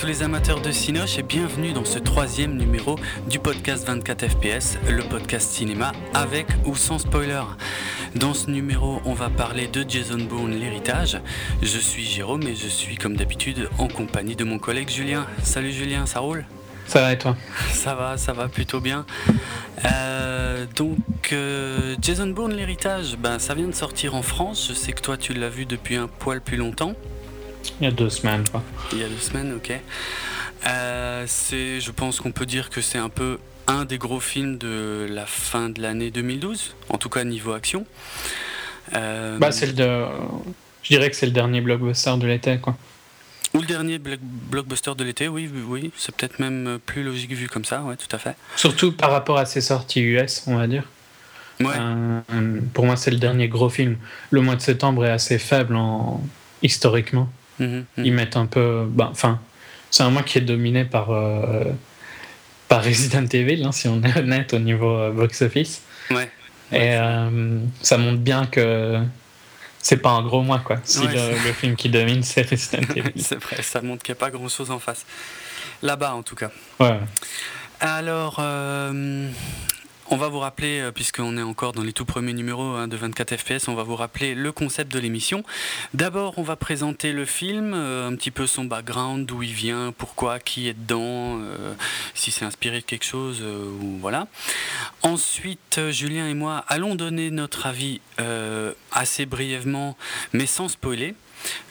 Tous les amateurs de Cinoche et bienvenue dans ce troisième numéro du podcast 24 FPS, le podcast cinéma avec ou sans spoiler. Dans ce numéro, on va parler de Jason Bourne, l'héritage. Je suis Jérôme et je suis comme d'habitude en compagnie de mon collègue Julien. Salut Julien, ça roule? Ça va et toi? Ça va, ça va plutôt bien. Euh, donc euh, Jason Bourne, l'héritage, ben, ça vient de sortir en France. Je sais que toi tu l'as vu depuis un poil plus longtemps. Il y a deux semaines, quoi. Il y a deux semaines, ok. Euh, c'est, je pense qu'on peut dire que c'est un peu un des gros films de la fin de l'année 2012, en tout cas niveau action. Euh, bah, c'est le de... Je dirais que c'est le dernier blockbuster de l'été, quoi. Ou le dernier blockbuster de l'été, oui, oui, c'est peut-être même plus logique vu comme ça, ouais, tout à fait. Surtout par rapport à ses sorties US, on va dire. Ouais. Euh, pour moi, c'est le dernier gros film. Le mois de septembre est assez faible en... historiquement. Mhm, mhm. Ils mettent un peu. bah, Enfin, c'est un mois qui est dominé par, euh, par Resident Evil, hein, si on est honnête au niveau euh, box-office. Ouais. Et euh, ça montre bien que c'est pas un gros mois, quoi. Si Ouais. le, le film qui domine, c'est Resident Evil. c'est vrai, ça montre qu'il n'y a pas grand-chose en face. Là-bas, en tout cas. Ouais. Alors, euh, on va vous rappeler, euh, puisqu'on est encore dans les tout premiers numéros hein, de 24 FPS, on va vous rappeler le concept de l'émission. D'abord, on va présenter le film, euh, un petit peu son background, d'où il vient, pourquoi, qui est dedans, euh, si c'est inspiré de quelque chose, ou voilà. Ensuite, Julien et moi allons donner notre avis assez brièvement, mais sans spoiler.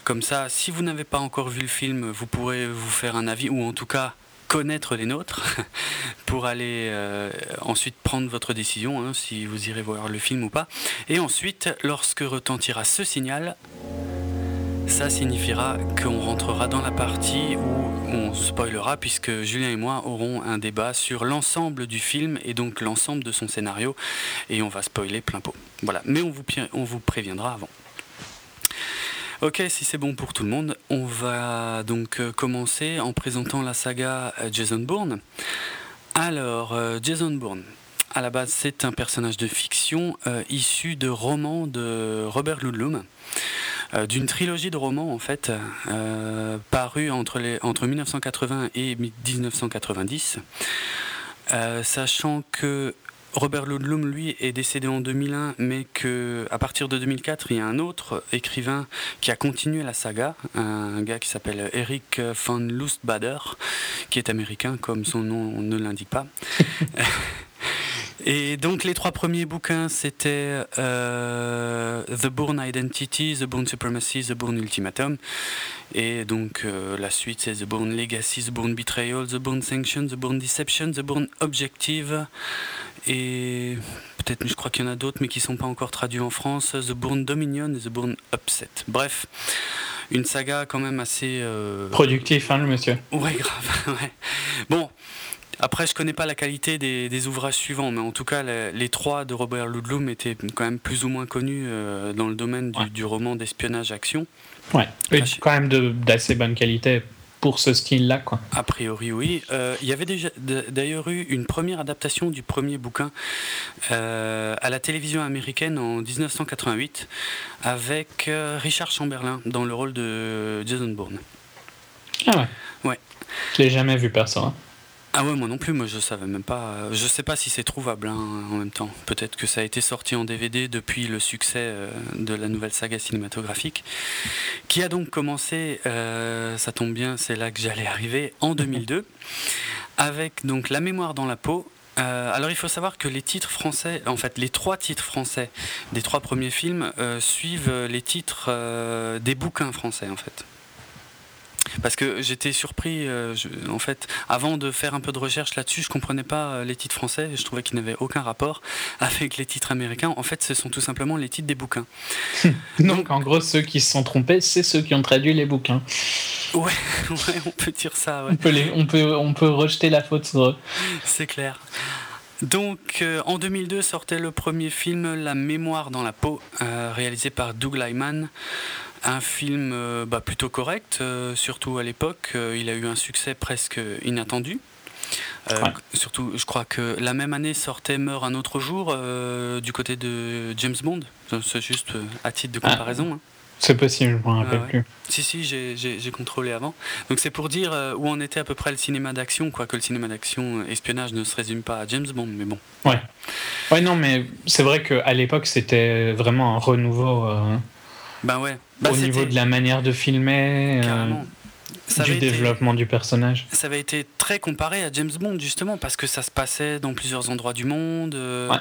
Comme ça, si vous n'avez pas encore vu le film, vous pourrez vous faire un avis, ou en tout cas connaître les nôtres, pour aller euh, ensuite prendre votre décision, hein, si vous irez voir le film ou pas. Et ensuite, lorsque retentira ce signal, ça signifiera qu'on rentrera dans la partie où on spoilera, puisque Julien et moi aurons un débat sur l'ensemble du film et donc l'ensemble de son scénario, et on va spoiler plein pot. Voilà, mais on vous, pi- on vous préviendra avant. Ok, si c'est bon pour tout le monde, on va donc euh, commencer en présentant la saga euh, Jason Bourne. Alors, euh, Jason Bourne, à la base, c'est un personnage de fiction issu de romans de Robert Ludlum, d'une trilogie de romans en fait, euh, parus entre, les, entre 1980 et 1990. Euh, sachant que Robert Ludlum, lui, est décédé en 2001, mais que à partir de 2004, il y a un autre écrivain qui a continué la saga, un gars qui s'appelle Eric von Lustbader, qui est américain, comme son nom ne l'indique pas. Et donc les trois premiers bouquins, c'était euh, The Bourne Identity, The Bourne Supremacy, The Bourne Ultimatum. Et donc euh, la suite, c'est The Bourne Legacy, The Bourne Betrayal, The Bourne Sanction, The Bourne Deception, The Bourne Objective. Et peut-être, je crois qu'il y en a d'autres, mais qui ne sont pas encore traduits en France. The Bourne Dominion et The Bourne Upset. Bref, une saga quand même assez... euh, Productif, hein, le monsieur. Ouais, grave. ouais. Bon, après, je connais pas la qualité des, des ouvrages suivants, mais en tout cas, les, les trois de Robert Ludlum étaient quand même plus ou moins connus euh, dans le domaine du, Ouais. du roman d'espionnage-action. Ouais. Et quand même d'assez bonne qualité pour ce style-là, quoi. A priori, oui. Euh, Il y avait déjà d'ailleurs eu une première adaptation du premier bouquin euh, à la télévision américaine en 1988 avec euh, Richard Chamberlain dans le rôle de Jason Bourne. Ah ouais. Ouais. Je l'ai jamais vu perso. hein. Ah ouais, moi non plus, moi je savais même pas. euh, Je sais pas si c'est trouvable hein, en même temps. Peut-être que ça a été sorti en DVD depuis le succès euh, de la nouvelle saga cinématographique, qui a donc commencé, euh, ça tombe bien, c'est là que j'allais arriver, en 2002, avec donc La mémoire dans la peau. Euh, alors il faut savoir que les titres français, en fait les trois titres français des trois premiers films euh, suivent les titres euh, des bouquins français en fait. Parce que j'étais surpris, euh, je- en fait, avant de faire un peu de recherche là-dessus, je comprenais pas euh, les titres français, je trouvais qu'ils n'avaient aucun rapport avec les titres américains. En fait, ce sont tout simplement les titres des bouquins. Donc, en gros, ceux qui se sont trompés, c'est ceux qui ont traduit les bouquins. Ouais, ouais on peut dire ça, ouais, On peut, les, on peut, on peut rejeter la faute sur eux. c'est clair. Donc, euh, en 2002 sortait le premier film La mémoire dans la peau, euh, réalisé par Doug Lyman. Un film euh, bah, plutôt correct, euh, surtout à l'époque. Euh, il a eu un succès presque inattendu. Ouais. Surtout, je crois que la même année sortait Meurt un autre jour du côté de James Bond. C'est juste à titre de Ah. comparaison. hein. c'est possible, je m'en rappelle plus. Si, si, j'ai contrôlé avant. Donc c'est pour dire où en était à peu près le cinéma d'action, quoi que le cinéma d'action espionnage ne se résume pas à James Bond, mais bon. Ouais. Ouais, non, mais c'est vrai qu'à l'époque, c'était vraiment un renouveau. Euh, ben ouais. Bah, au niveau de la manière de filmer. Carrément du développement du personnage. Ça avait été très comparé à James Bond justement parce que ça se passait dans plusieurs endroits du monde. Euh,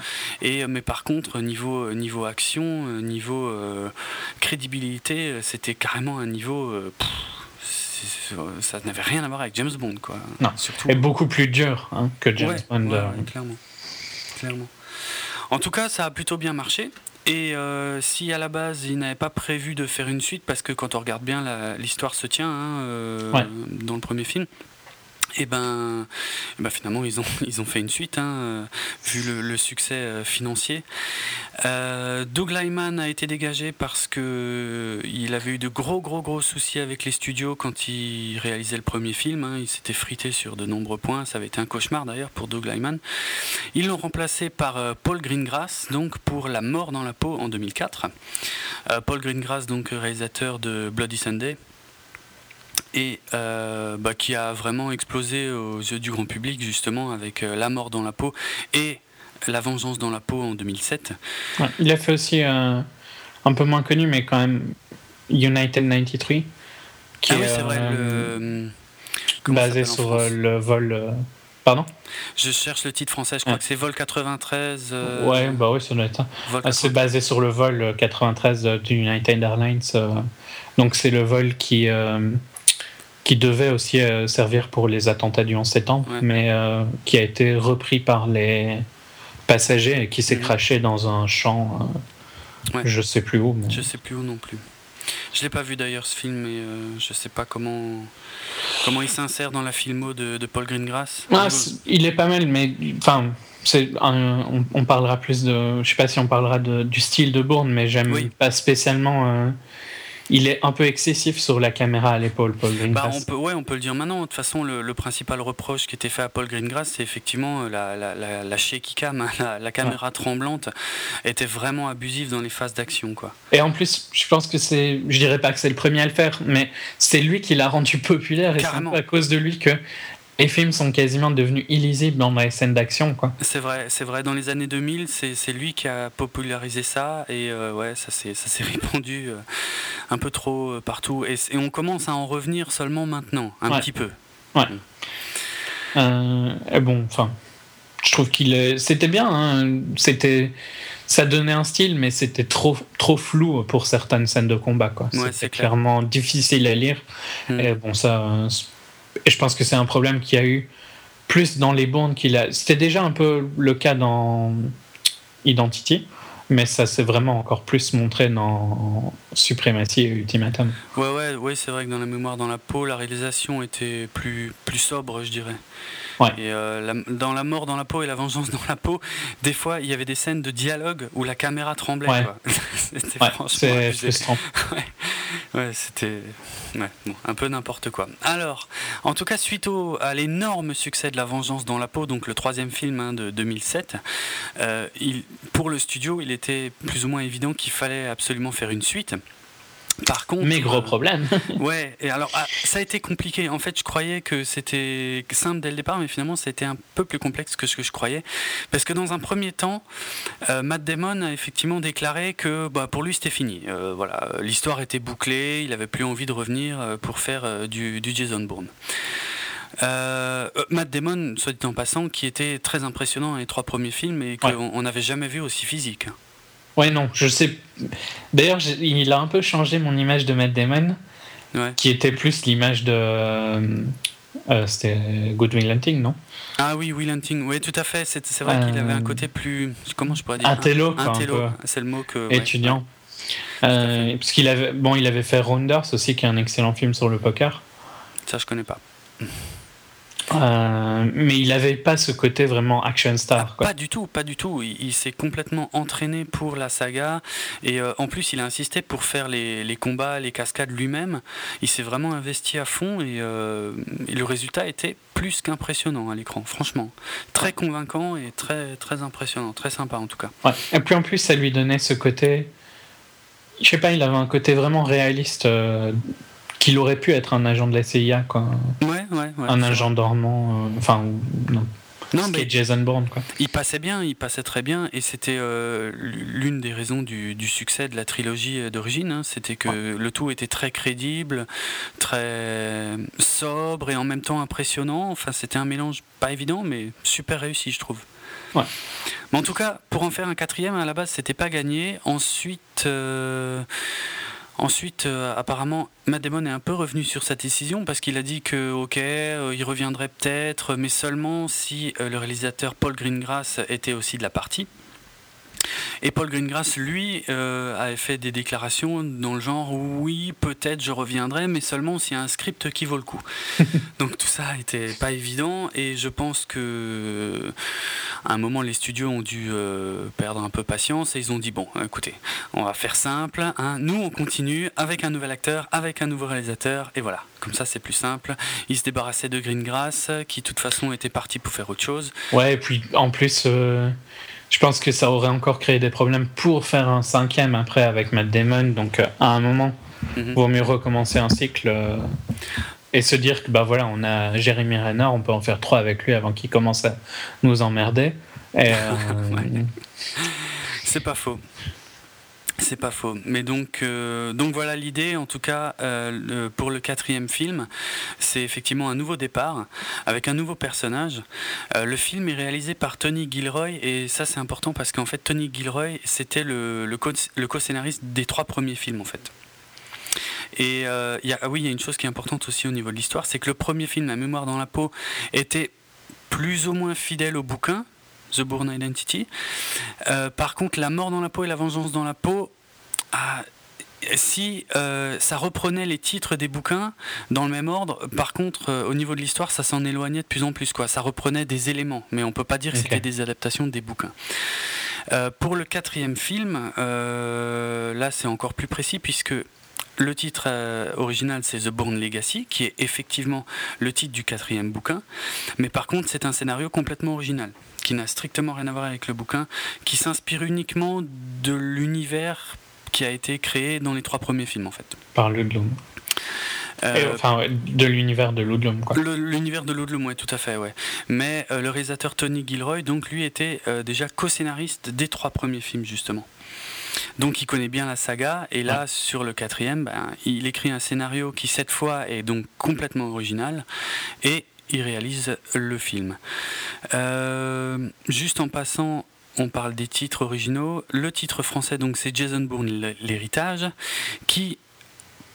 et mais par contre niveau niveau action, euh, niveau euh, crédibilité, c'était carrément un niveau. ça n'avait rien à voir avec James Bond quoi. Non. Surtout. Et beaucoup plus dur hein, que James Bond. clairement. Clairement. En tout cas, ça a plutôt bien marché. Et euh, si à la base ils n'avaient pas prévu de faire une suite, parce que quand on regarde bien, l'histoire se tient hein, euh, dans le premier film, et ben, ben, finalement ils ont, ils ont fait une suite, hein, euh, vu le, succès euh, financier. Euh, Doug Lyman a été dégagé parce que il avait eu de gros gros gros soucis avec les studios quand il réalisait le premier film. Hein. il s'était frité sur de nombreux points. Ça avait été un cauchemar d'ailleurs pour Doug Lyman. Ils l'ont remplacé par Paul Greengrass, donc pour La mort dans la peau en 2004. Paul Greengrass, donc réalisateur de Bloody Sunday et euh, bah, qui a vraiment explosé aux yeux du grand public justement avec euh, La mort dans la peau et La vengeance dans la peau en 2007. il a fait aussi un peu moins connu mais quand même United 93 qui ah est, oui, c'est vrai, le... basé sur euh, le vol. Pardon? Je cherche le titre français, je crois que c'est Vol 93. Ouais, bah oui, ça doit être ah, c'est basé sur le vol 93 du United Airlines. donc c'est le vol qui qui devait aussi euh, servir pour les attentats du 11 septembre, mais euh, qui a été repris par les passagers et qui s'est craché dans un champ, euh, je sais plus où. Je sais plus où non plus. Je l'ai pas vu d'ailleurs ce film, mais je sais pas comment comment il s'insère dans la filmo de, Paul Greengrass. Ah, il est pas mal, mais enfin. On, on, parlera plus de. Je sais pas si on parlera de, du style de Bourne, mais j'aime pas spécialement il est un peu excessif sur la caméra à l'épaule, Paul Greengrass. Bah, on peut, ouais, on peut le dire maintenant. De toute façon, le, principal reproche qui était fait à Paul Greengrass, c'est effectivement euh, la, la, la, la shaky cam, hein, la, caméra tremblante, était vraiment abusive dans les phases d'action. quoi. Et en plus, je pense que c'est, je dirais pas que c'est le premier à le faire, mais c'est lui qui l'a rendu populaire et c'est à cause de lui que les films sont quasiment devenus illisibles dans les scènes d'action. quoi. C'est vrai, c'est vrai. Dans les années 2000, c'est lui qui a popularisé ça et euh, ouais, ça s'est répandu euh, un peu trop euh, partout. Et, on commence à en revenir seulement maintenant, un petit peu. Ouais. et bon, enfin, je trouve qu'il c'était bien. Hein. C'était ça donnait un style, mais c'était trop, trop flou pour certaines scènes de combat. Quoi. c'était clairement difficile à lire. Hmm. Et bon, ça, et je pense que c'est un problème qu'il y a eu plus dans les bandes qu'il a. C'était déjà un peu le cas dans Identity, mais ça s'est vraiment encore plus montré dans Suprématie et Ultimatum. Ouais, ouais, ouais c'est vrai que dans la mémoire dans la peau, la réalisation était plus, plus sobre, je dirais. Et euh, dans La mort dans la peau et La vengeance dans la peau, des fois, il y avait des scènes de dialogue où la caméra tremblait. c'était franchement frustrant. ouais, c'était un peu n'importe quoi. Alors, en tout cas, suite au, à l'énorme succès de La vengeance dans la peau, donc le troisième film hein, de 2007, euh, il, pour le studio, il était plus ou moins évident qu'il fallait absolument faire une suite. Par contre, mais gros euh, problème. ouais, et alors ah, ça a été compliqué. En fait, je croyais que c'était simple dès le départ, mais finalement, c'était un peu plus complexe que ce que je croyais. Parce que dans un premier temps, euh, Matt Damon a effectivement déclaré que bah, pour lui, c'était fini. Euh, voilà, l'histoire était bouclée, il avait plus envie de revenir pour faire du, du, Jason Bourne. Matt Damon, soit dit en passant, qui était très impressionnant dans les trois premiers films et qu'on n'avait jamais vu aussi physique. Ouais, non, je sais. D'ailleurs, il a un peu changé mon image de Matt Damon, qui était plus l'image de. Euh, euh, c'était Good Will Hunting, non? Ah oui, Will Hunting, oui, tout à fait. C'est vrai qu'il avait un côté plus. Comment je pourrais dire? Intello, c'est le mot que. Étudiant. Euh, parce qu'il avait, bon, il avait fait Rounders aussi, qui est un excellent film sur le poker. Ça, je connais pas. Euh, mais il n'avait pas ce côté vraiment action star. Pas du tout, pas du tout. Il, s'est complètement entraîné pour la saga et euh, en plus il a insisté pour faire les, les combats, les cascades lui-même. Il s'est vraiment investi à fond et, euh, le résultat était plus qu'impressionnant à l'écran, franchement. Très convaincant et très, très impressionnant, très sympa en tout cas. Et puis en plus ça lui donnait ce côté je sais pas, il avait un côté vraiment réaliste qu'il aurait pu être un agent de la CIA, quoi. Ouais, ouais, ouais Un agent dormant, enfin, non. Non, mais Jason Bourne, quoi. Il passait bien, il passait très bien, et c'était euh, l'une des raisons du, succès de la trilogie euh, d'origine. Hein. c'était que le tout était très crédible, très sobre et en même temps impressionnant. Enfin, c'était un mélange pas évident, mais super réussi, je trouve. Ouais. Mais en tout cas, pour en faire un quatrième, à la base, c'était pas gagné. Ensuite. Euh, Ensuite, euh, apparemment, Matt Damon est un peu revenu sur sa décision parce qu'il a dit que, ok, euh, il reviendrait peut-être, mais seulement si euh, le réalisateur Paul Greengrass était aussi de la partie. Et Paul Greengrass, lui, euh, avait fait des déclarations dans le genre oui, peut-être je reviendrai, mais seulement s'il y a un script qui vaut le coup. Donc tout ça n'était pas évident, et je pense que à un moment les studios ont dû euh, perdre un peu patience et ils ont dit bon, écoutez, on va faire simple, hein. nous on continue avec un nouvel acteur, avec un nouveau réalisateur, et voilà. Comme ça, c'est plus simple. Ils se débarrassaient de Greengrass, qui de toute façon était parti pour faire autre chose. Ouais, et puis en plus, euh, je pense que ça aurait encore créé des problèmes pour faire un cinquième après avec Matt Damon. Donc euh, à un moment, il mhm. vaut mieux recommencer un cycle euh, et se dire que bah voilà, on a Jérémy Renner, on peut en faire trois avec lui avant qu'il commence à nous emmerder. Et, C'est pas faux. C'est pas faux. Mais donc, euh, donc voilà l'idée, en tout cas, euh, pour le quatrième film. C'est effectivement un nouveau départ avec un nouveau personnage. Euh, le film est réalisé par Tony Gilroy et ça c'est important parce qu'en fait Tony Gilroy c'était le, co-scénariste des trois premiers films en fait. Et ah oui, il y a une chose qui est importante aussi au niveau de l'histoire, c'est que le premier film, La mémoire dans la peau, était plus ou moins fidèle au bouquin, The Bourne Identity. Euh, par contre, La mort dans la peau et La vengeance dans la peau, ah, si euh, ça reprenait les titres des bouquins dans le même ordre, par contre, euh, au niveau de l'histoire, ça s'en éloignait de plus en plus. Quoi. Ça reprenait des éléments, mais on peut pas dire que c'était des adaptations des bouquins. pour le quatrième film, là c'est encore plus précis puisque le titre euh, original, c'est The Bourne Legacy, qui est effectivement le titre du quatrième bouquin. Mais par contre, c'est un scénario complètement original, qui n'a strictement rien à voir avec le bouquin, qui s'inspire uniquement de l'univers qui a été créé dans les trois premiers films, en fait. Par Ludlum. Euh, enfin, de l'univers de Ludlum, quoi. L'univers de Ludlum, oui, tout à fait, ouais. Mais euh, le réalisateur Tony Gilroy, donc lui, était déjà co-scénariste des trois premiers films, justement. Donc il connaît bien la saga, et là, sur le quatrième, ben, il écrit un scénario qui, cette fois, est donc complètement original, et il réalise le film. Euh, juste en passant, on parle des titres originaux. Le titre français, donc, c'est Jason Bourne, l'héritage, qui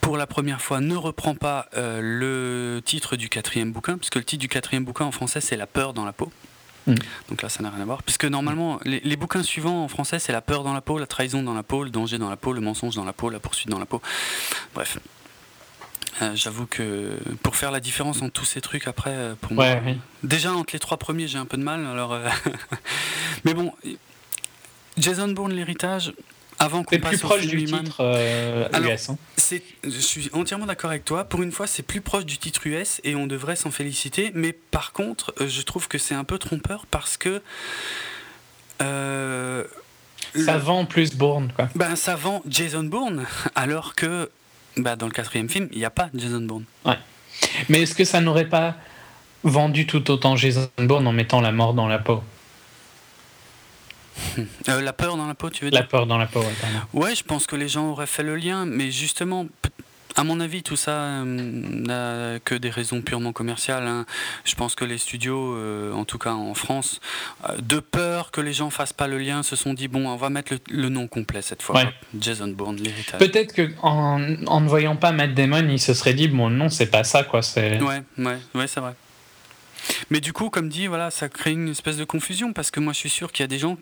pour la première fois, ne reprend pas euh, le titre du quatrième bouquin, puisque le titre du quatrième bouquin en français, c'est La peur dans la peau. Mm. Donc là, ça n'a rien à voir. Puisque normalement, les, bouquins suivants en français, c'est la peur dans la peau, la trahison dans la peau, le danger dans la peau, le mensonge dans la peau, la poursuite dans la peau. Bref. Euh, j'avoue que pour faire la différence entre tous ces trucs après, euh, pour moi, déjà entre les trois premiers, j'ai un peu de mal. Alors, euh, mais bon, Jason Bourne, l'héritage, avant qu'on passe plus proche du titre euh, US. Hein. je suis entièrement d'accord avec toi. Pour une fois, c'est plus proche du titre US et on devrait s'en féliciter. Mais par contre, je trouve que c'est un peu trompeur parce que. Euh, ça vend plus Bourne, quoi. Ben, ça vend Jason Bourne, alors que ben, dans le quatrième film, il n'y a pas Jason Bourne. Ouais. Mais est-ce que ça n'aurait pas vendu tout autant Jason Bourne en mettant la mort dans la peau? Euh, la peur dans la peau, tu veux dire? La peur dans la peau, ouais. Ouais, je pense que les gens auraient fait le lien, mais justement, à mon avis, tout ça euh, n'a que des raisons purement commerciales. Hein. Je pense que les studios, euh, en tout cas en France, de peur que les gens fassent pas le lien, se sont dit bon, on va mettre le, nom complet cette fois. Jason Bourne, l'héritage. Peut-être que en, ne voyant pas Matt Damon, il se serait dit bon, non, c'est pas ça, quoi. C'est. Ouais, ouais, ouais, c'est vrai. Mais du coup, comme dit, voilà, ça crée une espèce de confusion parce que moi, je suis sûr qu'il y a des gens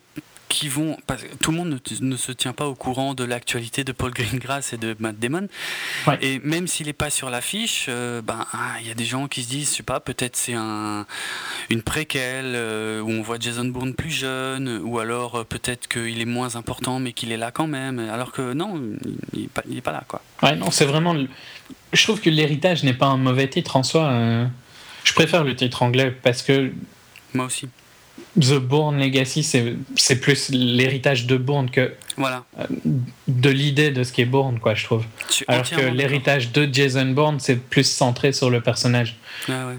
qui vont. tout le monde ne, se tient pas au courant de l'actualité de Paul Greengrass et de Matt Damon. Et même s'il n'est pas sur l'affiche, euh, ben ah, il y a des gens qui se disent, je sais pas, peut-être c'est un, une préquelle euh, où on voit Jason Bourne plus jeune, ou alors euh, peut-être qu'il est moins important mais qu'il est là quand même. Alors que non, il n'est pas, là, quoi. Ouais, non, c'est vraiment. Je trouve que l'héritage n'est pas un mauvais titre en soi. Je préfère le titre anglais parce que. Moi aussi. The Bourne Legacy, c'est plus l'héritage de Bourne que voilà. Euh, de l'idée de ce qui est Bourne, quoi, je trouve. Alors que l'héritage de Jason Bourne, c'est plus centré sur le personnage. Ah ouais.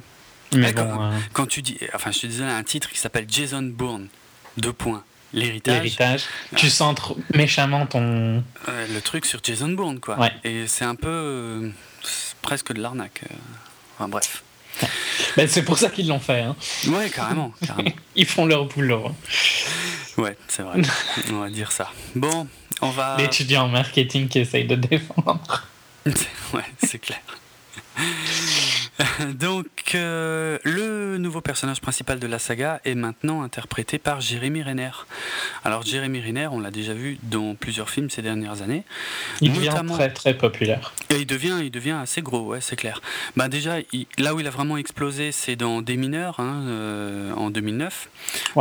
Mais bon, quand, euh, quand, tu dis, enfin, je te disais un titre qui s'appelle Jason Bourne, deux points. L'héritage. L'héritage. Tu centres méchamment ton. le truc sur Jason Bourne, quoi. Ouais. Et c'est un peu. Euh, presque de l'arnaque. Enfin, bref. Ben, c'est pour ça qu'ils l'ont fait. Hein. Ouais, carrément. carrément. Ils font leur boulot. Ouais, c'est vrai. on va dire ça. Bon, on va. L'étudiant en marketing qui essaye de défendre. ouais, c'est clair. Donc, euh, le nouveau personnage principal de la saga est maintenant interprété par Jérémy Renner. Alors, Jérémy Renner, on l'a déjà vu dans plusieurs films ces dernières années. Il devient très très populaire. Et il devient, il devient assez gros, ouais, c'est clair. Bah déjà, là où il a vraiment explosé, c'est dans Des mineurs, hein, euh, en 2009.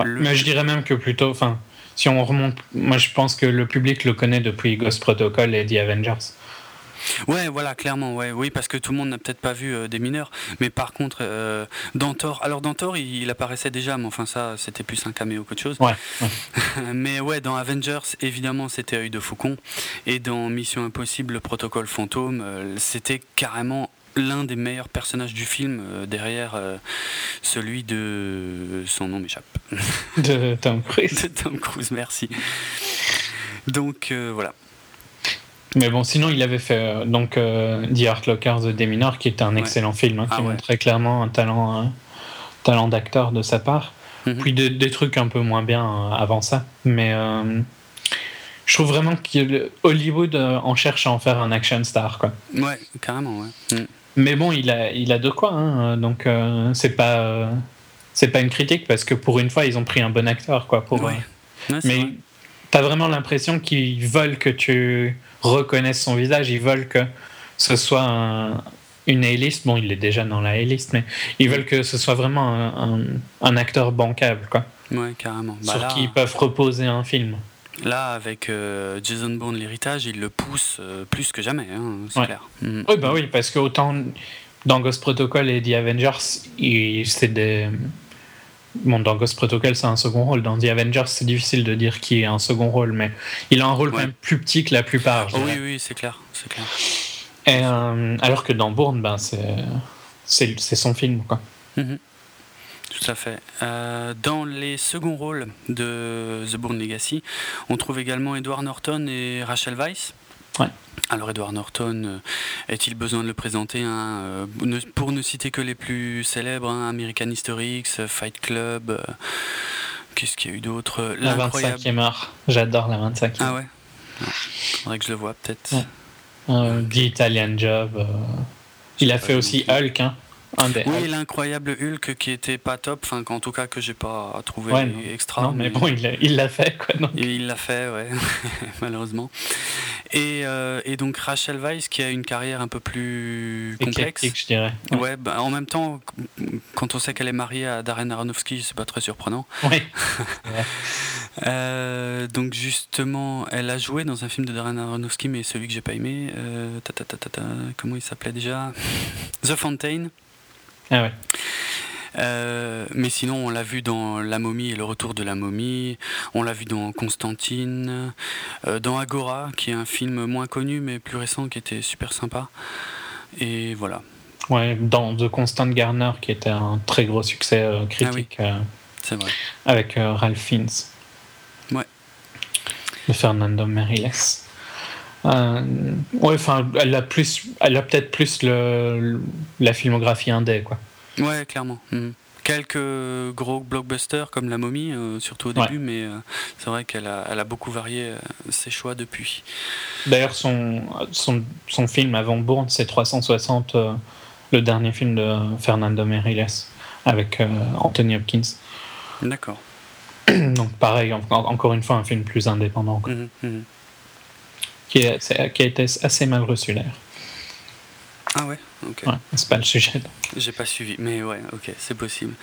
Mais je dirais même que plutôt, enfin, si on remonte, moi je pense que le public le connaît depuis Ghost Protocol et The Avengers. Ouais, voilà, clairement, ouais, oui, parce que tout le monde n'a peut-être pas vu euh, des mineurs, mais par contre, euh, Dantor, alors Dantor, il, apparaissait déjà, mais enfin ça, c'était plus un caméo qu'autre chose. Ouais. mais ouais, dans Avengers, évidemment, c'était œil de faucon, et dans Mission Impossible, le protocole fantôme, euh, c'était carrément l'un des meilleurs personnages du film derrière celui de son nom m'échappe. De Tom Cruise. De Tom Cruise merci. Donc voilà mais bon, sinon, il avait fait euh, donc euh, The Art Lockers de Deminor, qui était un excellent film, hein, qui ah montrait clairement un talent, talent d'acteur de sa part. Mhm. Puis des, trucs un peu moins bien euh, avant ça. Mais je trouve vraiment que Hollywood en cherche à en faire un action star. Quoi. Ouais, carrément, ouais. Mhm. Mais bon, il a, il a de quoi, hein, donc c'est pas, c'est pas une critique, parce que pour une fois, ils ont pris un bon acteur. Quoi, pour, ouais. mais t'as vraiment l'impression qu'ils veulent que tu reconnaissent son visage, ils veulent que ce soit une A-list. Bon, il est déjà dans la A-list, mais ils veulent que ce soit vraiment un, acteur bancable, quoi. Ouais, carrément. Bah sur qui ils peuvent reposer un film. Là, avec euh, Jason Bourne, l'héritage, il le pousse euh, plus que jamais, hein, c'est clair. Mhm. Oui, bah oui, parce que autant dans Ghost Protocol et The Avengers, c'est des Bon, dans Ghost Protocol, c'est un second rôle. Dans The Avengers, c'est difficile de dire qui est un second rôle, mais il a un rôle quand même plus petit que la plupart. Oh oui, oui, c'est clair. C'est clair. Et, euh, alors que dans Bourne, ben, c'est son film. Quoi. Mhm. Tout à fait. Euh, dans les seconds rôles de The Bourne Legacy, on trouve également Edward Norton et Rachel Weisz. Ouais. Alors Edward Norton, euh, est-il besoin de le présenter hein, Pour ne citer que les plus célèbres, hein, American History X, Fight Club, euh, qu'est-ce qu'il y a eu d'autre La 25e heure, j'adore la 25e. Ah ouais Faudrait que je le vois peut-être. The Italian Job. Il a fait aussi Hulk, hein oui, l'incroyable Hulk qui était pas top, enfin en tout cas que j'ai pas trouvé extra. Non, mais, bon, il l'a fait quoi. Donc. Il l'a fait, ouais, malheureusement. Et, euh, et, donc Rachel Weisz qui a une carrière un peu plus complexe. je dirais. Ouais, bah, en même temps, quand on sait qu'elle est mariée à Darren Aronofsky, c'est pas très surprenant. Oui. euh, donc justement, elle a joué dans un film de Darren Aronofsky, mais celui que j'ai pas aimé. Euh, ta, ta, ta, comment il s'appelait déjà? The Fountain. Ah ouais. Euh, mais sinon, on l'a vu dans La momie et le retour de la momie. On l'a vu dans Constantine. Euh, dans Agora, qui est un film moins connu mais plus récent qui était super sympa. Et voilà. Ouais, dans The Constant Garner, qui était un très gros succès euh, critique. Ah C'est vrai. Avec Ralph Fiennes. Ouais. De Fernando Meriles. ouais, enfin, elle a plus, elle a peut-être plus le, la filmographie indé, quoi. Ouais, clairement. Mhm. Quelques gros blockbusters comme La Momie, euh, surtout au début, mais euh, c'est vrai qu'elle a, elle a beaucoup varié euh, ses choix depuis. D'ailleurs, son, son, son, film avant Bourne, c'est 360, le dernier film de Fernando Meriles, avec Anthony Hopkins. D'accord. Donc, pareil, encore une fois, un film plus indépendant. Mhm, mhm. Qui, qui a été assez mal reçu d'ailleurs. Ah ouais, c'est pas le sujet. J'ai pas suivi, mais ouais, ok, c'est possible.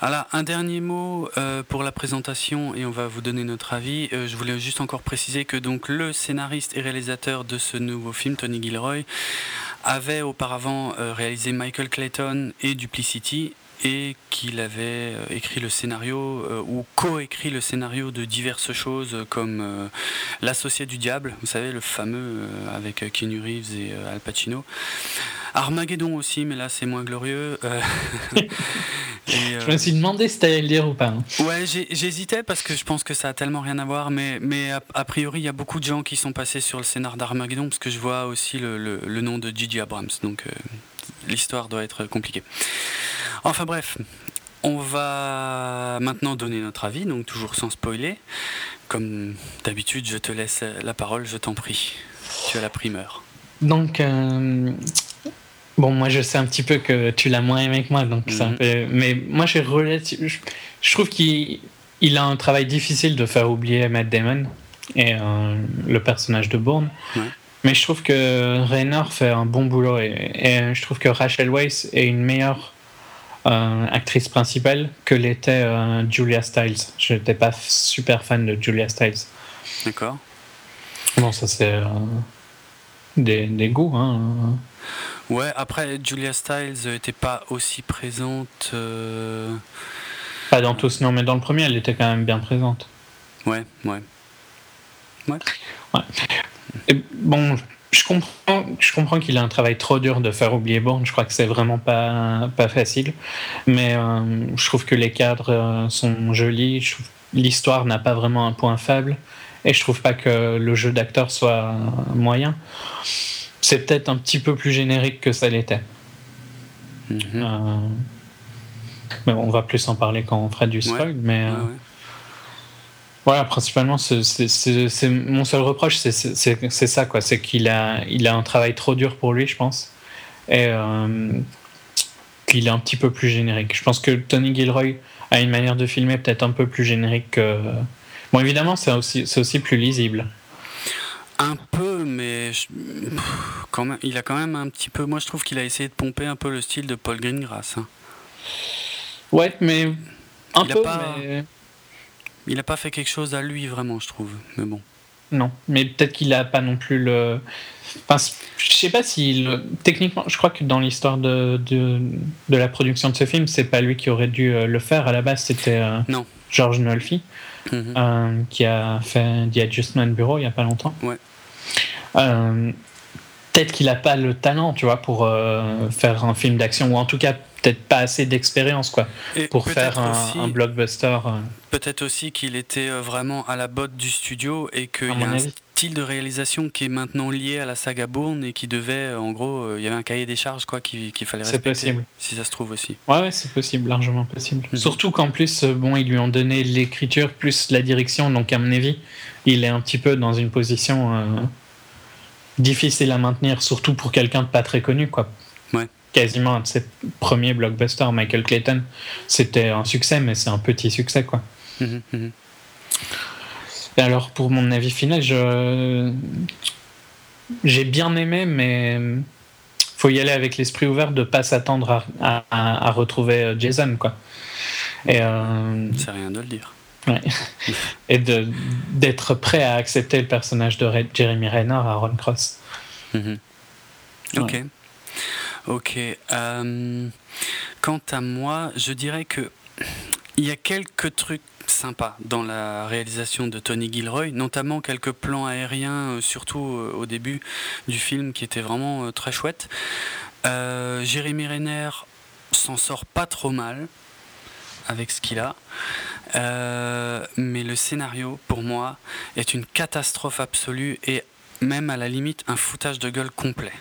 Alors, un dernier mot euh, pour la présentation et on va vous donner notre avis. Euh, je voulais juste encore préciser que donc le scénariste et réalisateur de ce nouveau film, Tony Gilroy, avait auparavant euh, réalisé Michael Clayton et Duplicity et qu'il avait écrit le scénario ou co-écrit le scénario de diverses choses comme L'associé du diable, vous savez, le fameux avec Keanu Reeves et Al Pacino. Armageddon aussi, mais là c'est moins glorieux. Euh, je me suis demandé si t'allais le dire ou pas. Hein. Ouais, j'hésitais parce que je pense que ça a tellement rien à voir, mais, mais a, priori il y a beaucoup de gens qui sont passés sur le scénar d'Armageddon parce que je vois aussi le, nom de Gigi Abrams, donc euh, l'histoire doit être compliquée. Enfin bref, on va maintenant donner notre avis, donc toujours sans spoiler. Comme d'habitude, je te laisse la parole, je t'en prie. Tu as la primeur. Donc, euh, Bon, moi je sais un petit peu que tu l'as moins aimé que moi, donc peu. Mais moi j'ai je, je trouve qu'il il a un travail difficile de faire oublier Matt Damon et euh, le personnage de Bourne. Mais je trouve que Raynor fait un bon boulot et, je trouve que Rachel Weisz est une meilleure euh, actrice principale que l'était euh, Julia Stiles. Je n'étais pas super fan de Julia Stiles. D'accord. Bon, ça c'est des, des, goûts. Hein. Ouais, après, Julia Stiles n'était pas aussi présente. Euh, pas dans tous, non, mais dans le premier, elle était quand même bien présente. Ouais, ouais. Ouais. ouais. bon, je comprends, je comprends qu'il a un travail trop dur de faire oublier Bourne. Je crois que c'est vraiment pas, pas facile. Mais euh, je trouve que les cadres euh, sont jolis. L'histoire n'a pas vraiment un point faible. Et je trouve pas que le jeu d'acteur soit moyen c'est peut-être un petit peu plus générique que ça l'était. Mhm. Euh, mais on va plus en parler quand on fera du spoil. Mais euh, voilà, principalement, c'est mon seul reproche, c'est ça, quoi. C'est qu'il a, il a un travail trop dur pour lui, je pense, et euh, qu'il est un petit peu plus générique. Je pense que Tony Gilroy a une manière de filmer peut-être un peu plus générique que. Bon, évidemment, c'est aussi, aussi plus lisible. Un peu, mais quand même, il a quand même un petit peu. Moi, je trouve qu'il a essayé de pomper un peu le style de Paul Greengrass. Hein. Ouais, mais un il peu. pas... Il n'a pas fait quelque chose à lui vraiment, je trouve. Mais bon. Non, mais peut-être qu'il n'a pas non plus le. Enfin, je sais pas si techniquement, je crois que dans l'histoire de, de, de, la production de ce film, c'est pas lui qui aurait dû euh, le faire. À la base, c'était euh, George Nolfi. Mhm. Euh, qui a fait The Adjustment Bureau il n'y a pas longtemps. Ouais. Euh, peut-être qu'il n'a pas le talent, tu vois, pour euh, faire un film d'action, ou en tout cas peut-être pas assez d'expérience, quoi, pour faire un, blockbuster. Peut-être aussi qu'il était vraiment à la botte du studio et qu'il a un style de réalisation qui est maintenant lié à la saga Bourne et qui devait, en gros, il y avait un cahier des charges, quoi, qu'il fallait respecter. C'est possible. Si ça se trouve aussi. Ouais, ouais c'est possible, largement possible. Mhm. Surtout qu'en plus, bon, ils lui ont donné l'écriture plus la direction, donc à mon avis, il est un petit peu dans une position difficile à maintenir, surtout pour quelqu'un de pas très connu, quoi. Ouais. Quasiment un de ses premiers blockbusters, Michael Clayton, c'était un succès, mais c'est un petit succès, quoi. Mhm, mhm. Alors, pour mon avis final, je j'ai bien aimé, mais faut y aller avec l'esprit ouvert de pas s'attendre à, à, retrouver euh, Jason, quoi. Et euh... c'est rien de le dire. Ouais. Et d'être prêt à accepter le personnage de Jeremy Renner à Ron Cross. Mhm. Ok. Ok. Euh, quant à moi, je dirais que il y a quelques trucs sympas dans la réalisation de Tony Gilroy, notamment quelques plans aériens, euh, surtout euh, au début du film, qui étaient vraiment très chouettes. Jérémy Renner s'en sort pas trop mal avec ce qu'il a. Euh, mais le scénario, pour moi, est une catastrophe absolue et même à la limite un foutage de gueule complet.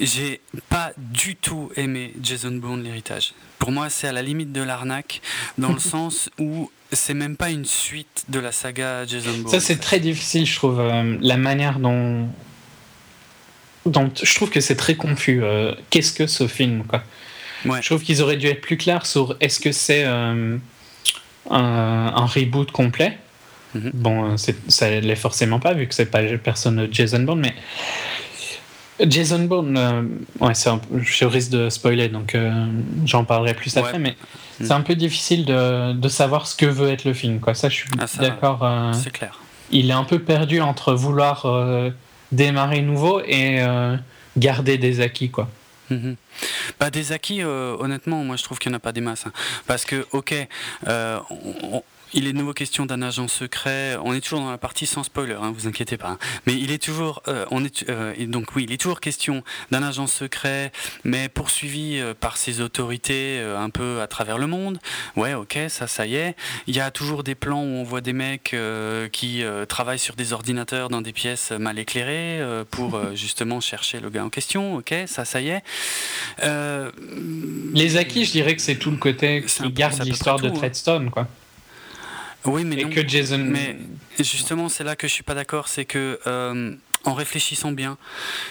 J'ai pas du tout aimé Jason Bourne l'héritage. Pour moi, c'est à la limite de l'arnaque, dans le sens où c'est même pas une suite de la saga Jason Bourne. Ça, c'est très difficile, je trouve. Euh, la manière dont. dont je trouve que c'est très confus. Euh, qu'est-ce que ce film, quoi je trouve qu'ils auraient dû être plus clairs sur est-ce que c'est euh, un, reboot complet. Mhm. Bon, ça l'est forcément pas vu que c'est pas personne de Jason Bourne, mais Jason Bourne, euh, ouais, un, je risque de spoiler, donc euh, j'en parlerai plus après, mais mhm. c'est un peu difficile de, de, savoir ce que veut être le film. Quoi. Ça, je suis ah, d'accord. c'est clair. Il est un peu perdu entre vouloir démarrer nouveau et garder des acquis, quoi. Bah, des acquis, honnêtement, moi je trouve qu'il n'y en a pas des masses. Hein. Parce que, ok, on, il est de nouveau question d'un agent secret. On est toujours dans la partie sans spoiler, hein, vous inquiétez pas. Hein. Mais il est toujours, euh, on est, euh, donc oui, il est toujours question d'un agent secret, mais poursuivi euh, par ses autorités un peu à travers le monde. Ouais, ok, ça, ça y est. Il y a toujours des plans où on voit des mecs qui travaillent sur des ordinateurs dans des pièces mal éclairées pour justement chercher le gars en question. Ok, ça, ça y est. Les acquis, je dirais que c'est tout le côté qui garde l'histoire de hein. Treadstone, quoi. Oui, mais, que Jason. Mais justement, c'est là que je suis pas d'accord, c'est que euh, en réfléchissant bien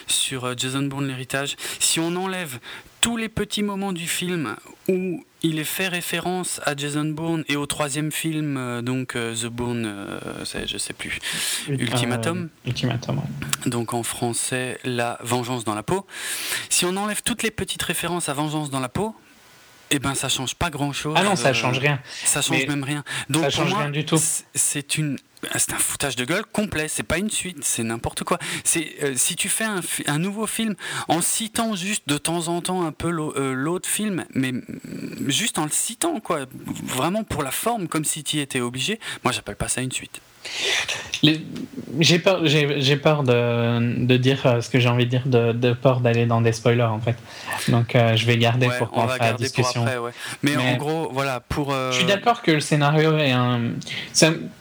sur euh, Jason Bourne l'héritage, si on enlève tous les petits moments du film où il est fait référence à Jason Bourne et au troisième film, euh, donc The Bourne, je sais plus, Ultimatum. Ultimatum. Donc en français, La Vengeance dans la peau. Si on enlève toutes les petites références à Vengeance dans la peau, eh ben, ça change pas grand chose. Ah non, ça change rien. Ça change même rien. Donc, ça change rien du tout. C'est une, c'est un foutage de gueule complet. C'est pas une suite, c'est n'importe quoi. C'est euh, si tu fais un, un, nouveau film en citant juste de temps en temps un peu euh, l'autre film, mais juste en le citant quoi, vraiment pour la forme, comme si tu étais obligé. Moi, j'appelle pas ça une suite. J'ai peur, j'ai, peur de, de, dire euh, ce que j'ai envie de dire, de, de peur d'aller dans des spoilers en fait. Donc euh, je vais garder pour qu'on fasse la discussion. mais, en gros, voilà, pour. Euh, je suis d'accord que le scénario est un.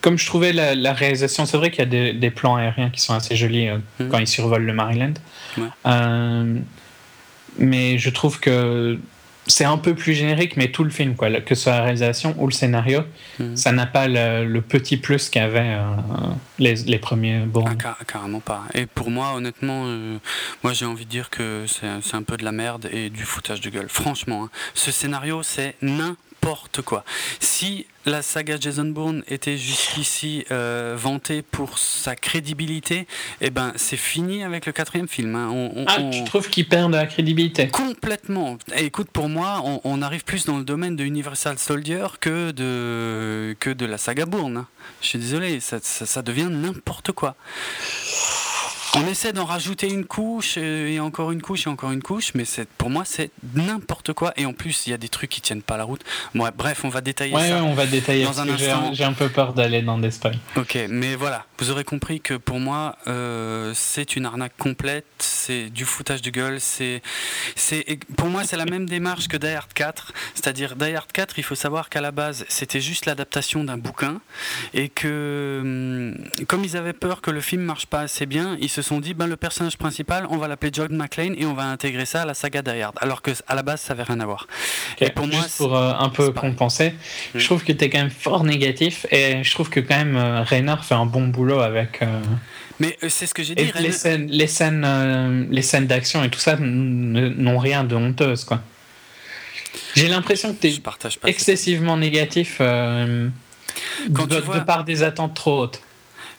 comme je trouvais la, réalisation, c'est vrai qu'il y a des, des, plans aériens qui sont assez jolis hmm. quand ils survolent le Maryland. mais je trouve que c'est un peu plus générique, mais tout le film, quoi, que ce soit la réalisation ou le scénario, mhm. ça n'a pas le, petit plus qu'avaient euh, les, les, premiers bons. Ah, carrément pas. Et pour moi, honnêtement, euh, moi j'ai envie de dire que c'est un peu de la merde et du foutage de gueule. Franchement, hein. ce scénario, c'est n'importe n'importe quoi. Si la saga Jason Bourne était jusqu'ici euh, vantée pour sa crédibilité, eh ben c'est fini avec le quatrième film. Hein. ah, tu trouves qu'il perd de la crédibilité? Complètement. écoute, pour moi, on, arrive plus dans le domaine de Universal Soldier que de, que de la saga Bourne. Je suis désolé, ça, ça devient n'importe quoi. On essaie d'en rajouter une couche euh, et encore une couche et encore une couche, mais pour moi c'est n'importe quoi. Et en plus, il y a des trucs qui tiennent pas la route. Bon, bref, on va détailler ça. on va détailler. Dans un instant. J'ai un peu peur d'aller dans spoils. Ok, mais voilà, vous aurez compris que pour moi, euh, c'est une arnaque complète. C'est du foutage de gueule. C'est, c'est, pour moi, c'est la même démarche que Die Hard 4. C'est-à-dire Die Hard 4, il faut savoir qu'à la base, c'était juste l'adaptation d'un bouquin et que, hum, comme ils avaient peur que le film marche pas assez bien, ils se se sont dit ben, le personnage principal, on va l'appeler John McClane et on va intégrer ça à la saga Die Alors que à la base, ça avait rien à voir. et pour moi, pour euh, un peu compenser, je trouve que tu es quand même fort négatif et je trouve que quand même euh, Reynard fait un bon boulot avec. Euh, mais c'est ce que j'ai dit. les scènes, les scènes, les scènes d'action et tout ça n'ont rien de honteuse, quoi. J'ai l'impression que tu es excessivement négatif de, de par des attentes trop hautes.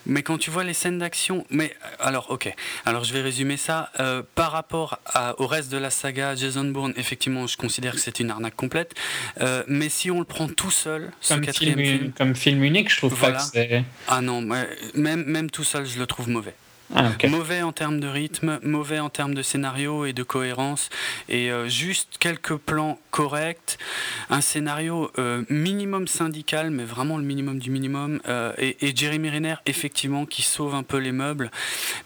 Mais quand tu vois les scènes d'action, mais euh, alors ok, alors je vais résumer ça. Euh, par rapport au reste de la saga Jason Bourne, effectivement, je considère que c'est une arnaque complète. Euh, mais si on le prend tout seul, ce comme quatrième film, comme film unique, je trouve pas que c'est. Ah non, même même tout seul, je le trouve mauvais. Ah, mauvais en termes de rythme, mauvais en termes de scénario et de cohérence, et euh, juste quelques plans corrects, un scénario euh, minimum syndical, mais vraiment le minimum du minimum, euh, et, Jeremy Renner, effectivement, qui sauve un peu les meubles,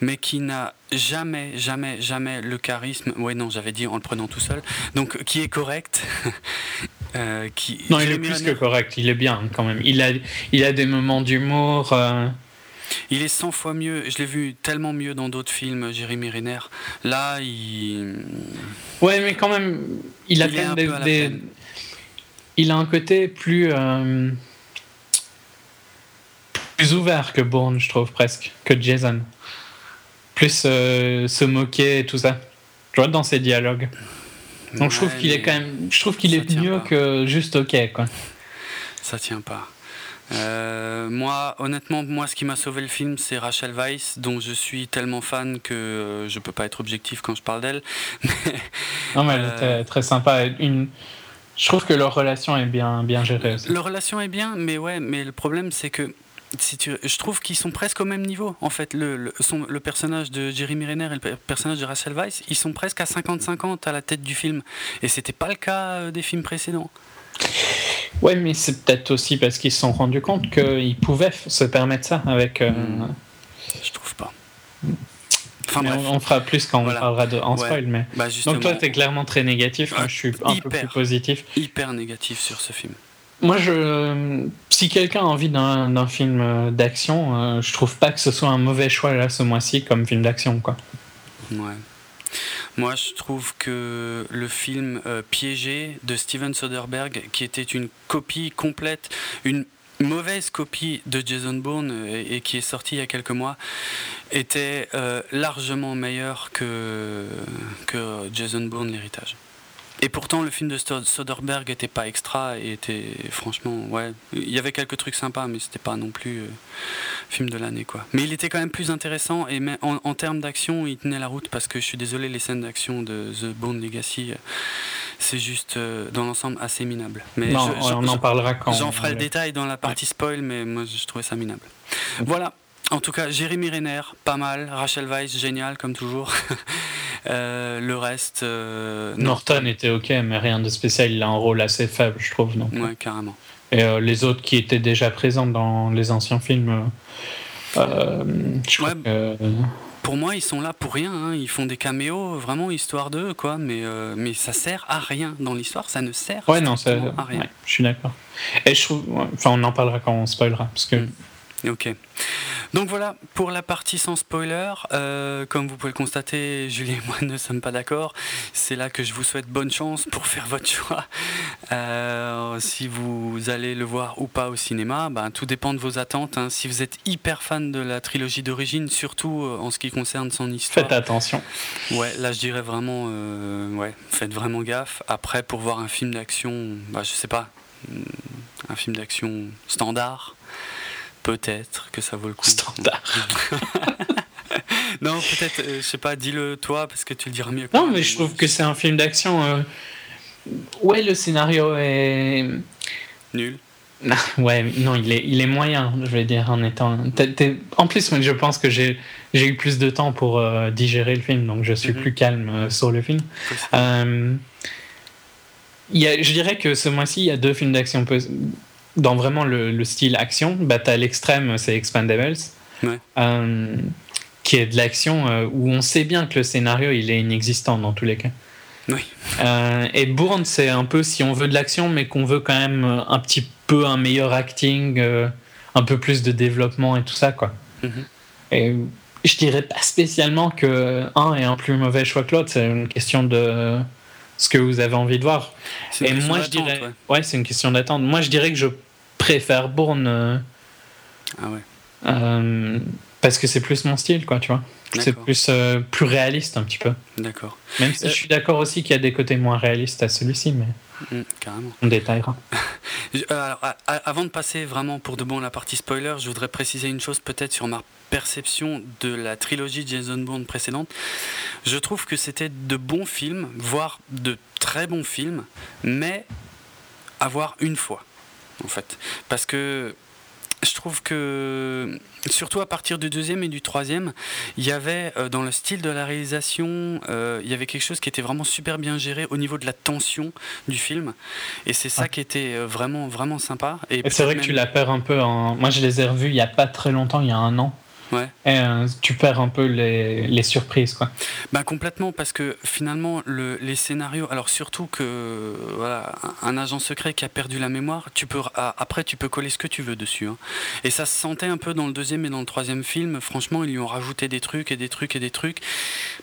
mais qui n'a jamais, jamais, jamais le charisme, ouais non, j'avais dit en le prenant tout seul, donc qui est correct. qui, non, il est plus que correct, il est bien quand même. Il a, il a des moments d'humour. Il est 100 fois mieux. Je l'ai vu tellement mieux dans d'autres films, Jérémy Renner. Là, il. Ouais, mais quand même, il a quand même des, Il a un côté plus. Euh, plus ouvert que Bourne, je trouve, presque, que Jason. Plus euh, se moquer et tout ça. Tu vois, dans ses dialogues. Donc je trouve qu'il est quand même. Je trouve qu'il est mieux que juste OK, quoi. Ça tient pas. Euh, moi, honnêtement, moi, ce qui m'a sauvé le film, c'est Rachel Weisz, dont je suis tellement fan que euh, je peux pas être objectif quand je parle d'elle. non, mais elle était euh, très sympa. Une... Je trouve que leur relation est bien, bien gérée. Leur relation est bien, mais ouais, mais le problème, c'est que si tu, je trouve qu'ils sont presque au même niveau. En fait, le, le, son, le personnage de Jeremy Renner et le personnage de Rachel Weisz, ils sont presque à 50-50 à la tête du film. Et c'était pas le cas euh, des films précédents. Ouais, mais c'est peut-être aussi parce qu'ils se sont rendus compte qu'ils pouvaient se permettre ça avec. Euh... Hmm. Je trouve pas. Enfin, on, fera plus quand on parlera de en spoil. Mais... Bah, Donc toi, t'es clairement très négatif. Moi, je suis un peu plus positif. Hyper négatif sur ce film. Moi, je, si quelqu'un a envie d'un film euh, d'action, euh, je trouve pas que ce soit un mauvais choix là ce mois-ci comme film d'action, quoi. Ouais. Moi, je trouve que le film euh, Piégé de Steven Soderbergh, qui était une copie complète, une mauvaise copie de Jason Bourne et, qui est sorti il y a quelques mois, était largement meilleur que, que Jason Bourne, l'héritage. Et pourtant, le film de Soderbergh était pas extra et était franchement, ouais, il y avait quelques trucs sympas, mais c'était pas non plus euh, film de l'année, quoi. Mais il était quand même plus intéressant et en, en termes d'action, il tenait la route parce que je suis désolé, les scènes d'action de The Bone Legacy, euh, c'est juste euh, dans l'ensemble assez minable. Mais non, on en parlera quand. J'en ferai le détail dans la partie spoil, mais moi je trouvais ça minable. Voilà. En tout cas, Jérémy Renner, pas mal. Rachel Weisz, génial comme toujours. Euh, le reste. Euh, Norton était ok, mais rien de spécial. Il a un rôle assez faible, je trouve. Donc. Ouais, carrément. Et euh, les autres qui étaient déjà présents dans les anciens films. Pour moi, ils sont là pour rien. Hein. Ils font des caméos, vraiment histoire d'eux, quoi. Mais, mais ça sert à rien dans l'histoire. Ça ne sert ouais, non, ça, à rien. je suis d'accord. Et je trouve. Enfin, on en parlera quand on spoilera. Parce que. Mm. Ok. Donc voilà pour la partie sans spoiler. Euh, comme vous pouvez le constater, Julie et moi ne sommes pas d'accord. C'est là que je vous souhaite bonne chance pour faire votre choix. Euh, si vous allez le voir ou pas au cinéma, ben, tout dépend de vos attentes. Hein. Si vous êtes hyper fan de la trilogie d'origine, surtout euh, en ce qui concerne son histoire. Faites attention. Ouais, là je dirais vraiment, ouais, faites vraiment gaffe. Après, pour voir un film d'action, bah, je sais pas, un film d'action standard Peut-être que ça vaut le coup. Standard. non, peut-être, euh, je sais pas, dis-le toi parce que tu le diras mieux. non, mais je trouve que c'est un film d'action. Euh, ouais, le scénario est. Nul. ouais, non, il est, il est moyen, je vais dire, en étant. En plus, je pense que j'ai eu plus de temps pour euh, digérer le film, donc je suis mhm. plus calme sur le film. Il y a, je dirais que ce mois-ci, il y a deux films d'action dans vraiment le, style action, bah, tu l'extrême, c'est Expandables, euh, qui est de l'action euh, où on sait bien que le scénario il est inexistant dans tous les cas. Oui. Euh, et Bourne, c'est un peu si on veut de l'action, mais qu'on veut quand même un petit peu un meilleur acting, un peu plus de développement et tout ça, quoi. Mm-hmm. Et je dirais pas spécialement que un est un plus mauvais choix que l'autre, c'est une question de ce que vous avez envie de voir. Et moi, je dirais, ouais, c'est une question d'attente. Moi, je dirais que je préfère Bourne. Euh, ah ouais. Euh, parce que c'est plus mon style, quoi, tu vois. C'est plus, euh, plus réaliste un petit peu. D'accord. Même si je suis d'accord aussi qu'il y a des côtés moins réalistes à celui-ci, mais mmh, carrément. on détaillera. Alors, avant de passer vraiment pour de bon la partie spoiler, je voudrais préciser une chose peut-être sur ma perception de la trilogie Jason Bourne précédente. Je trouve que c'était de bons films, voire de très bons films, mais à voir une fois en fait. Parce que je trouve que, surtout à partir du deuxième et du troisième, il y avait euh, dans le style de la réalisation, euh, il y avait quelque chose qui était vraiment super bien géré au niveau de la tension du film. Et c'est ça qui était euh, vraiment, vraiment sympa. Et, c'est vrai que tu la perds un peu en. Moi, je les ai revus il n'y a pas très longtemps, il y a un an. Ouais. Et euh, tu perds un peu les, les, surprises, quoi. Bah complètement, parce que finalement, le, les scénarios, alors surtout que voilà, un agent secret qui a perdu la mémoire, tu peux après tu peux coller ce que tu veux dessus. Hein. Et ça se sentait un peu dans le deuxième et dans le troisième film. Franchement, ils lui ont rajouté des trucs et des trucs et des trucs.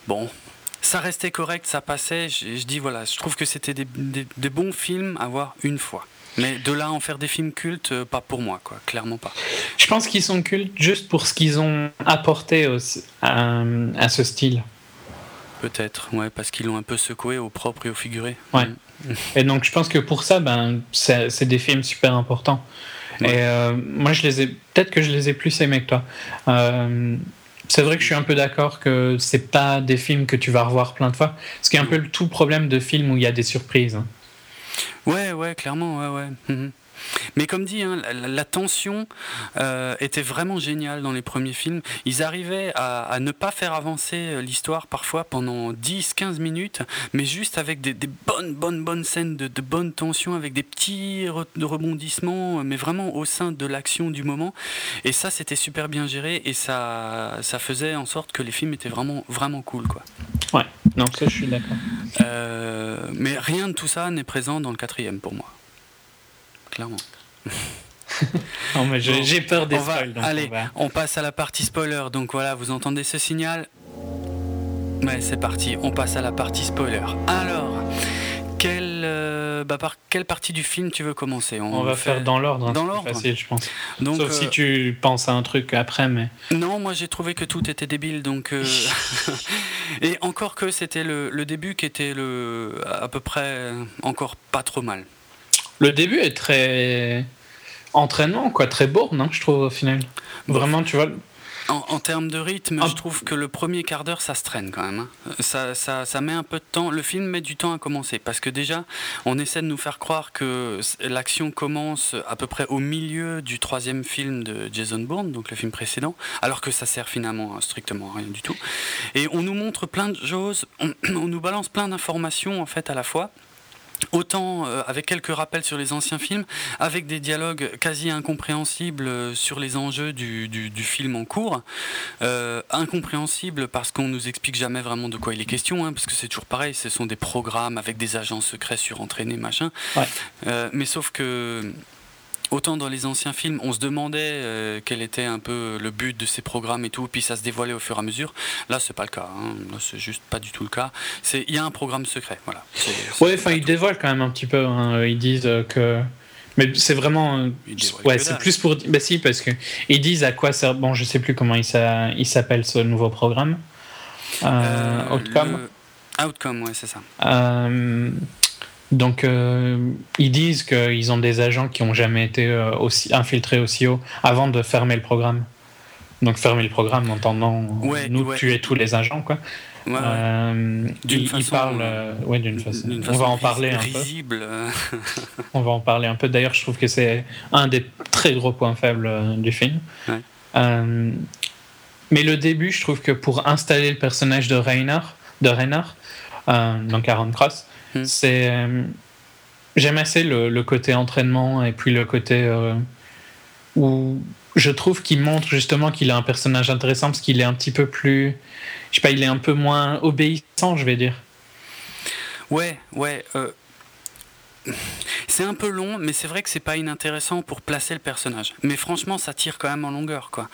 Bon, ça restait correct, ça passait. Je, je dis voilà, je trouve que c'était des, des, des bons films à voir une fois. Mais de là en faire des films cultes, euh, pas pour moi, quoi, clairement pas. Je pense qu'ils sont cultes juste pour ce qu'ils ont apporté à, ce style. Peut-être, ouais, parce qu'ils l'ont un peu secoué au propre et au figuré. Ouais. Mm. Et donc je pense que pour ça, ben, c'est des films super importants. Et euh, moi, je les ai, peut-être que je les ai plus aimés que toi. Euh, c'est vrai que je suis un peu d'accord que c'est pas des films que tu vas revoir plein de fois. Ce qui est un peu le tout problème de films où il y a des surprises. Ouais, ouais, clairement, ouais, ouais. Mhm. Mais comme dit, hein, la, tension euh, était vraiment géniale dans les premiers films. Ils arrivaient à, ne pas faire avancer euh, l'histoire parfois pendant 10-15 minutes, mais juste avec des, bonnes, bonnes, bonnes scènes de, de bonne tension, avec des petits rebondissements, mais vraiment au sein de l'action du moment. Et ça, c'était super bien géré et ça, ça faisait en sorte que les films étaient vraiment, vraiment cool. Quoi. Ouais, non, ça je suis d'accord. Euh, mais rien de tout ça n'est présent dans le quatrième pour moi. Clairement. non, mais j'ai peur des spoils. allez, on, passe à la partie spoiler. Donc voilà, vous entendez ce signal? Ouais, c'est parti, on passe à la partie spoiler. Alors, quelle, euh, bah, par quelle partie du film tu veux commencer? On, va faire dans l'ordre. Hein, dans l'ordre facile, je pense. Donc, Sauf si euh, tu penses à un truc après, mais. Non, moi j'ai trouvé que tout était débile, donc. Euh, et encore que c'était le, le, début qui était le à peu près encore pas trop mal. Le début est très entraînement, quoi, très borne, hein, je trouve au final. Vraiment, tu vois. En, termes de rythme, ah. je trouve que le premier quart d'heure, ça se traîne quand même. Hein. Ça, ça, ça, met un peu de temps. Le film met du temps à commencer parce que déjà, on essaie de nous faire croire que l'action commence à peu près au milieu du troisième film de Jason Bourne, donc le film précédent, alors que ça sert finalement strictement à rien du tout. Et on nous montre plein de choses, on, on nous balance plein d'informations en fait à la fois autant euh, avec quelques rappels sur les anciens films, avec des dialogues quasi incompréhensibles euh, sur les enjeux du, film en cours. Euh, incompréhensibles parce qu'on nous explique jamais vraiment de quoi il est question, hein, parce que c'est toujours pareil, ce sont des programmes avec des agents secrets surentraînés, machin. mais sauf que autant dans les anciens films, on se demandait euh, quel était un peu le but de ces programmes et tout, puis ça se dévoilait au fur et à mesure. Là, c'est pas le cas. Hein. Là, c'est juste pas du tout le cas. C'est il y a un programme secret, voilà. ouais, enfin, ils dévoilent quand même un petit peu. Hein. Ils disent euh, que. Mais c'est vraiment. Ouais, c'est plus pour. Bah si, parce que ils disent à quoi sert. Bon, je sais plus comment il s'appelle ce nouveau programme. Euh, Outcome. Outcome, ouais, c'est ça. Donc, euh, ils disent qu'ils ont des agents qui n'ont jamais été euh, aussi infiltrés aussi haut avant de fermer le programme. Donc, fermer le programme en entendant nous tuer tous les agents, quoi. Euh, ils, parlent, ouais, d'une façon. On va en parler un peu. On va en parler un peu. D'ailleurs, je trouve que c'est un des très gros points faibles du film. mais le début, je trouve que pour installer le personnage de Reinhard, de Reinhard, donc Aaron Cross, Hmm. C'est euh, j'aime assez le, côté entraînement et puis le côté euh, où je trouve qu'il montre justement qu'il a un personnage intéressant parce qu'il est un petit peu plus je sais pas il est un peu moins obéissant je vais dire ouais ouais euh, c'est un peu long, mais c'est vrai que c'est pas inintéressant pour placer le personnage. Mais franchement, ça tire quand même en longueur, quoi.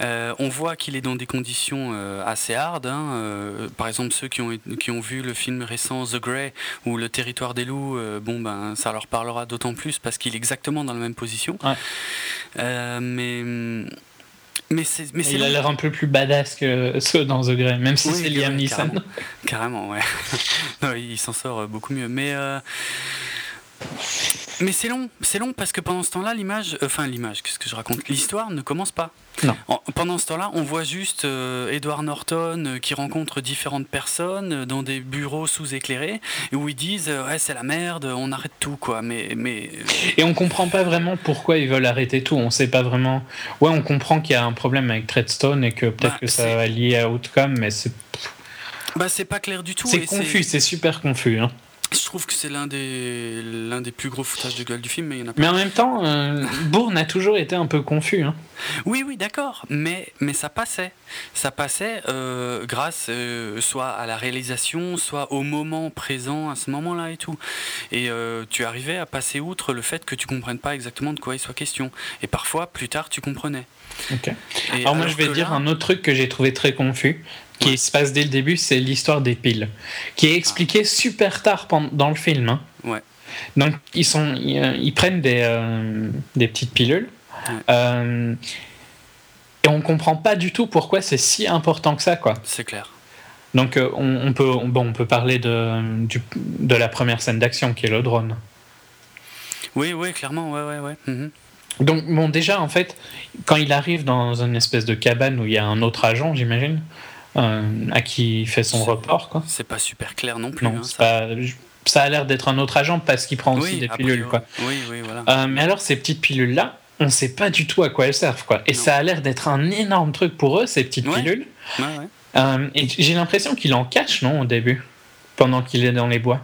Euh, on voit qu'il est dans des conditions euh, assez hard. Hein. Euh, par exemple, ceux qui ont, qui ont vu le film récent The Grey ou Le Territoire des loups, bon ben, ça leur parlera d'autant plus parce qu'il est exactement dans la même position. mais mais c'est, mais il a l'air un peu plus badass que ceux dans The Grey, même si c'est Liam Neeson. Carrément, ouais. non, il s'en sort beaucoup mieux. Mais mais c'est long, c'est long parce que pendant ce temps-là, l'image, euh, enfin l'image, qu'est-ce que je raconte? L'histoire ne commence pas. Non. pendant ce temps-là, on voit juste euh, Edward Norton euh, qui rencontre différentes personnes dans des bureaux sous-éclairés où ils disent ouais c'est la merde, on arrête tout quoi. Mais mais et on comprend pas vraiment pourquoi ils veulent arrêter tout. On sait pas vraiment. Ouais, on comprend qu'il y a un problème avec Treadstone et que peut-être bah, que ça va lier à Outcome, mais c'est. Bah c'est pas clair du tout. C'est confus, c'est super confus. Hein. Je trouve que c'est l'un des, l'un des plus gros foutages de gueule du film, mais il y en a pas. Mais en même temps, euh, Bourne a toujours été un peu confus. Hein. Oui, oui, d'accord, mais, mais ça passait. Ça passait euh, grâce euh, soit à la réalisation, soit au moment présent, à ce moment-là et tout. Et tu arrivais à passer outre le fait que tu comprennes pas exactement de quoi il soit question. Et parfois, plus tard, tu comprenais. Alors, moi, je vais dire un autre truc que j'ai trouvé très confus qui se passe dès le début, c'est l'histoire des piles, qui est expliquée super tard dans le film. Hein. Ouais. Donc ils sont, ils, prennent des, euh, des petites pilules. Euh, et on comprend pas du tout pourquoi c'est si important que ça, quoi. C'est clair. Donc euh, on, peut, bon, on peut parler de, de la première scène d'action qui est le drone. Oui, oui, clairement, ouais, ouais, ouais. Mhm. Donc bon, déjà en fait, quand il arrive dans une espèce de cabane où il y a un autre agent, j'imagine, à qui il fait son report. Quoi. C'est pas super clair non plus. Non, hein, ça a l'air d'être un autre agent parce qu'il prend aussi des pilules. Quoi. Oui, oui, voilà. Euh, mais alors, ces petites pilules-là, on ne sait pas du tout à quoi elles servent. Quoi. Et ça a l'air d'être un énorme truc pour eux, ces petites pilules. Euh, et j'ai l'impression qu'il en cache, non, au début, pendant qu'il est dans les bois.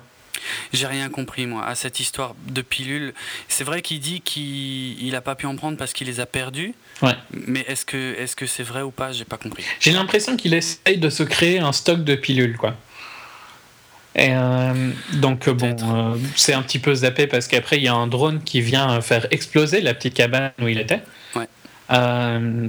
J'ai rien compris, moi, à cette histoire de pilules. C'est vrai qu'il dit qu'il n'a pas pu en prendre parce qu'il les a perdues. Ouais. Mais est-ce que c'est -ce c'est vrai ou pas? J'ai pas compris. J'ai l'impression qu'il essaye de se créer un stock de pilules, quoi. Et euh, donc bon, euh, c'est un petit peu zappé parce qu'après il y a un drone qui vient faire exploser la petite cabane où il était. Ouais. Euh,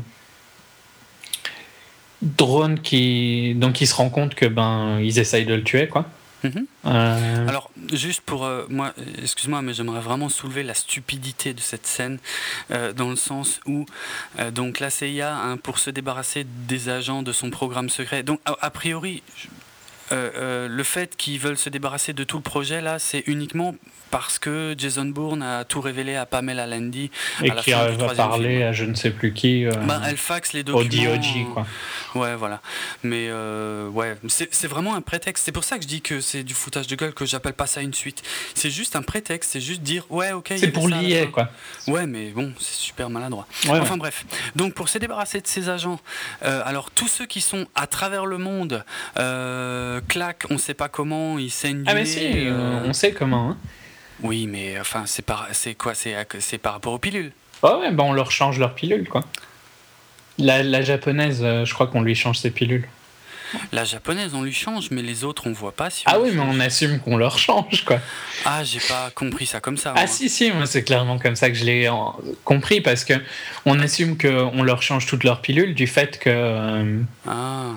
drone qui donc il se rend compte que ben ils essayent de le tuer quoi. Mhm. Alors, juste pour moi, excuse-moi, mais j'aimerais vraiment soulever la stupidité de cette scène, dans le sens où, donc la CIA, hein, pour se débarrasser des agents de son programme secret, donc a, a priori, euh, euh, le fait qu'ils veulent se débarrasser de tout le projet, là, c'est uniquement parce que Jason Bourne a tout révélé à Pamela Landy. Et qui va parler à je ne sais plus qui. Euh, ben, elle faxe les documents. Au DOG, quoi. Ouais, voilà. Mais euh, ouais, c'est vraiment un prétexte. C'est pour ça que je dis que c'est du foutage de gueule, que j'appelle pas ça une suite. C'est juste un prétexte, c'est juste dire, ouais, ok. C'est pour lier, quoi. Ouais, mais bon, c'est super maladroit. enfin bref. Donc pour se débarrasser de ces agents, alors tous ceux qui sont à travers le monde, euh, clac, on sait pas comment, ils saignent du Ah, mais si, on sait comment. Hein. Oui, mais enfin, c'est par, c'est quoi C'est par rapport aux pilules. Oh ouais, bah on leur change leurs pilules, quoi. La, la japonaise, euh, je crois qu'on lui change ses pilules. La japonaise, on lui change, mais les autres, on voit pas. Si ah oui, mais on assume qu'on leur change, quoi. Ah, j'ai pas compris ça comme ça. Ah si, si, moi c'est clairement comme ça que je l'ai compris, parce que on assume qu'on leur change toutes leurs pilules du fait que. Euh, ah.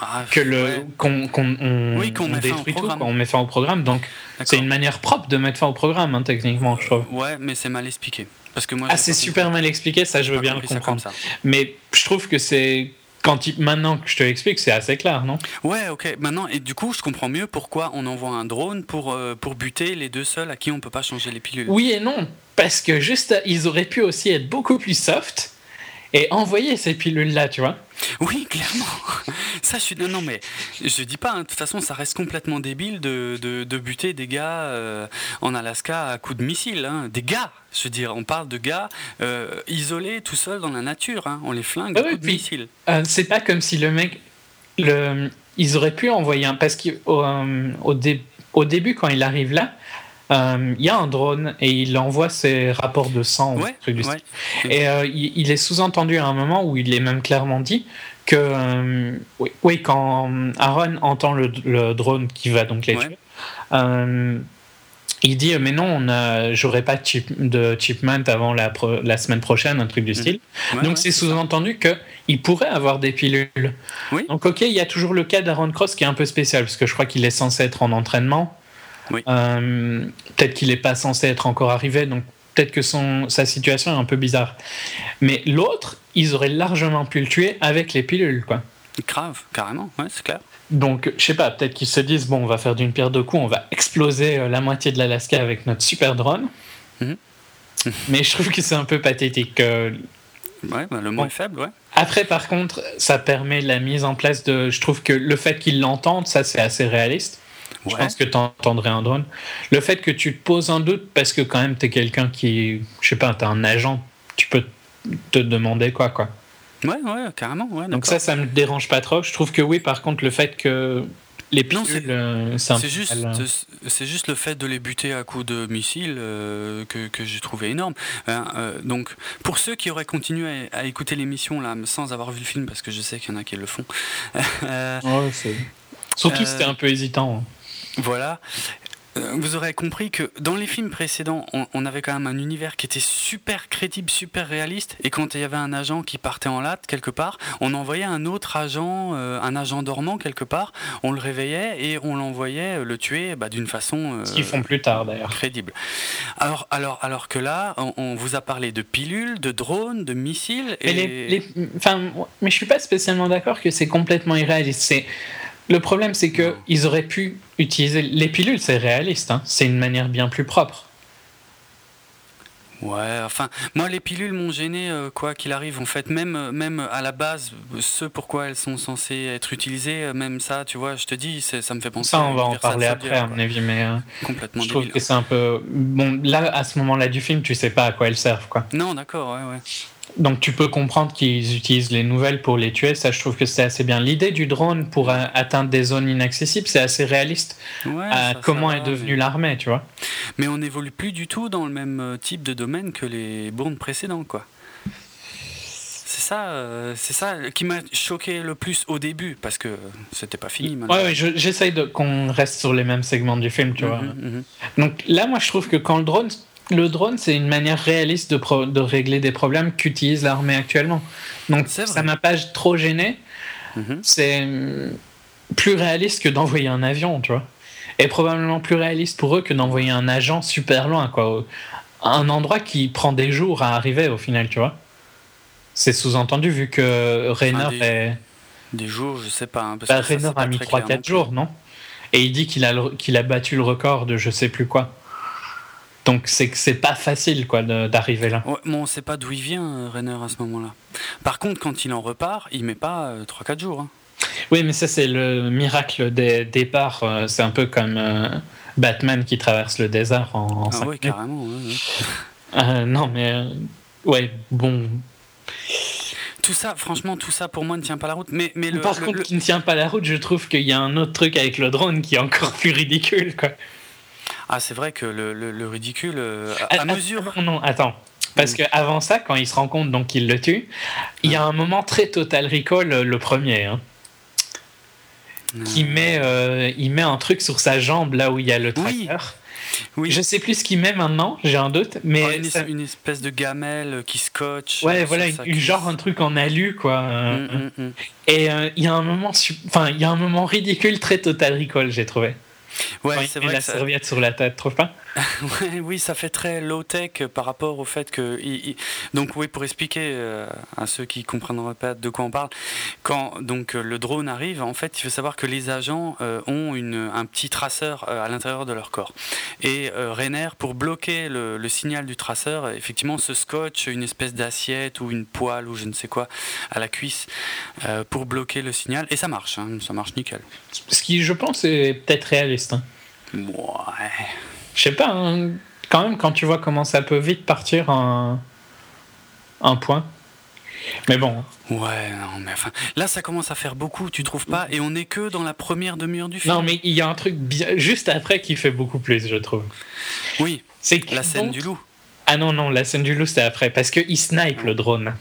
Ah, que le qu'on on, oui, qu'on met détruit tout, on met fin au programme. Donc c'est une manière propre de mettre fin au programme, hein, techniquement, je trouve. Ouais, mais c'est mal expliqué. Parce que moi, ah, c'est super mal expliqué, ça je veux bien le comprendre. Mais je trouve que c'est quand il... maintenant que je te l'explique, c'est assez clair, non? Ouais, ok. Maintenant, et du coup, je comprends mieux pourquoi on envoie un drone pour, euh, pour buter les deux seuls à qui on peut pas changer les pilules. Oui et non, parce que juste, ils auraient pu aussi être beaucoup plus soft et envoyer ces pilules-là, tu vois. Oui, clairement. Ça, je suis. Non, mais je dis pas, hein. de toute façon, ça reste complètement débile de, de, buter des gars euh, en Alaska à coups de missile. Hein. Des gars, je veux dire, on parle de gars euh, isolés tout seuls dans la nature. Hein. On les flingue à ah coups de missile. Euh, c'est pas comme si le mec. Le, ils auraient pu envoyer un. Parce qu'au au, au début, quand il arrive là, il y a un drone et il envoie ses rapports de sang. Et il, est sous-entendu à un moment où il est même clairement dit que euh, oui, quand Aaron entend le, drone qui va donc les tuer, euh, il dit mais non, j'aurai pas de, chip, de chipment avant la, la, semaine prochaine, un truc du mhm. style. donc c'est sous-entendu que il pourrait avoir des pilules. Donc ok, il y a toujours le cas d'Aaron Cross qui est un peu spécial parce que je crois qu'il est censé être en entraînement. Euh, peut-être qu'il n'est pas censé être encore arrivé, donc peut-être que son, sa situation est un peu bizarre. Mais l'autre, ils auraient largement pu le tuer avec les pilules, quoi. Grave, carrément, ouais, c'est clair. Donc, je sais pas, peut-être qu'ils se disent, bon, on va faire d'une pierre deux coups, on va exploser euh, la moitié de l'Alaska avec notre super drone. Mhm. Mais je trouve que c'est un peu pathétique. ouais, bah, le mot est faible, ouais. Après, par contre, ça permet la mise en place de. Je trouve que le fait qu'ils l'entendent, ça, c'est assez réaliste. Je pense que tu entendrais un drone. Le fait que tu te poses un doute parce que quand même tu es quelqu'un qui, je sais pas, tu es un agent, tu peux te demander quoi quoi. Ouais, ouais, carrément. Ouais, Donc ça, ça me dérange pas trop. Je trouve que oui, par contre, le fait que les pilules, euh, c'est juste, c'est juste le fait de les buter à coups de missiles euh, que, que j'ai trouvé énorme. Hein, euh, donc, pour ceux qui auraient continué à, écouter l'émission là sans avoir vu le film, parce que je sais qu'il y en a qui le font. ouais, Surtout, c'était un peu hésitant. Hein. Voilà. Euh, vous aurez compris que dans les films précédents, on, avait quand même un univers qui était super crédible, super réaliste. Et quand il y avait un agent qui partait en latte quelque part, on envoyait un autre agent, euh, un agent dormant quelque part. On le réveillait et on l'envoyait le tuer bah, d'une façon. Euh, Ce qu'ils font plus tard d'ailleurs. Crédible. Alors, alors, alors que là, on, vous a parlé de pilules, de drones, de missiles. Et... Mais, les, enfin, mais je suis pas spécialement d'accord que c'est complètement irréaliste. C'est le problème, c'est qu'ils auraient pu utiliser les pilules, c'est réaliste, hein. c'est une manière bien plus propre. Ouais, enfin, moi les pilules m'ont gêné euh, quoi qu'il arrive. En fait, même euh, même à la base, ce pourquoi elles sont censées être utilisées, euh, même ça, tu vois, je te dis, ça me fait penser. Ça, on va en parler après, à mon avis, mais complètement. Je trouve que c'est un peu bon. Là, à ce moment-là du film, tu sais pas à quoi elles servent, quoi. Non, d'accord, ouais, ouais. Donc tu peux comprendre qu'ils utilisent les nouvelles pour les tuer, ça je trouve que c'est assez bien. L'idée du drone pour atteindre des zones inaccessibles, c'est assez réaliste. Ouais, comment est devenue l'armée, tu vois? Mais on n'évolue plus du tout dans le même euh, type de domaine que les bournes précédents, quoi. C'est ça, euh, c'est ça qui m'a choqué le plus au début, parce que c'était pas fini. Maintenant. Ouais, ouais j'essaye qu'on reste sur les mêmes segments du film, tu vois. Mhm, mhm. Donc là, moi, je trouve que quand le drone le drone, c'est une manière réaliste de, de régler des problèmes qu'utilise l'armée actuellement. Donc ça m'a pas trop gêné. Mhm. C'est hum, plus réaliste que d'envoyer un avion, tu vois. Et probablement plus réaliste pour eux que d'envoyer un agent super loin, quoi. Un endroit qui prend des jours à arriver au final, tu vois. C'est sous-entendu vu que Rainer est. Des jours, je sais pas. Hein, bah, Rainer a mis 3-4 jours, non? Et il dit qu'il a, qu'il a battu le record de je sais plus quoi. Donc c'est que c'est pas facile quoi d'arriver là. Ouais, bon, on sait pas d'où il vient euh, Renner à ce moment-là. Par contre, quand il en repart, il met pas 3-4 euh, jours. Hein. Oui, mais ça c'est le miracle des départs. Euh, c'est un peu comme Batman qui traverse le désert en. ah oui, carrément. non, mais ouais, bon. Tout ça, franchement, tout ça pour moi ne tient pas la route. Mais, mais le, Par contre, qui ne tient pas la route, je trouve qu'il y a un autre truc avec le drone qui est encore plus ridicule, quoi. Ah, c'est vrai que le, le, ridicule, euh, à, mesure. Non, non, attends. Parce que qu'avant ça, quand il se rend compte donc qu'il le tue, il y a un moment très Total Recall, euh, le premier, hein, qui met, euh, il met un truc sur sa jambe là où il y a le tracker. Oui. Je sais plus ce qu'il met maintenant, j'ai un doute, mais une, espèce de gamelle qui scotche. Ouais, voilà, une, genre un truc en alu quoi. Mm, mm, mm. Et il y a un moment, enfin, il y a un moment ridicule très Total Recall, j'ai trouvé. Ouais, c'est vrai. La serviette sur la tête, trouve pas Oui, ça fait très low-tech par rapport au fait que. Donc, oui, pour expliquer euh, à ceux qui comprendront pas de quoi on parle, quand donc le drone arrive, en fait, il faut savoir que les agents euh, ont une, un petit traceur euh, à l'intérieur de leur corps. Et Rainer, pour bloquer le, signal du traceur, effectivement, se scotch une espèce d'assiette ou une poêle ou je ne sais quoi à la cuisse pour bloquer le signal. Et ça marche, hein, ça marche nickel. Ce qui, je pense, est peut-être réaliste. Hein. Ouais. Je sais pas, hein. quand même, quand tu vois comment ça peut vite partir un, un point. Mais bon. Ouais, non, mais enfin. Là, ça commence à faire beaucoup, tu trouves pas? Et on est que dans la première demi-heure du film? Non, mais il y a un truc bien, juste après qui fait beaucoup plus, je trouve. Oui. C'est la scène du loup. Ah non, non, la scène du loup, c'est après. Parce qu'il snipe le drone.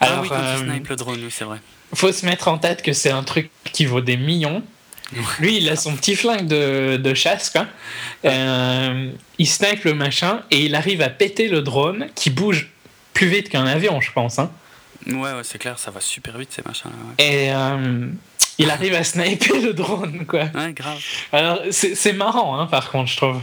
Alors, ah oui, il euh, snipe le drone, oui, c'est vrai. Faut se mettre en tête que c'est un truc qui vaut des millions. Lui, il a son petit flingue de, de chasse, quoi. Euh, il snipe le machin et il arrive à péter le drone qui bouge plus vite qu'un avion, je pense. Hein. Ouais, ouais c'est clair, ça va super vite ces machins-là. Et euh, il arrive à sniper le drone, quoi. Ouais, grave. Alors, c'est marrant, hein, par contre, je trouve.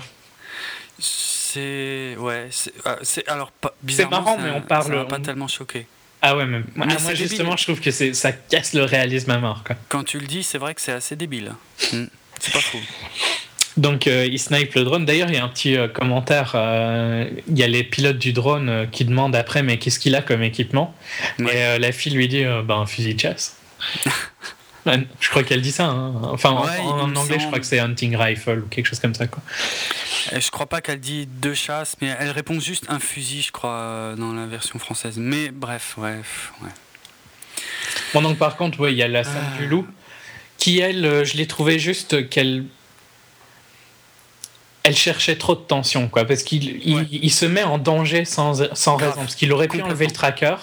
C'est. Ouais, c'est. Euh, alors, C'est marrant, mais on parle. Ça pas tellement choqué. Ah ouais, même. moi, justement, je trouve que ça casse le réalisme à mort. Quoi. Quand tu le dis, c'est vrai que c'est assez débile. Hmm. C'est pas fou. Donc, euh, il snipe le drone. D'ailleurs, il y a un petit euh, commentaire. Euh, il y a les pilotes du drone qui demandent après, mais qu'est-ce qu'il a comme équipement? Et la fille lui dit bah, un fusil de chasse. je crois qu'elle dit ça. Hein. Enfin, en, anglais, je crois que c'est hunting rifle ou quelque chose comme ça. Quoi. Je crois pas qu'elle dit deux chasses, mais elle répond juste un fusil, je crois, euh, dans la version française. Mais bref, bref, ouais. Bon, donc par contre, ouais, il y a la scène ah. du loup, qui elle, euh, je l'ai trouvé juste qu'elle. Elle cherchait trop de tension, quoi, parce qu'il il, se met en danger sans, sans raison, parce qu'il aurait pu enlever le tracker,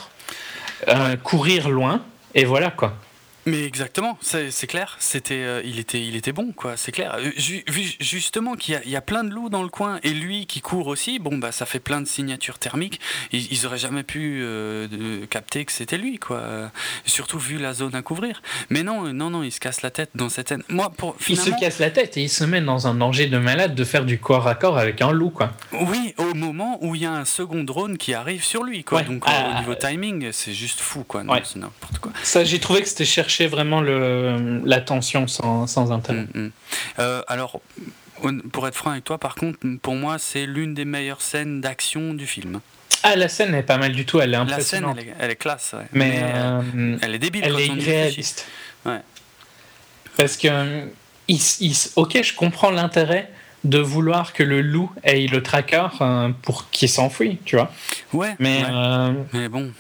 euh, courir loin, et voilà, quoi. Mais exactement, c'est clair. C'était, euh, il était, il était bon, quoi. C'est clair. Euh, vu justement qu'il y, a plein de loups dans le coin et lui qui court aussi, bon bah ça fait plein de signatures thermiques. Ils, ils auraient jamais pu euh, capter que c'était lui, quoi. Surtout vu la zone à couvrir. Mais non, non, non, il se casse la tête dans cette scène. Moi, pour il se casse la tête et il se met dans un danger de malade de faire du corps à corps avec un loup, quoi. Oui, au moment où il y a un second drone qui arrive sur lui, quoi. Donc au ah, niveau timing, c'est juste fou, quoi. c'est n'importe quoi. Ça, j'ai trouvé que c'était cherché vraiment le, la tension sans, sans intérêt. Mm, mm. Euh, alors, pour être franc avec toi, par contre, pour moi, c'est l'une des meilleures scènes d'action du film. Ah, la scène est pas mal du tout, elle est impressionnante. La scène, elle est, classe, Mais, euh, elle est débile. Elle est irréaliste. Ouais. Parce que, ok, je comprends l'intérêt de vouloir que le loup ait le tracker euh, pour qu'il s'enfuit, tu vois. Ouais. Mais, euh, mais bon.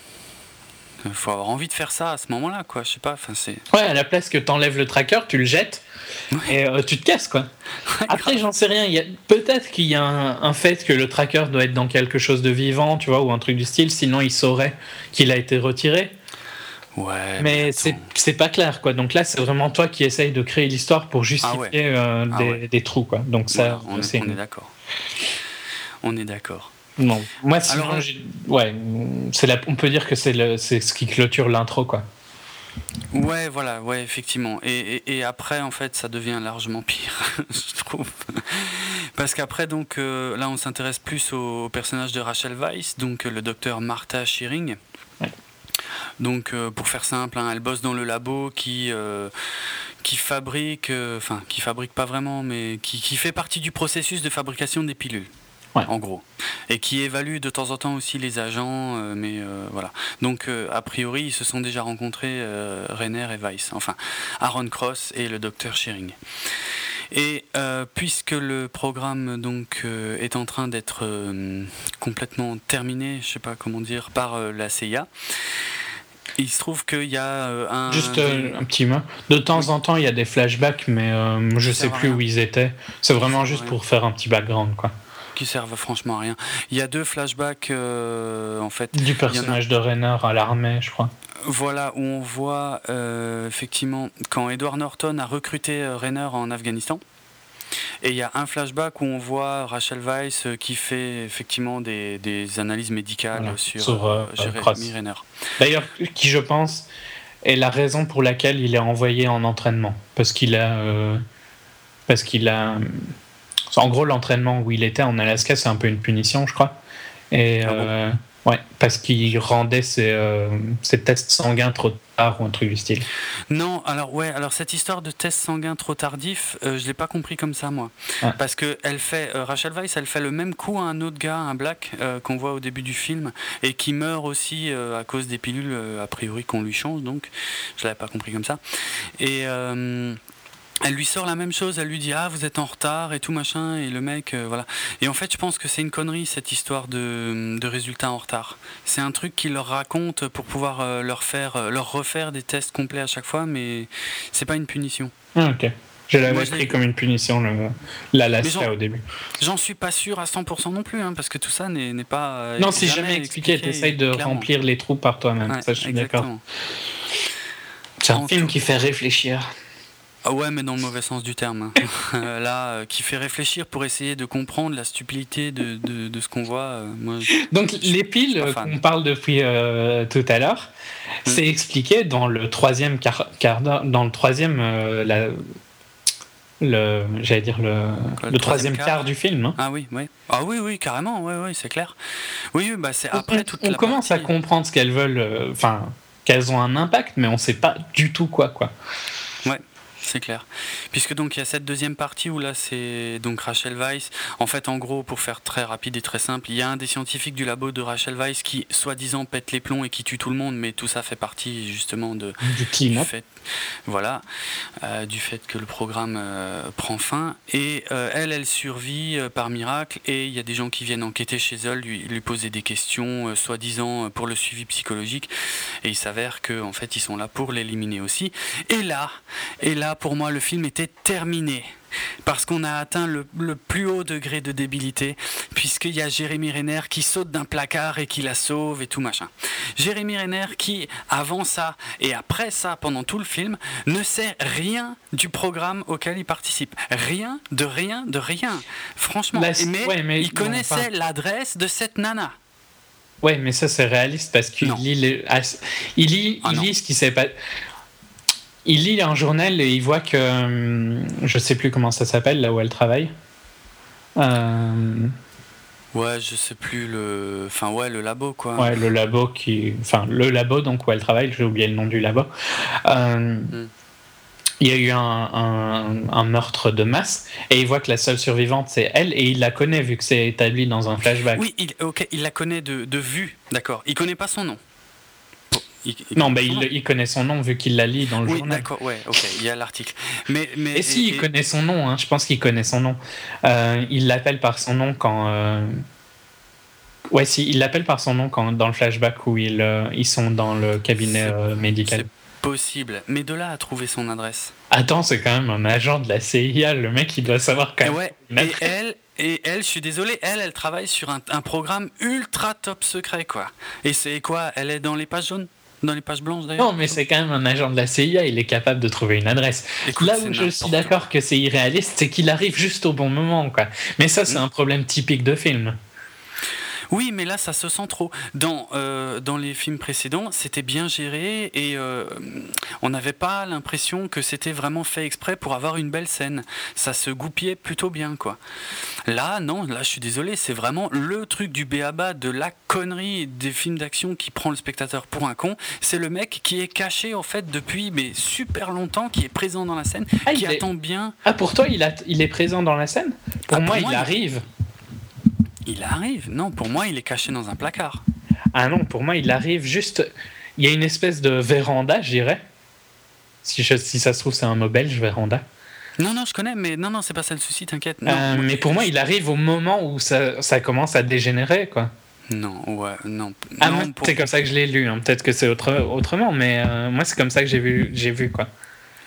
Il faut avoir envie de faire ça à ce moment-là, quoi. Je sais pas. Enfin, c'est. Ouais, à la place que t'enlèves le tracker, tu le jettes et euh, tu te casses, quoi. Après, j'en sais rien. Il peut-être qu'il y a un, fait que le tracker doit être dans quelque chose de vivant, tu vois, ou un truc du style. Sinon, il saurait qu'il a été retiré. Ouais. Mais, c'est pas clair, quoi. Donc là, c'est vraiment toi qui essaye de créer l'histoire pour justifier ah euh, ah des, trous, quoi. Donc ça, on, est, on est d'accord. On est d'accord. Non, moi, sinon, Alors, ouais, c'est la... on peut dire que c'est ce qui clôture l'intro, quoi. Ouais, voilà, ouais, effectivement. Et, et, après, en fait, ça devient largement pire, je trouve. Parce qu'après, donc, euh, là, on s'intéresse plus au, personnage de Rachel Weisz, donc le docteur Martha Shearing. Donc, euh, pour faire simple, hein, elle bosse dans le labo qui, euh, qui fabrique, enfin, qui fabrique pas vraiment, mais qui, qui fait partie du processus de fabrication des pilules en gros. Et qui évalue de temps en temps aussi les agents, euh, mais euh, voilà. Donc, euh, a priori, ils se sont déjà rencontrés, Renner et Weiss. Enfin, Aaron Cross et le docteur Shearing. Et puisque le programme donc est en train d'être complètement terminé, je sais pas comment dire, par la CIA, il se trouve qu'il y a un. Juste un petit mot. De temps en temps, il y a des flashbacks, mais je sais plus où ils étaient. C'est vraiment juste pour faire un petit background, quoi qui servent franchement à rien. Il y a deux flashbacks euh, en fait. Du personnage de Rainer à l'armée, je crois. Voilà, où on voit euh, effectivement quand Edward Norton a recruté euh, Rainer en Afghanistan. Et il y a un flashback où on voit Rachel Weisz qui fait effectivement des, des analyses médicales sur, sur Jeremy Renner. D'ailleurs, qui je pense est la raison pour laquelle il est envoyé en entraînement. Parce qu'il a. parce qu'il a en gros, l'entraînement où il était en Alaska, c'est un peu une punition, je crois. Et ah euh, ouais, parce qu'il rendait euh, ses, tests sanguins trop tard ou un truc du style. Non, alors ouais, alors cette histoire de tests sanguins trop tardifs, euh, je l'ai pas compris comme ça moi, ah. parce que elle fait Rachel Weisz, elle fait le même coup à un autre gars, un black qu'on voit au début du film et qui meurt aussi à cause des pilules a priori qu'on lui change, donc je l'avais pas compris comme ça. Et elle lui sort la même chose, elle lui dit ah vous êtes en retard et tout machin et le mec euh, voilà. Et en fait je pense que c'est une connerie cette histoire de, de résultats en retard. C'est un truc qu'il leur raconte pour pouvoir euh, leur faire euh, leur refaire des tests complets à chaque fois, mais c'est pas une punition. Ah, ok. Je l'avais pris comme une punition le, la Alaska au début. J'en suis pas sûr à 100% non plus, hein, parce que tout ça n'est pas. non, c'est jamais, expliqué. Tu essayes de remplir les trous par toi-même. ça, je suis d'accord. C'est un film qui fait réfléchir. Ah ouais, mais dans le mauvais sens du terme. Hein. Là, euh, qui fait réfléchir pour essayer de comprendre la stupidité de, de, ce qu'on voit. Euh, moi, Donc les piles qu'on parle depuis euh, tout à l'heure, mm. c'est expliqué dans le troisième quart, dans le troisième la, le j'allais dire le, le, troisième, quart. du film. Hein. Ah oui, oui. Ah oui, oui, carrément, oui, oui, c'est clair. Oui, bah c'est après toute on commence à comprendre ce qu'elles veulent, enfin qu'elles ont un impact, mais on sait pas du tout quoi, quoi. C'est clair. Puisque donc il y a cette deuxième partie où là c'est donc Rachel Weiss. En fait, en gros, pour faire très rapide et très simple, il y a un des scientifiques du labo de Rachel Weiss qui soi-disant pète les plombs et qui tue tout le monde, mais tout ça fait partie justement de du, fait, voilà, euh, du fait que le programme euh, prend fin. Et euh, elle, elle survit par miracle. Et il y a des gens qui viennent enquêter chez elle, lui, lui poser des questions, soi-disant pour le suivi psychologique. Et il s'avère que en fait ils sont là pour l'éliminer aussi. Et là, et là pour moi, le film était terminé. Parce qu'on a atteint le, plus haut degré de débilité, puisqu'il y a Jérémy Renner qui saute d'un placard et qui la sauve et tout machin. Jérémy Renner qui, avant ça et après ça, pendant tout le film, ne sait rien du programme auquel il participe. Rien, de rien, de rien. Franchement. mais, il connaissait l'adresse de cette nana. Ouais, mais ça c'est réaliste parce qu'il lit, il lit, ah il lit ce qui s'est passé il lit un journal et il voit que hum, je sais plus comment ça s'appelle là où elle travaille. Euh... Ouais, je sais plus le, enfin ouais le labo quoi. Ouais, le labo qui, enfin le labo donc où elle travaille, j'ai oublié le nom du labo. Euh... Hmm. il y a eu un, meurtre de masse et il voit que la seule survivante c'est elle et il la connaît vu que c'est établi dans un flashback. Oui, il, ok, il la connaît de, de vue, d'accord. Il connaît pas son nom. Non, mais il, connaît son nom vu qu'il la lit dans le oui, journal. d'accord, ouais, ok, il y a l'article. Mais, mais, et si, il connaît son nom, hein, je pense qu'il connaît son nom. Euh, il l'appelle par son nom quand. Euh, ouais, si, il l'appelle par son nom quand, dans le flashback où ils, euh, ils sont dans le cabinet médical possible. Mais de là à trouver son adresse. Attends, c'est quand même un agent de la CIA, le mec il doit savoir quand même. Ouais, et elle, et elle, je suis désolé, elle, elle travaille sur un, programme ultra top secret, quoi. Et c'est quoi Elle est dans les pages jaunes? Dans les pages blanches d'ailleurs Non, mais c'est quand même un agent de la CIA, il est capable de trouver une adresse. Là où je suis d'accord que c'est irréaliste, c'est qu'il arrive juste au bon moment, quoi. Mais ça, c'est hmm. un problème typique de film. Oui, mais là, ça se sent trop. Dans, euh, dans les films précédents, c'était bien géré et euh, on n'avait pas l'impression que c'était vraiment fait exprès pour avoir une belle scène. Ça se goupillait plutôt bien, quoi. Là, non, là, je suis désolé, c'est vraiment le truc du béaba, de la connerie des films d'action qui prend le spectateur pour un con. C'est le mec qui est caché, en fait, depuis mais super longtemps, qui est présent dans la scène, ah, qui attend bien. Ah, pour toi, il, a... il est présent dans la scène? Pour ah, moi, il arrive. Il arrive. Non, pour moi, il est caché dans un placard. Ah non, pour moi, il arrive juste. Il y a une espèce de véranda, je dirais. Si, si ça se trouve, c'est un mot belge, véranda. Non, non, je connais, mais non, non, c'est pas ça le souci, t'inquiète. Euh, mais pour moi, il arrive au moment où ça, ça commence à dégénérer, quoi. Non, ouais, non. Ah, c'est comme ça que je l'ai lu. Hein. Peut-être que c'est autre, autrement, mais euh, moi, c'est comme ça que j'ai vu, j'ai vu, quoi.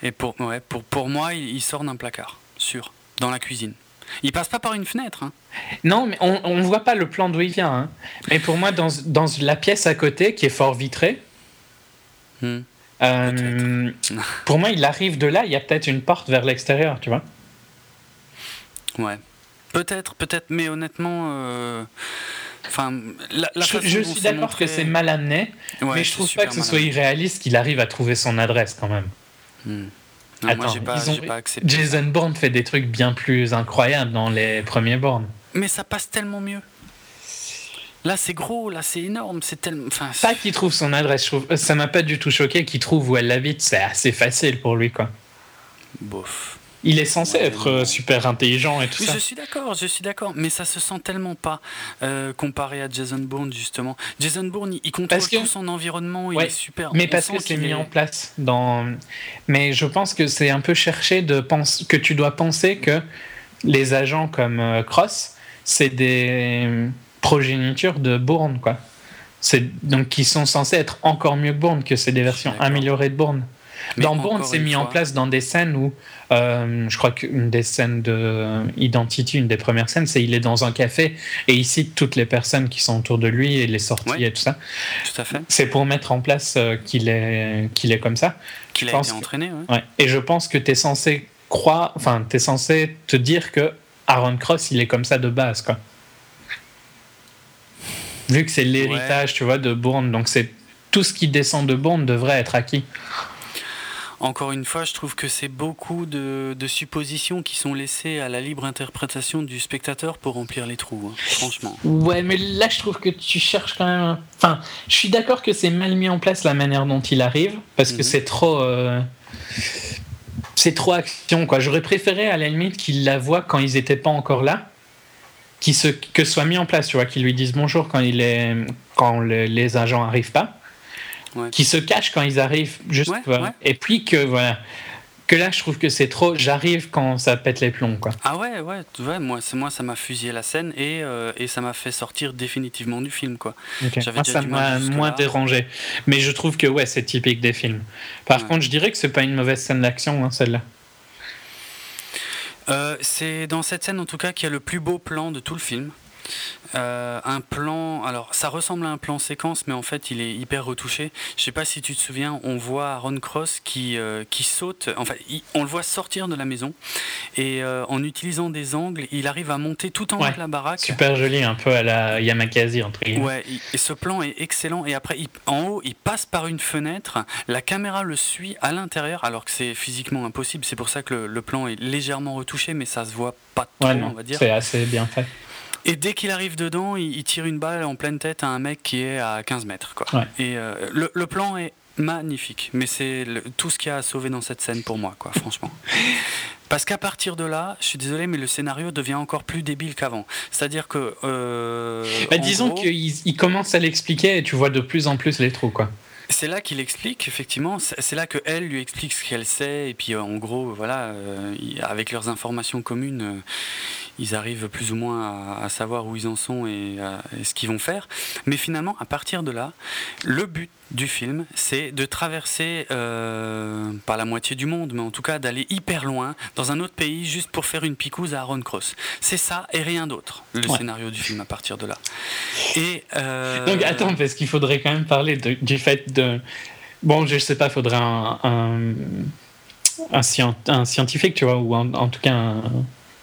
Et pour, ouais, pour, pour moi, il sort d'un placard, sûr, dans la cuisine. Il passe pas par une fenêtre. Hein. Non, mais on ne voit pas le plan d'où il vient. Hein. Mais pour moi, dans, dans, la pièce à côté, qui est fort vitrée, hmm. euh, pour moi, il arrive de là, il y a peut-être une porte vers l'extérieur, tu vois. Ouais. Peut-être, peut-être, mais honnêtement. Euh, enfin, la, je, suis d'accord que c'est mal amené, mais je trouve pas que ce soit irréaliste qu'il arrive à trouver son adresse quand même. Hmm. Attends, Jason Bourne fait des trucs bien plus incroyables dans les premiers Bourne. Mais ça passe tellement mieux. Là, c'est gros, là, c'est énorme, c'est tellement. Enfin, pas qu'il trouve son adresse, ça m'a pas du tout choqué qu'il trouve où elle habite, c'est assez facile pour lui, quoi. Bof. Il est censé être euh, super intelligent et tout oui, ça. Je suis d'accord, je suis d'accord, mais ça se sent tellement pas euh, comparé à Jason Bourne justement. Jason Bourne, il contrôle tout son environnement, il est super. Mais parce que c'est mis en place dans. Mais je pense que c'est un peu cherché de penser que tu dois penser que les agents comme euh, Cross, c'est des progénitures de Bourne, quoi. C'est donc qui sont censés être encore mieux que Bourne, que c'est des versions améliorées de Bourne dans Bond, c'est mis en place dans des scènes où, euh, je crois qu'une des scènes de Identity, une des premières scènes, c'est il est dans un café et il cite toutes les personnes qui sont autour de lui et les sorties et tout ça. Tout à fait. C'est pour mettre en place euh, qu'il est, qu'il est comme ça. Qu'il a été entraîné, ouais. Et je pense que tu es censé croire, enfin, tu es censé te dire que Aaron Cross, il est comme ça de base, quoi. Vu que c'est l'héritage, tu vois, de Bourne, donc c'est tout ce qui descend de Bourne devrait être acquis. Encore une fois, je trouve que c'est beaucoup de, suppositions qui sont laissées à la libre interprétation du spectateur pour remplir les trous, hein, franchement. Ouais, mais là, je trouve que tu cherches quand même. Enfin, je suis d'accord que c'est mal mis en place la manière dont il arrive, parce que mhm. c'est trop. Euh, c'est trop action, quoi. J'aurais préféré, à la limite, qu'il la voit quand ils n'étaient pas encore là. Qui se, que ce soit mis en place, tu vois, qu'ils lui disent bonjour quand, il est, quand les agents n'arrivent pas qui se cachent quand ils arrivent. Juste, Et puis que voilà. Que là, je trouve que c'est trop. J'arrive quand ça pète les plombs, quoi. Ah ouais, ouais, ouais moi, moi, ça m'a fusillé la scène et, euh, et ça m'a fait sortir définitivement du film, quoi. Moi, ça m'a moins dérangé. Mais je trouve que ouais, c'est typique des films. Par contre, je dirais que c'est pas une mauvaise scène d'action, hein, celle-là. Euh, c'est dans cette scène, en tout cas, qu'il y a le plus beau plan de tout le film. Euh, un plan, alors ça ressemble à un plan séquence, mais en fait il est hyper retouché. Je sais pas si tu te souviens, on voit Ron Cross qui, euh, qui saute, enfin on le voit sortir de la maison et euh, en utilisant des angles, il arrive à monter tout en haut de la baraque. Super joli, un peu à la Yamakasi entre guillemets. Ouais, et ce plan est excellent. Et après, en haut, il passe par une fenêtre, la caméra le suit à l'intérieur, alors que c'est physiquement impossible. C'est pour ça que le, le, plan est légèrement retouché, mais ça se voit pas trop, on va dire. C'est assez bien fait. Et dès qu'il arrive dedans, il, tire une balle en pleine tête à un mec qui est à 15 mètres. Quoi. Et euh, le, plan est magnifique. Mais c'est tout ce qu'il y a à sauver dans cette scène pour moi, quoi, franchement. Parce qu'à partir de là, je suis désolé, mais le scénario devient encore plus débile qu'avant. C'est-à-dire que. Euh, bah, disons qu'il commence à l'expliquer et tu vois de plus en plus les trous, quoi. C'est là qu'il explique, effectivement, c'est là que elle lui explique ce qu'elle sait, et puis euh, en gros, voilà, euh, avec leurs informations communes, euh, ils arrivent plus ou moins à, savoir où ils en sont et, ce qu'ils vont faire. Mais finalement, à partir de là, le but du film, c'est de traverser, pas la moitié du monde, mais en tout cas d'aller hyper loin dans un autre pays juste pour faire une picouse à Aaron Cross. C'est ça et rien d'autre, le scénario du film à partir de là. Et, Donc attends, parce qu'il faudrait quand même parler du fait Bon, je sais pas, faudrait un, un, un, scientifique, tu vois, ou en, tout cas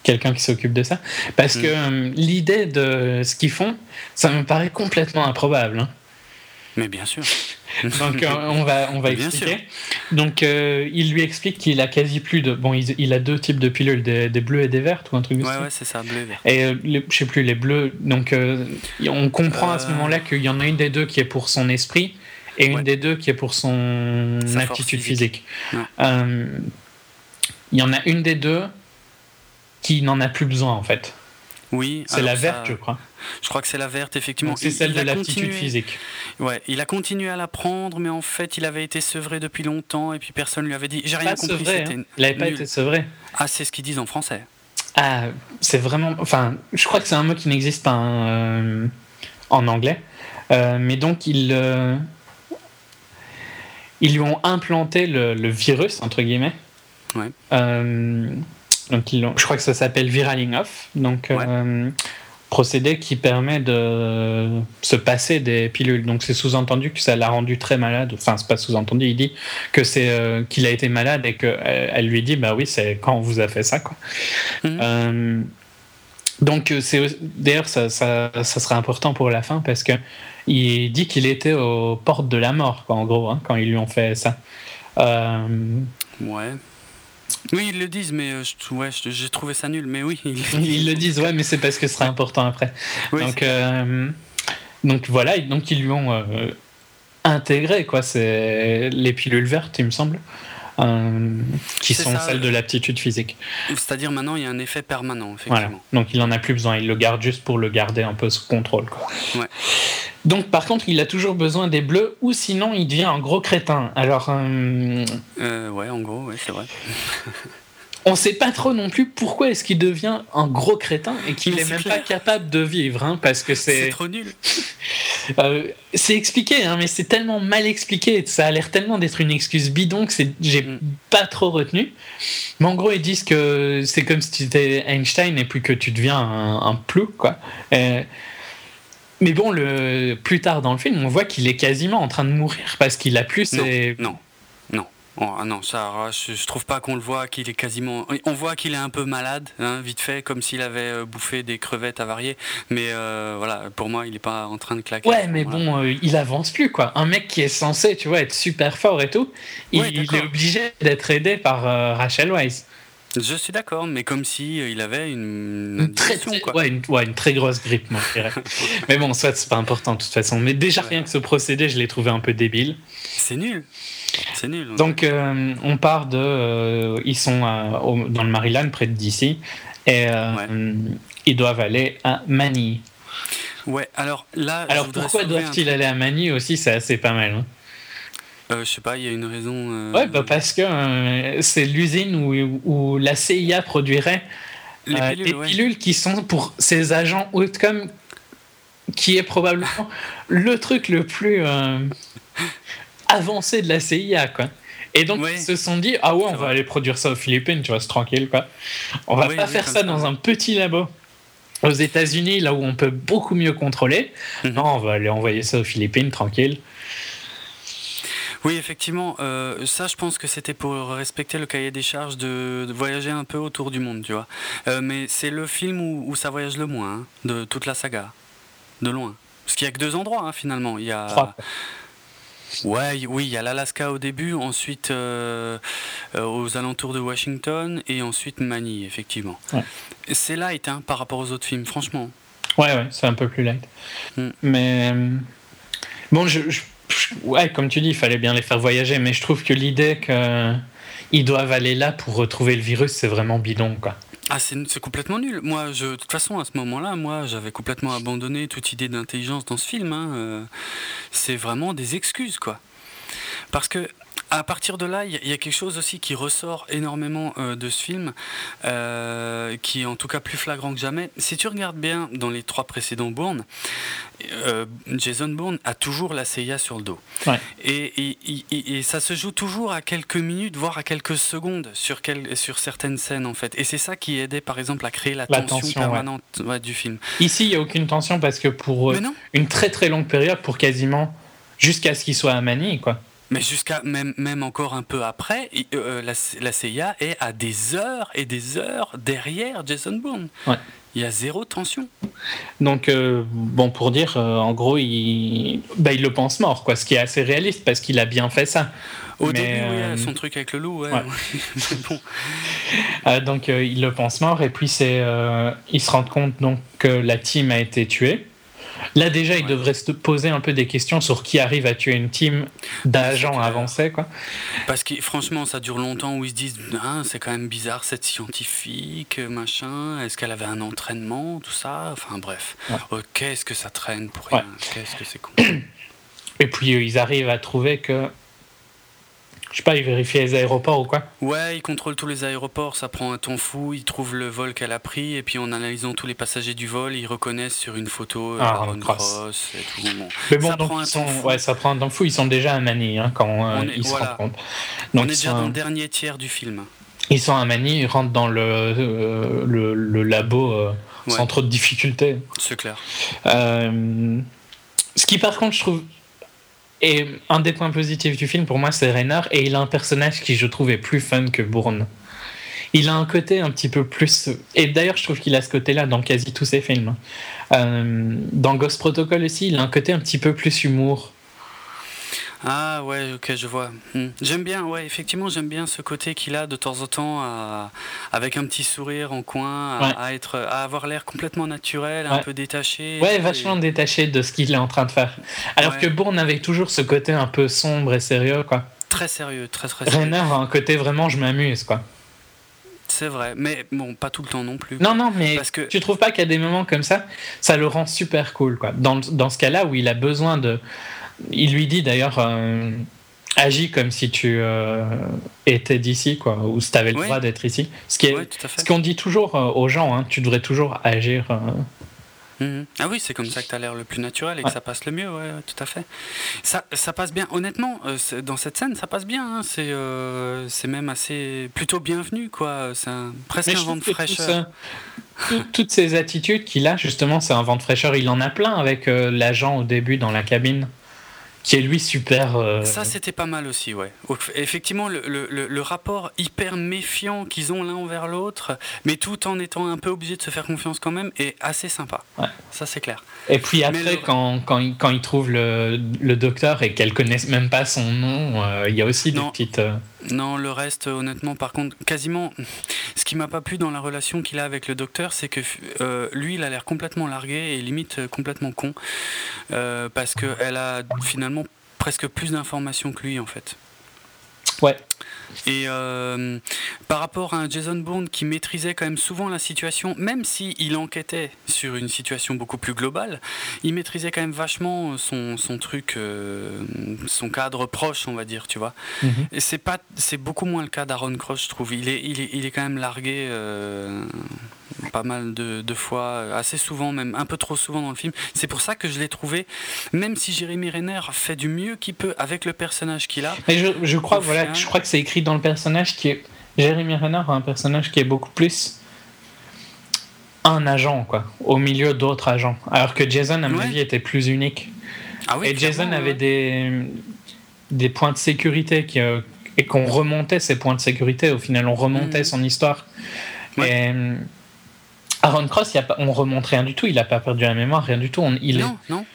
quelqu'un qui s'occupe de ça. Parce que mm. euh, l'idée de ce qu'ils font, ça me paraît complètement improbable. Hein. Mais bien sûr. Donc euh, on va, on va expliquer. Donc euh, il lui explique qu'il a quasi plus de. Bon, il, a deux types de pilules, des, des, bleues et des vertes ou un truc Ouais, ouais, c'est ça, bleu et vert. Et je sais plus, les bleus. Donc on comprend à ce moment-là qu'il y en a une des deux qui est pour son esprit et une des deux qui est pour son aptitude physique. Euh, il y en a une des deux qui n'en a plus besoin en fait. Oui. C'est la verte, je crois. Je crois que c'est la verte, effectivement. C'est celle de l'aptitude physique. Ouais, il a continué à l'apprendre, mais en fait, il avait été sevré depuis longtemps, et puis personne lui avait dit. J'ai rien compris. Sevré, hein. Il n'avait pas été sevré. Ah, c'est ce qu'ils disent en français. Ah, c'est vraiment. Enfin, je crois que c'est un mot qui n'existe pas hein, euh, en anglais. Euh, mais donc, il, ils lui ont implanté le, virus, entre guillemets. Ouais. Euh, donc ils je crois que ça s'appelle viraling off. Donc, euh, procédé qui permet de se passer des pilules. Donc c'est sous-entendu que ça l'a rendu très malade. Enfin, c'est pas sous-entendu, il dit que c'est euh, qu'il a été malade et qu'elle elle lui dit bah oui, c'est quand on vous a fait ça quoi. Mhm. donc c'est d'ailleurs ça, ça, ça, sera important pour la fin parce que il dit qu'il était aux portes de la mort, quoi, en gros, hein, quand ils lui ont fait ça. Euh, ouais. Oui, ils le disent, mais euh, ouais, j'ai trouvé ça nul. Mais oui, ils, le disent, ouais, mais c'est parce que ce sera important après. donc, euh, donc voilà, donc ils lui ont intégré quoi, c'est les pilules vertes, il me semble. Euh, qui sont celles de l'aptitude physique. C'est-à-dire maintenant il y a un effet permanent, effectivement. Donc il en a plus besoin, il le garde juste pour le garder un peu sous contrôle. Quoi. Ouais. Donc par contre il a toujours besoin des bleus ou sinon il devient un gros crétin. Alors. Euh... Euh, ouais, en gros, ouais, c'est vrai. on sait pas trop non plus pourquoi est-ce qu'il devient un gros crétin et qu'il est, même pas capable de vivre, hein, parce que c'est. C'est trop nul. Euh, c'est expliqué, hein, mais c'est tellement mal expliqué, ça a l'air tellement d'être une excuse bidon que j'ai mm. pas trop retenu. Mais en gros, ils disent que c'est comme si tu étais Einstein et puis que tu deviens un, un plou, quoi. Euh, mais bon, le, plus tard dans le film, on voit qu'il est quasiment en train de mourir parce qu'il a plus ses. Non, Oh, ah non, ça, je, trouve pas qu'on le voit, qu'il est quasiment. On voit qu'il est un peu malade, hein, vite fait, comme s'il avait euh, bouffé des crevettes avariées. Mais euh, voilà, pour moi, il est pas en train de claquer. Ouais, mais bon, euh, il avance plus, quoi. Un mec qui est censé, tu vois, être super fort et tout, il, est obligé d'être aidé par Rachel Weisz. Je suis d'accord, mais comme si il avait une, très, quoi. Ouais, une, ouais, une, très grosse grippe, moi, mais bon, soit c'est pas important de toute façon. Mais déjà rien que ce procédé, je l'ai trouvé un peu débile. C'est nul. C'est nul. Donc, euh, on part de. Euh, ils sont dans le Maryland, près de DC, et euh, ils doivent aller à Manille. Ouais, alors là. Alors, pourquoi doivent-ils aller à Manille aussi C'est assez pas mal. Hein. Je sais pas, il y a une raison. Ouais, bah parce que c'est l'usine où, où, la CIA produirait les pilules, qui sont pour ces agents outcome qui est probablement le truc le plus avancée de la CIA, quoi. Et donc, ils se sont dit, ah ouais, on va aller produire ça aux Philippines, tu vois, c'est tranquille, quoi. On va pas faire ça dans un petit labo aux États-Unis, là où on peut beaucoup mieux contrôler. Mhm. Non, on va aller envoyer ça aux Philippines, tranquille. Oui, effectivement, euh, ça je pense que c'était pour respecter le cahier des charges de, voyager un peu autour du monde, tu vois. Euh, mais c'est le film où, ça voyage le moins hein, de toute la saga, de loin. Parce qu'il y a que deux endroits hein, finalement. Il y a. Ouais, oui, il y a l'Alaska au début, ensuite euh, euh, aux alentours de Washington et ensuite Manille, effectivement. C'est light hein, par rapport aux autres films, franchement. Ouais, ouais, c'est un peu plus light. Mm. Mais bon, je, ouais, comme tu dis, il fallait bien les faire voyager, mais je trouve que l'idée qu'ils doivent aller là pour retrouver le virus, c'est vraiment bidon, quoi. Ah, c'est complètement nul. Moi, de toute façon, à ce moment-là, moi, j'avais complètement abandonné toute idée d'intelligence dans ce film. Hein. Euh, c'est vraiment des excuses, quoi. Parce que à partir de là, il y, a quelque chose aussi qui ressort énormément euh, de ce film, euh, qui est en tout cas plus flagrant que jamais. Si tu regardes bien dans les trois précédents Bourne, euh, Jason Bourne a toujours la CIA sur le dos. Et, et, ça se joue toujours à quelques minutes, voire à quelques secondes sur, sur certaines scènes en fait. Et c'est ça qui aidait par exemple à créer la, tension, permanente du film. Ici, il n'y a aucune tension parce que pour une très très longue période, pour quasiment jusqu'à ce qu'il soit à Manille, quoi. Mais jusqu'à même, même encore un peu après, euh, la, la, CIA est à des heures et des heures derrière Jason Bourne. Il y a zéro tension. Donc, euh, bon, pour dire, euh, en gros, il, bah, il le pense mort, quoi, ce qui est assez réaliste parce qu'il a bien fait ça. Au début, oui, son truc avec le loup, ouais. bon. donc, il le pense mort et puis c'est, il se rend compte donc, que la team a été tuée. Là, déjà, il devrait se poser un peu des questions sur qui arrive à tuer une team d'agents avancés. Quoi. Parce que franchement, ça dure longtemps où ils se disent ah, c'est quand même bizarre cette scientifique, machin. Est-ce qu'elle avait un entraînement, tout ça? Enfin, bref. Qu'est-ce que ça traîne pour rien? Qu'est-ce que c'est con? Et puis, ils arrivent à trouver que je sais pas, il vérifie les aéroports ou quoi Ouais, il contrôle tous les aéroports, ça prend un temps fou, il trouve le vol qu'elle a pris, et puis en analysant tous les passagers du vol, ils reconnaissent sur une photo euh, ah, Aaron Cross. et tout. Mais bon, ça prend un temps fou. Ouais, ça prend un temps fou, ils sont déjà à Manille hein, quand euh, ils se rendent compte. Donc, on est déjà dans le dernier tiers du film. Ils sont à Manille, ils rentrent dans le, euh, le, le, labo sans trop de difficultés. C'est clair. ce qui par contre je trouve et un des points positifs du film, pour moi, c'est Reynard. Et il a un personnage qui, je trouve, est plus fun que Bourne. Il a un côté un petit peu plus. Et d'ailleurs, je trouve qu'il a ce côté-là dans quasi tous ses films. Euh, dans Ghost Protocol aussi, il a un côté un petit peu plus humour. Ah ouais, ok, je vois. Hmm. J'aime bien, ouais, effectivement, j'aime bien ce côté qu'il a de temps en temps, avec un petit sourire en coin, à, être, à avoir l'air complètement naturel, un peu détaché. Ouais, vachement détaché de ce qu'il est en train de faire. Alors que Bourne avait toujours ce côté un peu sombre et sérieux, quoi. Très sérieux, très très sérieux. Renner a un côté vraiment je m'amuse, quoi. C'est vrai, mais bon, pas tout le temps non plus. Non, non, mais parce que... tu trouves pas qu'à des moments comme ça, ça le rend super cool, quoi. Dans, dans ce cas-là où il a besoin de il lui dit d'ailleurs euh, agis comme si tu euh, étais d'ici, quoi, ou si tu avais le droit d'être ici. Ce qui ce qu'on dit toujours euh, aux gens, hein, tu devrais toujours agir. Mhm. Ah oui, c'est comme ça que tu as l'air le plus naturel et que ça passe le mieux, ouais, tout à fait. Ça, ça passe bien, honnêtement, dans cette scène, ça passe bien. Hein, c'est, c'est même assez plutôt bienvenu, quoi. C'est presque un vent de fraîcheur. toutes ces attitudes qu'il a, justement, c'est un vent de fraîcheur. Il en a plein avec l'agent au début dans la cabine qui est lui super. Euh, Ça, c'était pas mal aussi, ouais. Effectivement, le, le, le rapport hyper méfiant qu'ils ont l'un envers l'autre, mais tout en étant un peu obligé de se faire confiance quand même, est assez sympa. Ouais. Ça, c'est clair. Et puis après, quand, quand, ils, quand trouvent le, docteur et qu'elle connaisse même pas son nom, euh, il y a aussi des petites. Non, le reste, honnêtement, par contre, quasiment. Ce qui m'a pas plu dans la relation qu'il a avec le docteur, c'est que euh, lui, il a l'air complètement largué et limite euh, complètement con. Euh, parce qu'elle a finalement presque plus d'informations que lui, en fait. Ouais. Et euh, par rapport à un Jason Bourne qui maîtrisait quand même souvent la situation, même s'il il enquêtait sur une situation beaucoup plus globale, il maîtrisait quand même vachement son, son truc, euh, son cadre proche, on va dire, tu vois. Mhm. Et c'est pas, c'est beaucoup moins le cas d'Aaron Cross, je trouve. Il est, il est, il est quand même largué. Euh, pas mal de, fois, assez souvent même, un peu trop souvent dans le film. C'est pour ça que je l'ai trouvé, même si Jérémy Renner fait du mieux qu'il peut avec le personnage qu'il a. Mais je, je crois, voilà, je crois que c'est écrit dans le personnage qui est. Jérémy Renner a un personnage qui est beaucoup plus un agent, quoi, au milieu d'autres agents. Alors que Jason, à mon avis, était plus unique. Ah et Jason avait des, des points de sécurité qui, euh, et qu'on remontait ces points de sécurité. Au final, on remontait mm. son histoire. Et Aaron Cross, y a pas, on remonte rien du tout, il n'a pas perdu la mémoire, rien du tout. il non, non.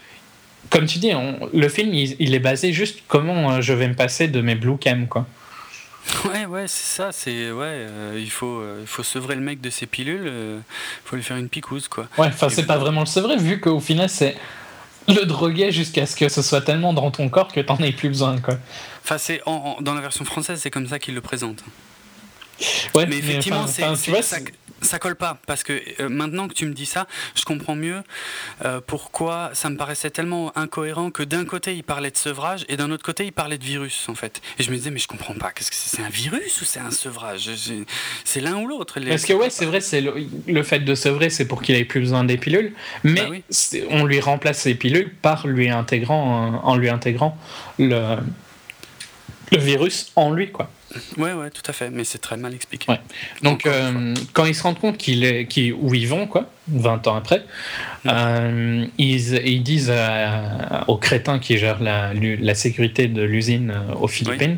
Comme tu dis, le film, il, est basé juste comment euh, je vais me passer de mes blue cam, quoi. Ouais, ouais, c'est ça. C'est ouais, euh, il faut, euh, il faut sevrer le mec de ses pilules. il faut lui faire une picouse, quoi. Ouais, enfin, c'est pas vraiment le sevrer vu qu'au final, c'est le droguer jusqu'à ce que ce soit tellement dans ton corps que t'en aies plus besoin, quoi. Enfin, c'est dans la version française, c'est comme ça qu'il le présente. Ouais, mais effectivement, c'est, ça colle pas parce que euh, maintenant que tu me dis ça, je comprends mieux euh, pourquoi ça me paraissait tellement incohérent que d'un côté il parlait de sevrage et d'un autre côté il parlait de virus en fait. Et je me disais mais je comprends pas, qu'est-ce que c'est, un virus ou c'est un sevrage? C'est l'un ou l'autre. Parce que ouais, c'est vrai, c'est le, fait de sevrer, c'est pour qu'il ait plus besoin des pilules, mais bah on lui remplace les pilules par lui intégrant en lui intégrant le le virus en lui quoi. Ouais, ouais, tout à fait, mais c'est très mal expliqué. Ouais. Donc, euh, quand ils se rendent compte qu'il est, où ils vont, quoi, 20 ans après, euh, ils, ils, disent aux crétins qui gèrent la, la sécurité de l'usine euh, aux Philippines,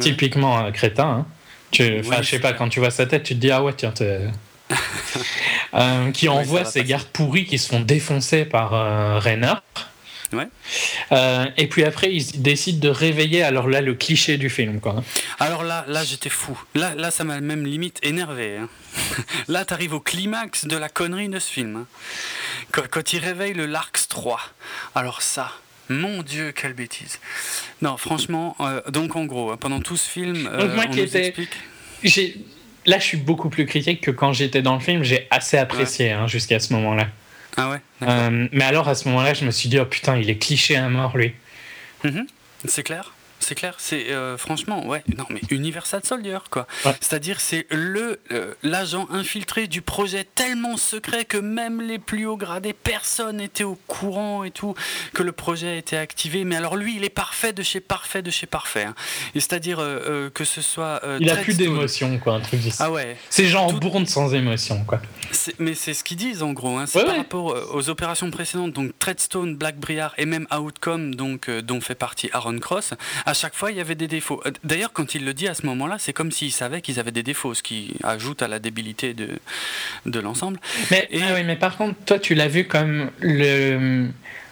typiquement un crétin, hein. tu, je sais pas, quand tu vois sa tête, tu te dis, ah ouais, tiens, qui envoie ces gardes pourris qui se font défoncer par Reynard. Euh, et puis après, ils décident de réveiller. Alors là, le cliché du film, quoi. Alors là, là, j'étais fou. Là, là, ça m'a même limite énervé. Hein. là, t'arrives au climax de la connerie de ce film. Hein. Quand, quand il réveille le Larks 3. Alors ça. Mon Dieu, quelle bêtise. Non, franchement, euh, donc en gros, hein, pendant tout ce film, euh, moi qui Là, je suis beaucoup plus critique que quand j'étais dans le film. J'ai assez apprécié jusqu'à ce moment-là. Ah ouais euh, Mais alors, à ce moment-là, je me suis dit, oh putain, il est cliché à mort, lui. Mhm. C'est clair c'est clair, c'est euh, franchement, ouais, non mais Universal Soldier, quoi. C'est-à-dire, c'est le euh, l'agent infiltré du projet tellement secret que même les plus hauts gradés, personne n'était au courant et tout, que le projet a été activé. Mais alors lui, il est parfait de chez parfait de chez parfait. Hein. C'est-à-dire euh, que ce soit. il a plus d'émotion, quoi, un truc Ah ouais. C'est genre tout... bourne sans émotion, quoi. Mais c'est ce qu'ils disent en gros. Hein. C'est par rapport aux opérations précédentes, donc Treadstone, Black Briar et même Outcome, donc dont fait partie Aaron Cross. À à chaque fois, il y avait des défauts. Euh, d'ailleurs, quand il le dit à ce moment-là, c'est comme s'il savait qu'ils avaient des défauts, ce qui ajoute à la débilité de, de l'ensemble. Mais, ah oui, mais par contre, toi, tu l'as vu comme le,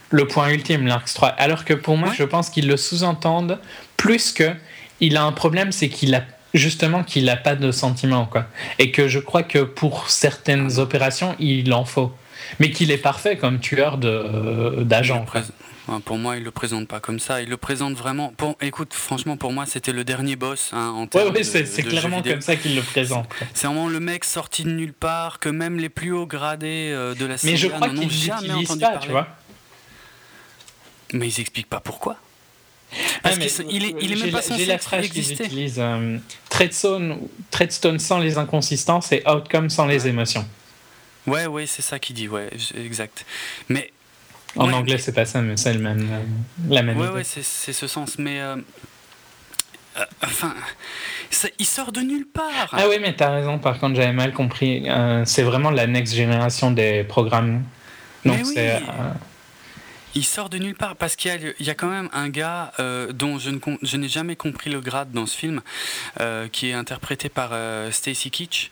le point ultime, l'Arx 3. Alors que pour moi, je pense qu'ils le sous-entendent plus que il a un problème, c'est qu'il a justement qu'il n'a pas de sentiments. Quoi. Et que je crois que pour certaines opérations, il en faut. Mais qu'il est parfait comme tueur d'agents. Pour moi, il le présente pas comme ça. Il le présente vraiment. Bon, écoute, franchement, pour moi, c'était le dernier boss hein, en termes ouais, c'est clairement comme ça qu'il le présente. C'est vraiment le mec sorti de nulle part que même les plus hauts gradés euh, de la série. Qu'ils jamais entendu pas, tu vois. Mais ils expliquent pas pourquoi. Parce mais, il, est, il est même pas censé la phrase qu'ils utilisent. Euh, Treadstone, sans les inconsistances et Outcome sans les émotions. Ouais, ouais, c'est ça qu'il dit, ouais, exact. Mais en anglais, c'est pas ça, mais c'est même, euh, la même ouais, idée. Ouais, c'est ce sens. Mais. Euh, euh, enfin. il sort de nulle part. Ah oui, mais t'as raison, par contre, j'avais mal compris. c'est vraiment la next génération des programmes. Donc c'est. Il sort de nulle part parce qu'il y, y, a quand même un gars dont je, ne, je n'ai jamais compris le grade dans ce film, qui est interprété par Stacy Keach.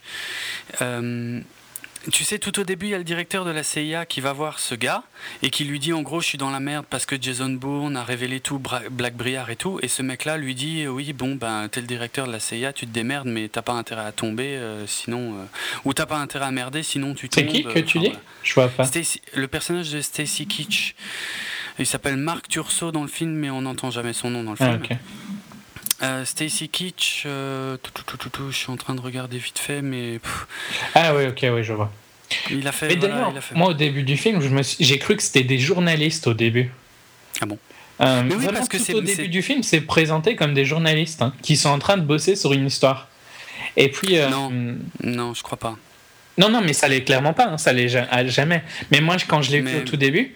Tu sais, tout au début, il y a le directeur de la CIA qui va voir ce gars et qui lui dit en gros, je suis dans la merde parce que Jason Bourne a révélé tout, Black Briar et tout. Et ce mec-là lui dit, oui, bon, ben, t'es le directeur de la CIA, tu te démerdes, mais t'as pas intérêt à tomber, euh, sinon. Euh, ou t'as pas intérêt à merder, sinon tu tombes. C'est qui que tu dis Je vois pas. Le personnage de Stacy Kitsch. Il s'appelle Marc Turso dans le film, mais on n'entend jamais son nom dans le ah, film. Euh, Stacy Kitsch, euh, je suis en train de regarder vite fait, mais. Ah oui, ok, oui, je vois. Il a fait. Mais d'ailleurs, moi au début du film, j'ai cru que c'était des journalistes au début. Ah bon euh, mais oui, parce que c'est au début du film, c'est présenté comme des journalistes hein, qui sont en train de bosser sur une histoire. Et puis. non, non, je crois pas. Non, non, mais ça l'est clairement pas, hein, ça l'est jamais. Mais moi, quand je l'ai vu au tout début,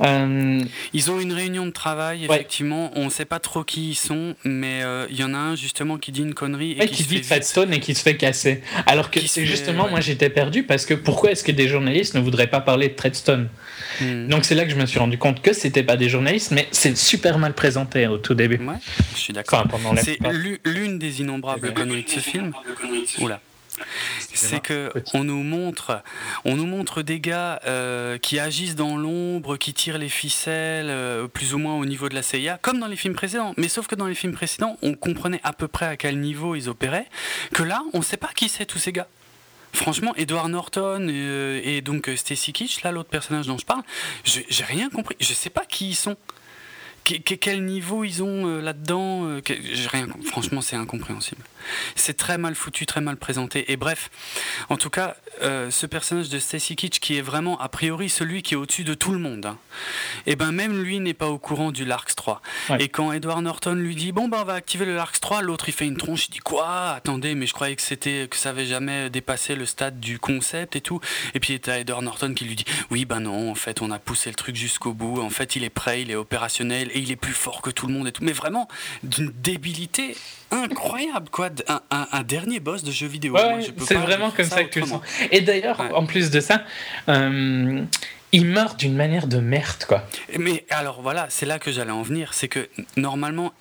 euh, ils ont une réunion de travail, effectivement. On ne sait pas trop qui ils sont, mais euh, il y en a un justement qui dit une connerie. Et qui, dit Fatstone et qui se fait casser. Alors que c'est justement, moi j'étais perdu parce que pourquoi est-ce que des journalistes ne voudraient pas parler de Treadstone? Hmm. Donc c'est là que je me suis rendu compte que c'était pas des journalistes, mais c'est super mal présenté au tout début. Ouais, je suis d'accord. c'est l'une des innombrables conneries de ce film. Oula c'est que on nous montre, on nous montre des gars euh, qui agissent dans l'ombre, qui tirent les ficelles, euh, plus ou moins au niveau de la CIA, comme dans les films précédents. Mais sauf que dans les films précédents, on comprenait à peu près à quel niveau ils opéraient. Que là, on ne sait pas qui c'est tous ces gars. Franchement, Edward Norton et, donc Stacy Kitsch, là, l'autre personnage dont je parle, j'ai rien compris. Je sais pas qui ils sont quel niveau ils ont euh, là-dedans euh, rien, Franchement, c'est incompréhensible. C'est très mal foutu, très mal présenté. Et bref, en tout cas, euh, ce personnage de Stacy Kitsch, qui est vraiment a priori celui qui est au-dessus de tout le monde, hein, et eh ben même lui n'est pas au courant du Larks 3. Et quand Edward Norton lui dit bon ben on va activer le Larks 3, l'autre il fait une tronche, il dit quoi? Attendez, mais je croyais que c'était que ça avait jamais dépassé le stade du concept et tout. Et puis a Edward Norton qui lui dit oui ben non, en fait on a poussé le truc jusqu'au bout. En fait il est prêt, il est opérationnel et il est plus fort que tout le monde et tout. Mais vraiment d'une débilité incroyable, quoi. Un, dernier boss de jeu vidéo. c'est vraiment comme ça, que tu le sens. Et d'ailleurs, en plus de ça, euh, il meurt d'une manière de merde, quoi. Mais alors voilà, c'est là que j'allais en venir. C'est que normalement.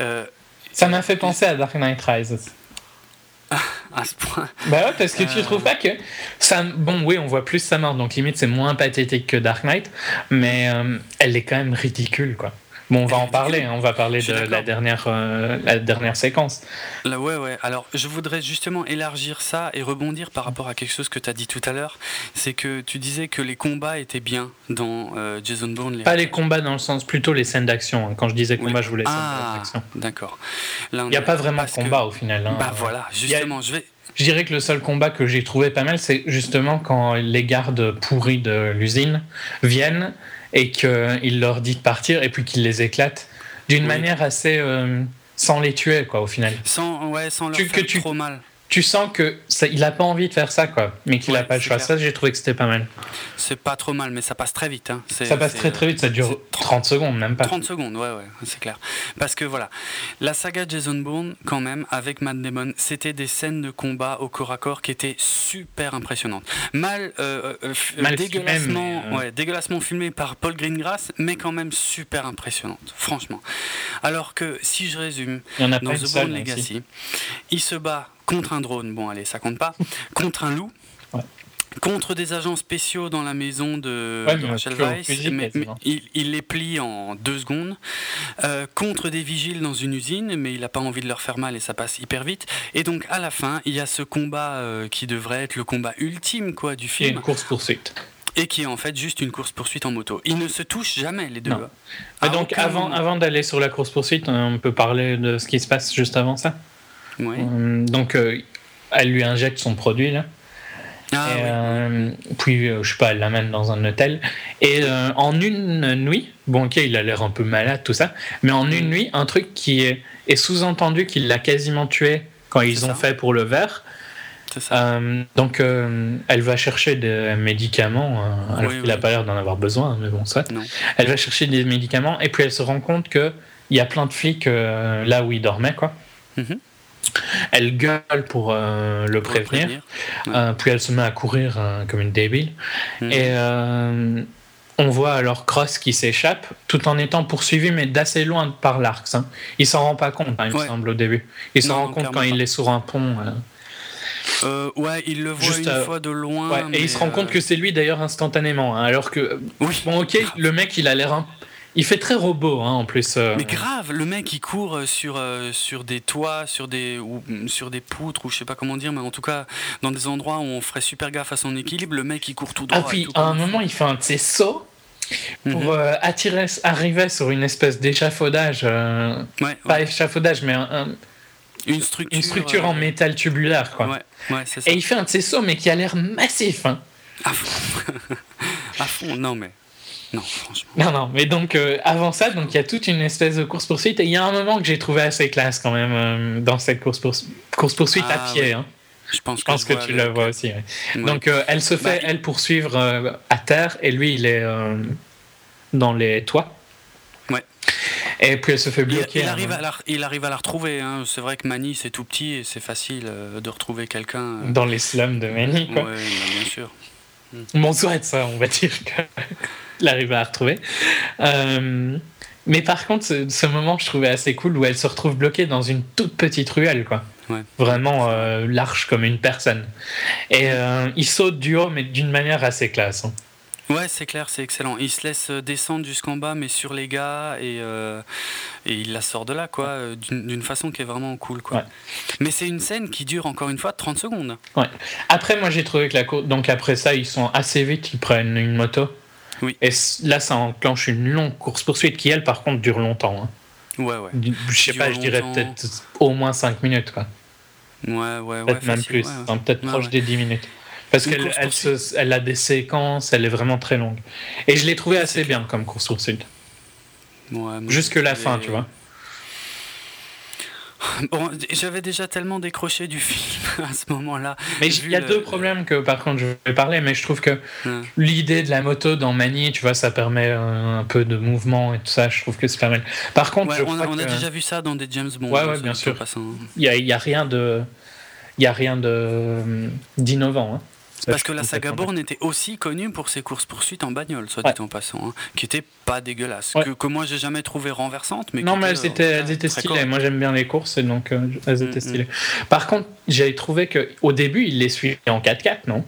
Euh, ça m'a fait penser à Dark Knight Rises. à ce point. Bah ouais, parce que tu euh. trouves pas que ça. Bon, oui, on voit plus sa mort, donc limite c'est moins pathétique que Dark Knight, mais elle est quand même ridicule, quoi. Bon, on va en parler, hein, on va parler de la dernière, euh, la dernière séquence. Là, ouais, ouais. Alors, je voudrais justement élargir ça et rebondir par rapport à quelque chose que tu as dit tout à l'heure. C'est que tu disais que les combats étaient bien dans euh, Jason Bourne. Pas les combats dans le sens, plutôt les scènes d'action. Hein. Quand je disais combat, je voulais ah, d'action. D'accord. Il n'y a pas vraiment de combat au final. Hein. Bah voilà, justement, je vais. Je dirais que le seul combat que j'ai trouvé pas mal, c'est justement quand les gardes pourris de l'usine viennent et qu'il leur dit de partir et puis qu'il les éclate d'une manière assez euh, sans les tuer quoi au final. Sans ouais sans leur faire trop mal tu sens que ça, il a pas envie de faire ça quoi mais qu'il a pas le choix. ça j'ai trouvé que c'était pas mal. C'est pas trop mal mais ça passe très vite hein. ça passe très très vite ça dure 30 secondes même pas. 30 secondes ouais ouais c'est clair. Parce que voilà la saga Jason Bourne quand même avec Matt Damon c'était des scènes de combat au corps à corps qui étaient super impressionnantes. Mal, euh, euh, euh dégueulassement filmé, ouais, dégueulassement filmé par Paul Greengrass mais quand même super impressionnante franchement. Alors que si je résume dans The Bourne Legacy il se bat contre un drone, bon allez, ça compte pas, contre un loup. Contre des agents spéciaux dans la maison de, Rachel Weiss, mais, il, les plie en deux secondes. Euh, contre des vigiles dans une usine, mais il n'a pas envie de leur faire mal et ça passe hyper vite. Et donc à la fin, il y a ce combat euh, qui devrait être le combat ultime quoi du film. Et une course poursuite et qui est en fait juste une course poursuite en moto. Ils ne se touchent jamais les deux. donc avant, avant d'aller sur la course poursuite, on peut parler de ce qui se passe juste avant ça? Euh, donc, euh, elle lui injecte son produit là. Ah, euh, puis, je sais pas, elle l'amène dans un hôtel. Et en une nuit, bon, ok, il a l'air un peu malade, tout ça, mais en une mm. nuit, un truc qui est, est sous-entendu qu'il l'a quasiment tué quand ils ont fait pour le verre. Ça. donc, elle va chercher des médicaments, alors qu'il n'a pas l'air d'en avoir besoin, mais bon, soit. Elle va chercher des médicaments, et puis elle se rend compte qu'il y a plein de flics là où il dormait, quoi. Mm-hmm. Elle gueule pour euh, le prévenir, euh, puis elle se met à courir euh, comme une débile. Mhm. Et on voit alors Cross qui s'échappe tout en étant poursuivi, mais d'assez loin par l'Arx. Hein. Il s'en rend pas compte, hein, il me semble, au début. Il s'en rend compte quand il est sur un pont. ouais, il le voit une fois de loin. Et il se rend compte que c'est lui d'ailleurs instantanément. Hein, alors que, oui. bon, ok, le mec il a l'air un il fait très robot hein, en plus. Euh. Mais grave, le mec il court euh, sur, euh, sur des toits, sur des, ou, mm, sur des poutres, ou je sais pas comment dire, mais en tout cas dans des endroits où on ferait super gaffe à son équilibre, le mec il court tout droit. Ah puis à un moment il fait un de ses sauts pour mhm. attirer, arriver sur une espèce d'échafaudage. pas échafaudage, mais une structure, une structure en métal tubulaire. Quoi. Et il fait un de ses sauts, mais qui a l'air massif. Hein. À fond. à fond, non mais. Non, franchement. Non, non, mais donc euh, avant ça, donc il y a toute une espèce de course poursuite et il y a un moment que j'ai trouvé assez classe quand même euh, dans cette course, course poursuite à ah, pied. Hein. Je pense que, je que tu la vois aussi. Donc euh, elle se fait, bah, elle, poursuivre à terre et lui, il est dans les toits. Ouais. Et puis elle se fait bloquer. Il, arrive, à la, il arrive à la retrouver. Hein. C'est vrai que Mani, c'est tout petit et c'est facile de retrouver quelqu'un. Dans les slums de Mani, quoi. Ouais, bah, bien sûr. Mon souhait, ça, on va dire qu'il arrive à retrouver. Euh, mais par contre, ce, moment, je trouvais assez cool où elle se retrouve bloquée dans une toute petite ruelle, quoi. Vraiment euh, large comme une personne. Et euh, il saute du haut, mais d'une manière assez classe. Hein. Ouais, c'est clair, c'est excellent. Il se laisse descendre jusqu'en bas, mais sur les gars, et, euh, et il la sort de là, quoi, d'une façon qui est vraiment cool, quoi. Mais c'est une scène qui dure encore une fois 30 secondes. Ouais. Après, moi, j'ai trouvé que la course. Donc, après ça, ils sont assez vite, ils prennent une moto. Oui. Et là, ça enclenche une longue course-poursuite qui, elle, par contre, dure longtemps. Hein. Ouais, ouais. Je sais pas, je dirais peut-être au moins 5 minutes, quoi. Ouais, ouais, Peut-être même plus, peut-être proche des 10 minutes. Parce qu'elle elle, elle a des séquences, elle est vraiment très longue. Et je l'ai trouvé assez bien comme course poursuite. Ouais, Jusque la fin, tu vois. Bon, j'avais déjà tellement décroché du film à ce moment-là. Mais il y a deux problèmes que, par contre, je vais parler, mais je trouve que l'idée de la moto dans Mani, tu vois, ça permet un, peu de mouvement et tout ça. Je trouve que c'est pas mal. Par contre, on, a, déjà vu ça dans des James Bond. Ouais, ouais, bien sûr. Il n'y a, y a, rien de, il y a rien de d'innovant. Hein. Parce que la saga Bourne était aussi connue pour ses courses-poursuites en bagnole, soit dit en passant, hein, qui n'étaient pas dégueulasses. Que, que, moi, j'ai jamais trouvé renversantes. Mais non, mais elles étaient, elles étaient stylées. Moi, j'aime bien les courses, et donc euh, elles étaient mm, mm. stylées. Par contre, j'avais trouvé qu'au début, il les suivait en 4x4, non?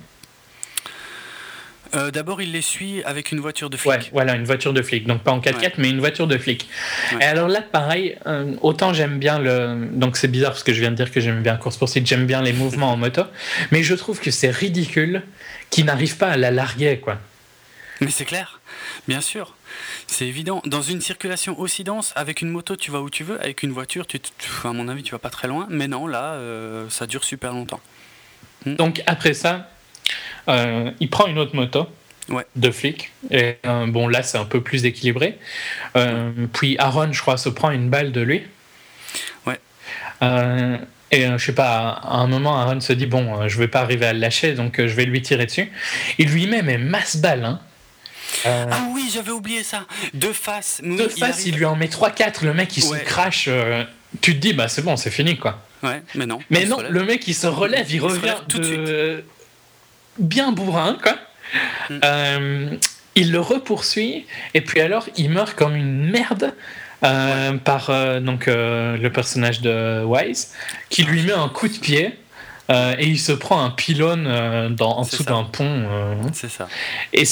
Euh, D'abord, il les suit avec une voiture de flic. Ouais, voilà, une voiture de flic. Donc pas en 4x4, mais une voiture de flic. Et alors là, pareil, euh, autant j'aime bien le. Donc c'est bizarre parce que je viens de dire que j'aime bien course-poursuite, j'aime bien les mouvements en moto, mais je trouve que c'est ridicule qu'ils n'arrivent pas à la larguer, quoi. Mais c'est clair, bien sûr. C'est évident. Dans une circulation aussi dense, avec une moto, tu vas où tu veux. Avec une voiture, tu, à mon avis, tu vas pas très loin. Mais non, là, euh, ça dure super longtemps. Hmm. Donc après ça, euh, il prend une autre moto de flic. Et euh, bon, là, c'est un peu plus équilibré. Euh, puis Aaron, je crois, se prend une balle de lui. Ouais. et je sais pas, à un moment, Aaron se dit Bon, je vais pas arriver à le lâcher, donc je vais lui tirer dessus. Il lui met mais masse balle, hein. Ah oui, j'avais oublié ça. De face. De face, il, lui en met 3-4. Le mec, il se crache. tu te dis, bah c'est bon, c'est fini, quoi. Ouais, mais non. Mais non, le mec, il se relève, il, revient tout de suite bien bourrin, quoi. Mm. Euh, il le repoursuit, et puis alors il meurt comme une merde. Euh, par euh, donc le personnage de Wise qui lui met un coup de pied et il se prend un pylône dans, en dessous d'un pont. C'est ça. Et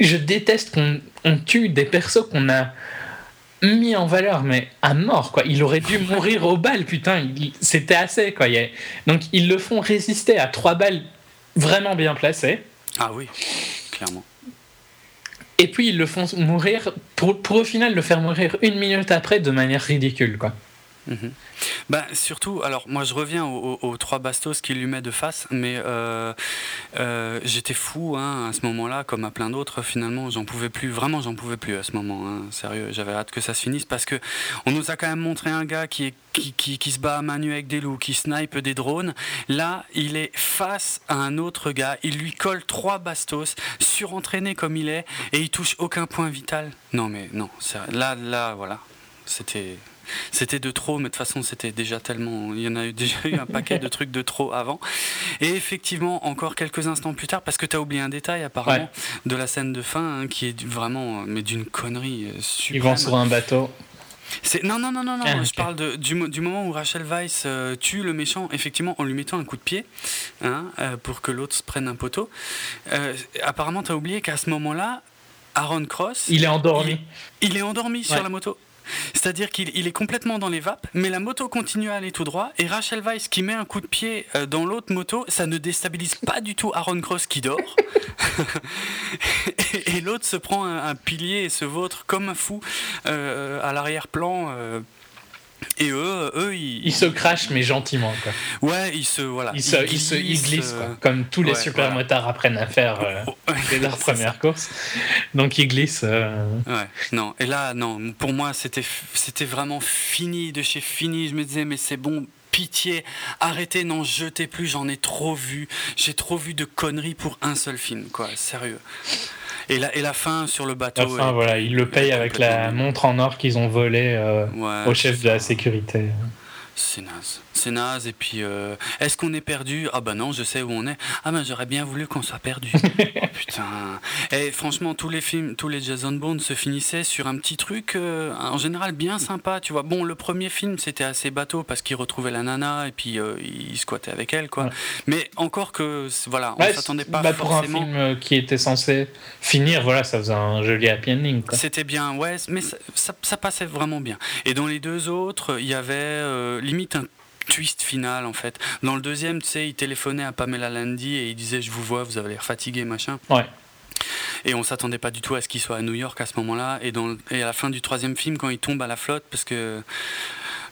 je déteste qu'on tue des persos qu'on a mis en valeur, mais à mort, quoi. Il aurait dû mourir aux balles, putain. C'était assez, quoi. Donc, ils le font résister à trois balles vraiment bien placé. Ah oui, clairement. Et puis ils le font mourir, pour, pour au final le faire mourir une minute après de manière ridicule, quoi. Mhm. Bah, surtout, alors moi je reviens aux, trois bastos qu'il lui met de face, mais euh, euh, j'étais fou hein, à ce moment-là, comme à plein d'autres. Finalement, j'en pouvais plus, vraiment, j'en pouvais plus à ce moment. Hein, sérieux, j'avais hâte que ça se finisse parce que on nous a quand même montré un gars qui, se bat à main nue avec des loups, qui snipe des drones. Là, il est face à un autre gars, il lui colle trois bastos, surentraîné comme il est, et il touche aucun point vital. Non, mais non, là, voilà, c'était c'était de trop, mais de toute façon, c'était déjà tellement. Il y en a déjà eu un paquet de trucs de trop avant. Et effectivement, encore quelques instants plus tard, parce que tu as oublié un détail apparemment de la scène de fin hein, qui est vraiment, mais d'une connerie euh, super. Ils vont sur un bateau. Non, non, non, non, non. Ah, je parle de, du, du, moment où Rachel Weiss euh, tue le méchant, effectivement, en lui mettant un coup de pied, hein, euh, pour que l'autre se prenne un poteau. apparemment, tu as oublié qu'à ce moment-là, Aaron Cross. Il est endormi. Il, est endormi sur la moto. C'est-à-dire qu'il est complètement dans les vapes, mais la moto continue à aller tout droit. Et Rachel Weiss qui met un coup de pied euh, dans l'autre moto, ça ne déstabilise pas du tout Aaron Cross qui dort. et, l'autre se prend un, pilier et se vautre comme un fou euh, à l'arrière-plan. Euh, et eux, eux ils, se crachent, mais gentiment. Quoi. Ouais, ils se. Voilà, ils, se, ils, glissent, quoi. comme tous les super motards apprennent à faire euh, dès leur première course. Donc ils glissent. Euh. Ouais, non. Et là, non, pour moi, c'était vraiment fini de chez fini. Je me disais, mais c'est bon, pitié, arrêtez, n'en jetez plus, j'en ai trop vu. J'ai trop vu de conneries pour un seul film, quoi, sérieux. Et la, et la fin sur le bateau. La fin, voilà, ils le payent avec la montre en or qu'ils ont volée euh, au chef de la sécurité. C'est naze. C'est naze. Et puis, euh, est-ce qu'on est perdu? Ah bah non, je sais où on est. Ah ben j'aurais bien voulu qu'on soit perdu. oh, putain. Et franchement, tous les films, tous les Jason Bourne se finissaient sur un petit truc, euh, en général bien sympa, tu vois. Bon, le premier film, c'était assez bateau parce qu'il retrouvait la nana et puis euh, il squattait avec elle, quoi. Mais encore que, voilà, on s'attendait pas bah, forcément. Pour un film qui était censé finir, voilà, ça faisait un joli happy ending. C'était bien, ouais, mais ça, ça, passait vraiment bien. Et dans les deux autres, il y avait limite un twist final en fait. Dans le deuxième, tu sais, il téléphonait à Pamela Landy et il disait Je vous vois, vous avez l'air fatigué, machin. Ouais. Et on s'attendait pas du tout à ce qu'il soit à New York à ce moment-là. Et, dans, et à la fin du troisième film, quand il tombe à la flotte, parce que.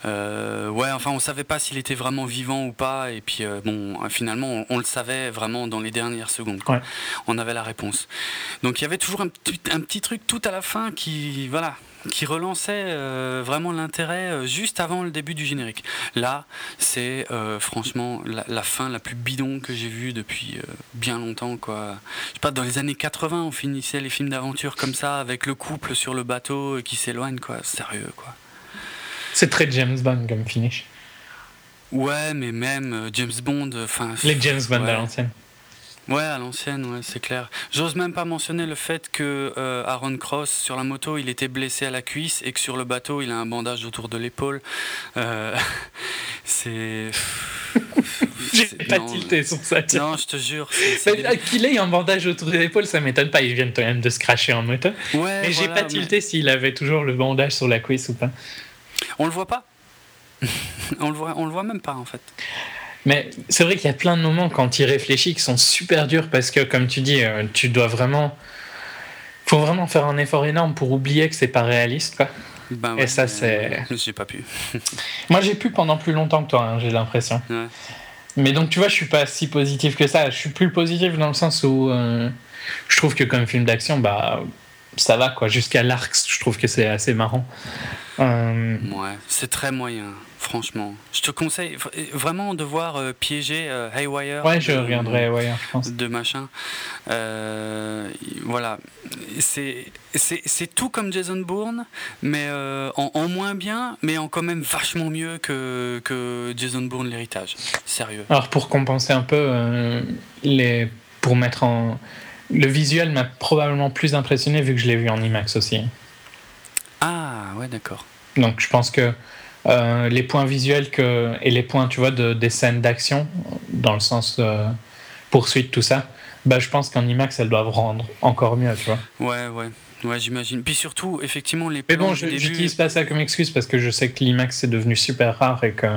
Euh, ouais, enfin, on savait pas s'il était vraiment vivant ou pas. Et puis, euh, bon, finalement, on, le savait vraiment dans les dernières secondes. On avait la réponse. Donc, il y avait toujours un, un petit truc tout à la fin qui, voilà, qui relançait euh, vraiment l'intérêt euh, juste avant le début du générique. Là, c'est euh, franchement la, fin la plus bidon que j'ai vue depuis bien longtemps. Quoi. Je sais pas, dans les années 80, on finissait les films d'aventure comme ça, avec le couple sur le bateau qui s'éloigne, quoi. Sérieux, quoi. C'est très James Bond comme finish. Ouais, mais même James Bond, enfin. Les James Bond à l'ancienne. Ouais, à l'ancienne, ouais, c'est clair. J'ose même pas mentionner le fait que euh, Aaron Cross, sur la moto, il était blessé à la cuisse et que sur le bateau, il a un bandage autour de l'épaule. Euh, c'est. J'ai pas tilté sur ça. Non, je te jure. Qu'il ait un bandage autour de l'épaule, ça m'étonne pas. Il vient quand même de se cracher en moto. Ouais, mais j'ai pas tilté s'il avait toujours le bandage sur la cuisse ou pas. On le voit pas. on le voit, on le voit même pas en fait. Mais c'est vrai qu'il y a plein de moments quand il réfléchit qui sont super durs parce que, comme tu dis, euh, tu dois vraiment. faut vraiment faire un effort énorme pour oublier que c'est pas réaliste, quoi. Ben Et ça, c'est. J'ai pas pu. Moi, j'ai pu pendant plus longtemps que toi, hein, j'ai l'impression. Mais donc, tu vois, je suis pas si positif que ça. Je suis plus positif dans le sens où euh, je trouve que, comme film d'action, bah, ça va, quoi. Jusqu'à l'arc, je trouve que c'est assez marrant. Euh, ouais, c'est très moyen franchement. Je te conseille vraiment de voir euh, piéger euh, Haywire. Ouais, je reviendrai Haywire, je pense. De machin. Euh, voilà. C'est tout comme Jason Bourne, mais en, moins bien, mais en quand même vachement mieux que, que Jason Bourne, l'héritage. Sérieux. Alors, pour compenser un peu, les, pour mettre en. Le visuel m'a probablement plus impressionné vu que je l'ai vu en IMAX aussi. Ah, ouais, d'accord. Donc, je pense que euh, les points visuels que, et les points, tu vois, de, des scènes d'action, dans le sens de poursuite, tout ça, bah, je pense qu'en IMAX, elles doivent rendre encore mieux, tu vois. Ouais, ouais. Ouais, j'imagine. Puis surtout, effectivement, les Mais bon, je n'utilise pas ça comme excuse parce que je sais que l'IMAX c'est devenu super rare et qu'il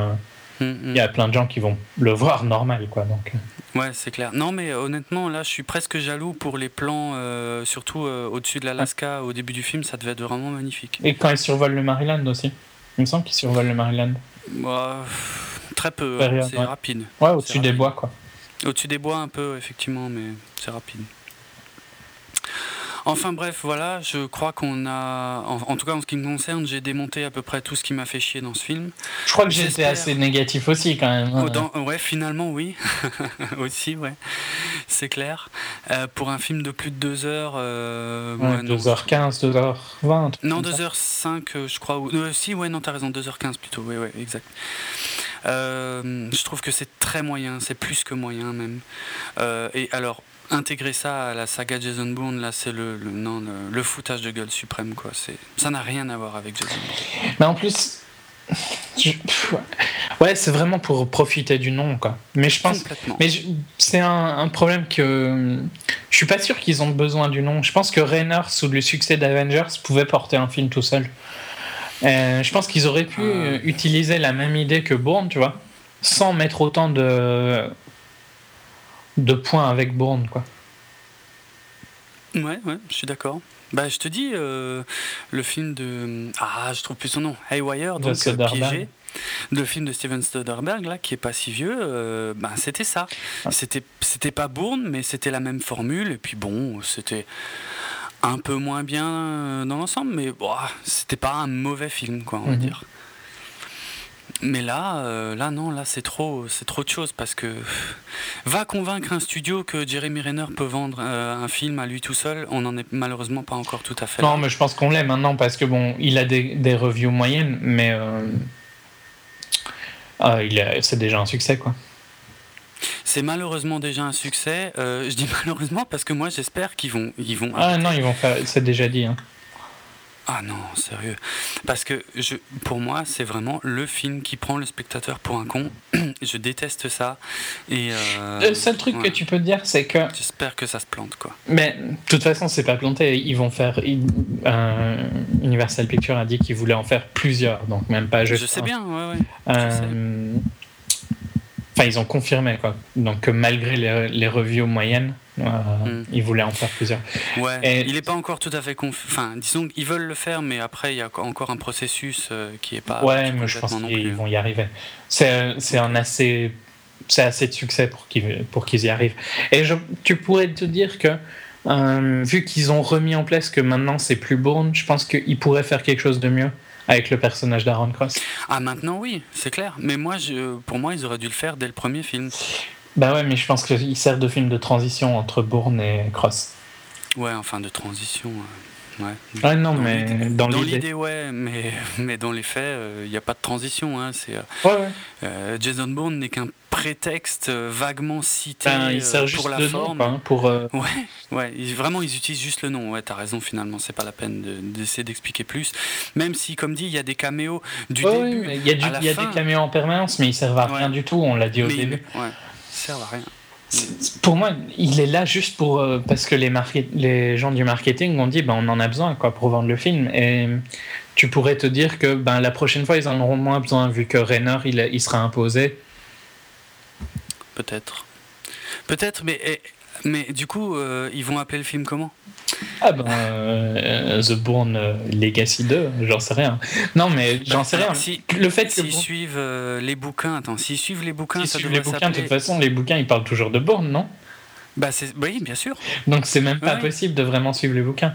mm, mm. y a plein de gens qui vont le voir normal, quoi. Donc. Euh. Ouais, c'est clair. Non, mais honnêtement, là, je suis presque jaloux pour les plans, euh, surtout au-dessus de l'Alaska, au début du film, ça devait être vraiment magnifique. Et quand ils survolent le Maryland aussi. Il me semble qu'ils survolent le Maryland. Bah, très peu, hein, c'est rapide. Ouais, au-dessus des bois, quoi. Au-dessus des bois, un peu, effectivement, mais c'est rapide. Enfin bref, voilà, je crois qu'on a, en, tout cas en ce qui me concerne, j'ai démonté à peu près tout ce qui m'a fait chier dans ce film. Je crois que j'étais assez négatif aussi quand même. Hein. ouais, finalement oui, aussi ouais, c'est clair. Euh, pour un film de plus de 2 heures. Euh, 2h15, 2h20. Non, 2h05 euh, je crois. Euh, si ouais, non t'as raison, 2h15 plutôt, ouais ouais, exact. je trouve que c'est très moyen, c'est plus que moyen même. et alors intégrer ça à la saga Jason Bourne, là, c'est le, le, non, le, foutage de gueule suprême, quoi. C'est, ça n'a rien à voir avec Jason Bourne. Mais en plus, ouais, c'est vraiment pour profiter du nom, quoi. Mais je pense, mais c'est un, problème que je suis pas sûr qu'ils ont besoin du nom. Je pense que Rainer, sous le succès d'Avengers, pouvait porter un film tout seul. Euh, je pense qu'ils auraient pu ah. utiliser la même idée que Bourne, tu vois, sans mettre autant de de points avec Bourne, quoi. Ouais, ouais, je suis d'accord. Bah, je te dis, euh, le film de. Ah, je trouve plus son nom. Haywire, donc euh, piégé. Le film de Steven Soderbergh, là, qui est pas si vieux, euh, bah, c'était ça. Ah. C'était, c'était pas Bourne, mais c'était la même formule. Et puis bon, c'était un peu moins bien dans l'ensemble, mais c'était pas un mauvais film, quoi, on va mhm. dire. Mais là, euh, là non, là c'est trop, c'est trop de choses parce que va convaincre un studio que Jeremy Renner peut vendre euh, un film à lui tout seul, on n'en est malheureusement pas encore tout à fait. Non, mais je pense qu'on l'est maintenant parce que bon, il a des, des reviews moyennes, mais euh, ah, c'est déjà un succès, quoi. C'est malheureusement déjà un succès. Je dis malheureusement parce que moi j'espère qu'ils vont, ils vont. Ah non, ils vont faire. C'est déjà dit. Hein. Ah non, sérieux. Parce que je, pour moi, c'est vraiment le film qui prend le spectateur pour un con. je déteste ça. Et euh, le seul truc que tu peux dire, c'est que. J'espère que ça se plante, quoi. Mais de toute façon, c'est pas planté. Ils vont faire. Universal Pictures a dit qu'ils voulaient en faire plusieurs, donc même pas juste. Je sais bien, ouais, ouais. Euh, enfin, ils ont confirmé, quoi. Donc, malgré les, les reviews moyennes, euh, hmm. Ils voulaient en faire plusieurs. Ouais, il n'est pas encore tout à fait Enfin, disons qu'ils veulent le faire, mais après, il y a encore un processus euh, qui n'est pas. Ouais, mais je pense qu'ils vont y arriver. C'est un assez. C'est assez de succès pour qu'ils pour qu'ils y arrivent. Et je, tu pourrais te dire que, euh, vu qu'ils ont remis en place que maintenant c'est plus Bourne, je pense qu'ils pourraient faire quelque chose de mieux avec le personnage d'Aaron Cross. Ah, maintenant oui, c'est clair. Mais moi, je, pour moi, ils auraient dû le faire dès le premier film. Bah ouais, mais je pense qu'il sert de film de transition entre Bourne et Cross. Ouais, enfin de transition. Euh, ouais. Ah non, mais dans, l'idée. ouais, mais, mais dans les faits, il euh, n'y a pas de transition. Hein, c'est, euh, ouais, Jason Bourne n'est qu'un prétexte vaguement cité il sert juste pour la forme. Nom, pour, Ouais, ouais vraiment, ils utilisent juste le nom. Ouais, t'as raison, finalement, c'est pas la peine d'essayer d'expliquer plus. Même si, comme dit, il y a des caméos du début. Il y a, y a des caméos en permanence, mais ils servent à rien du tout, on l'a dit au début. Ouais sert à rien. Pour moi, il est là juste pour euh, parce que les, les gens du marketing ont dit ben, on en a besoin quoi pour vendre le film et tu pourrais te dire que ben, la prochaine fois ils en auront moins besoin vu que Rainer il, il sera imposé. Peut-être, peut-être, mais mais du coup euh, ils vont appeler le film comment? Ah ben, euh, The Bourne euh, Legacy 2, j'en sais rien. Non, mais j'en sais rien. Si, le fait s'ils suivent les bouquins, attends, s'ils suivent les bouquins, ça suivent les bouquins, de toute façon, les bouquins, ils parlent toujours de Bourne, non? Bah oui, bien sûr. Donc c'est même pas possible de vraiment suivre les bouquins.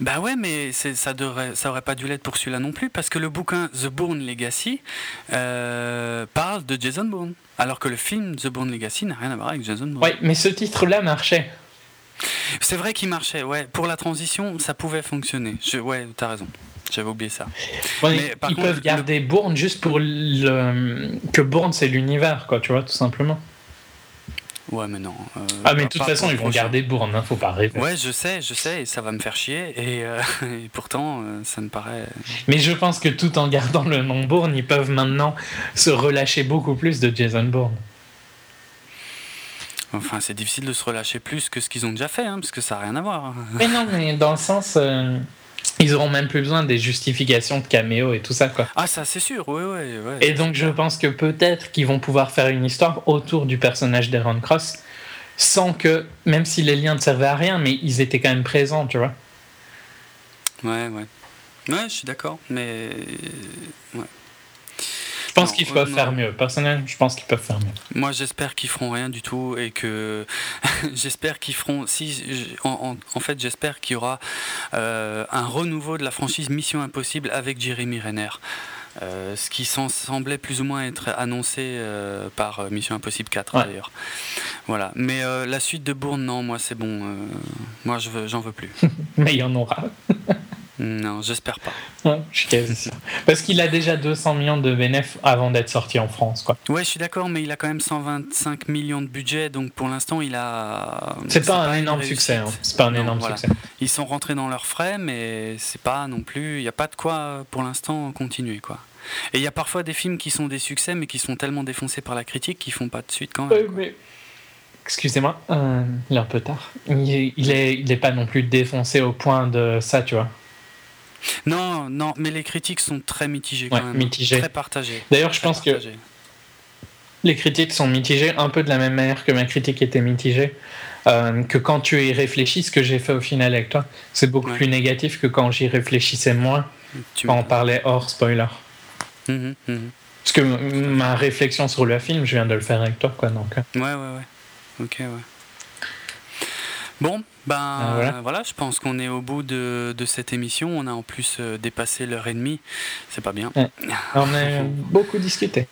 Bah ouais, mais ça devrait, ça aurait pas dû l'être pour celui-là non plus, parce que le bouquin The Bourne Legacy parle de Jason Bourne, alors que le film The Bourne Legacy n'a rien à voir avec Jason Bourne. Ouais, mais ce titre-là marchait. C'est vrai qu'il marchait, ouais. Pour la transition, ça pouvait fonctionner. Je, ouais, t'as raison. J'avais oublié ça. mais, ils peuvent garder Bourne juste pour le... que Bourne c'est l'univers, quoi, tu vois, tout simplement. Ouais, mais non. Euh, ah, mais de toute façon, ils vont garder Bourne, hein, faut pas rêver. Ouais, je sais, je sais, et ça va me faire chier, et, euh, pourtant, euh, ça me paraît. Mais je pense que tout en gardant le nom Bourne, ils peuvent maintenant se relâcher beaucoup plus de Jason Bourne. Enfin, c'est difficile de se relâcher plus que ce qu'ils ont déjà fait, hein, parce que ça n'a rien à voir. Mais non, mais dans le sens. Ils auront même plus besoin des justifications de caméo et tout ça, quoi. Ah, ça, c'est sûr, oui, oui. Ouais, et donc, je pense que peut-être qu'ils vont pouvoir faire une histoire autour du personnage d'Aaron Cross, sans que, même si les liens ne servaient à rien, mais ils étaient quand même présents, tu vois. Ouais, ouais. Ouais, je suis d'accord, mais. Ouais. Je pense qu'ils peuvent faire mieux. Personnellement, je pense qu'ils peuvent faire mieux. Moi, j'espère qu'ils feront rien du tout et que j'espère qu'ils feront. Si, en, fait, j'espère qu'il y aura euh, un renouveau de la franchise Mission Impossible avec Jeremy Renner. Euh, ce qui semblait plus ou moins être annoncé euh, par Mission Impossible 4 d'ailleurs. Voilà. Mais la suite de Bourne, non, moi c'est bon. moi je veux, j'en veux plus. Mais il y en aura. Non, j'espère pas. je suis quasi sûr. Parce qu'il a déjà 200 millions de bénéfices avant d'être sorti en France. Quoi. Ouais, je suis d'accord, mais il a quand même 125 millions de budget, donc pour l'instant, il a. C'est pas, un énorme succès. Hein. C'est pas un énorme succès. Ils sont rentrés dans leurs frais, mais c'est pas non plus. Il n'y a pas de quoi, pour l'instant, continuer. quoi. Et il y a parfois des films qui sont des succès, mais qui sont tellement défoncés par la critique qu'ils font pas de suite quand même. mais... Excusez-moi, euh, il est un peu tard. Il est, il est pas non plus défoncé au point de ça, tu vois. Non, non, mais les critiques sont très mitigées quand même. Mitigées. Très partagées. D'ailleurs, je pense que les critiques sont mitigées un peu de la même manière que ma critique était mitigée. Euh, que quand tu y réfléchis, ce que j'ai fait au final avec toi, c'est beaucoup plus négatif que quand j'y réfléchissais moins, quand on parlait hors spoiler. Mhm, mhm. Parce que ma réflexion sur le film, je viens de le faire avec toi, quoi. Donc. Euh. Ouais, ouais, ouais. Ok, ouais. Bon, ben ah, voilà. je pense qu'on est au bout de, cette émission. On a en plus euh, dépassé l'heure et demie. C'est pas bien. On a beaucoup discuté.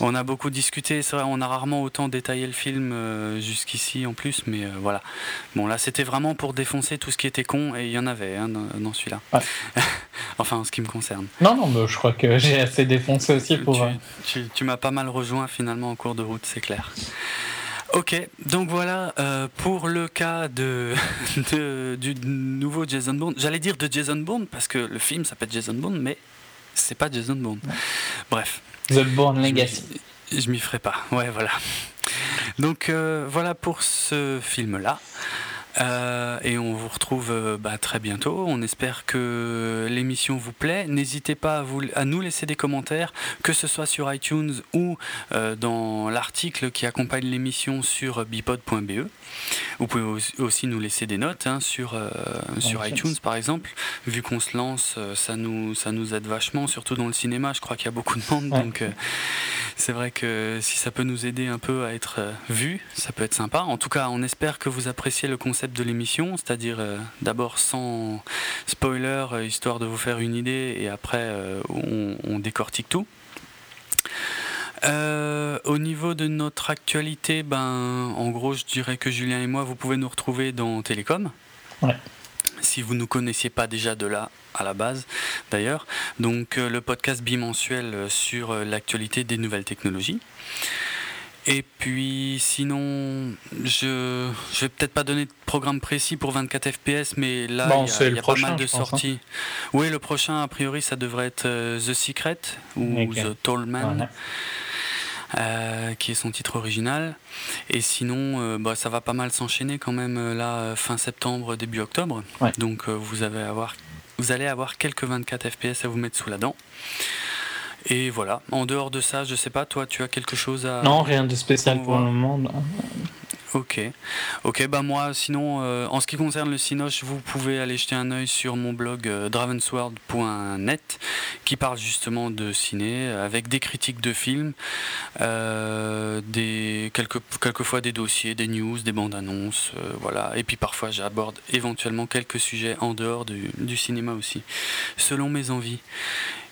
On a beaucoup discuté. C'est vrai, on a rarement autant détaillé le film euh, jusqu'ici en plus, mais euh, voilà. Bon, là, c'était vraiment pour défoncer tout ce qui était con et il y en avait hein, dans, celui-là. enfin, en ce qui me concerne. Non, non, mais je crois que j'ai assez défoncé aussi pour. tu m'as pas mal rejoint finalement en cours de route, c'est clair. Ok, donc voilà euh, pour le cas de, du nouveau Jason Bourne. J'allais dire de Jason Bourne parce que le film s'appelle Jason Bourne, mais c'est pas Jason Bourne. Bref. The Bourne Legacy. Je m'y ferai pas. Ouais, voilà. Donc euh, voilà pour ce film-là. Euh, et on vous retrouve euh, bah, très bientôt. On espère que l'émission vous plaît. N'hésitez pas à, vous, à, nous laisser des commentaires, que ce soit sur iTunes ou euh, dans l'article qui accompagne l'émission sur bipod.be. Vous pouvez aussi nous laisser des notes hein, sur, sur iTunes par exemple. Vu qu'on se lance, ça nous, ça nous aide vachement, surtout dans le cinéma. Je crois qu'il y a beaucoup de monde. Donc c'est vrai que si ça peut nous aider un peu à être vu, ça peut être sympa. En tout cas, on espère que vous appréciez le concept de l'émission, c'est-à-dire euh, d'abord sans spoiler, euh, histoire de vous faire une idée, et après euh, on, décortique tout. au niveau de notre actualité, ben, en gros, je dirais que Julien et moi, vous pouvez nous retrouver dans Télécom. Si vous ne nous connaissiez pas déjà de là à la base, d'ailleurs. Donc, le podcast bimensuel sur l'actualité des nouvelles technologies. Et puis sinon, je je vais peut-être pas donner de programme précis pour 24 FPS, mais là il y a, pas mal de hein. sorties. Oui, le prochain a priori ça devrait être euh, The Secret ou The Tall Man. Euh, qui est son titre original. Et sinon, euh, bah, ça va pas mal s'enchaîner quand même là, fin septembre, début octobre. Donc vous, avez avoir, vous allez avoir quelques 24 FPS à vous mettre sous la dent. Et voilà, en dehors de ça, je sais pas, toi, tu as quelque chose à. Non, rien de spécial pour le moment. Ok, ok, bah moi, sinon, euh, en ce qui concerne le Cinoche, vous pouvez aller jeter un oeil sur mon blog euh, dravensworld.net qui parle justement de ciné avec des critiques de films, euh, des, quelques, quelquefois des dossiers, des news, des bandes annonces, voilà. Et puis parfois, j'aborde éventuellement quelques sujets en dehors du, du cinéma aussi, selon mes envies.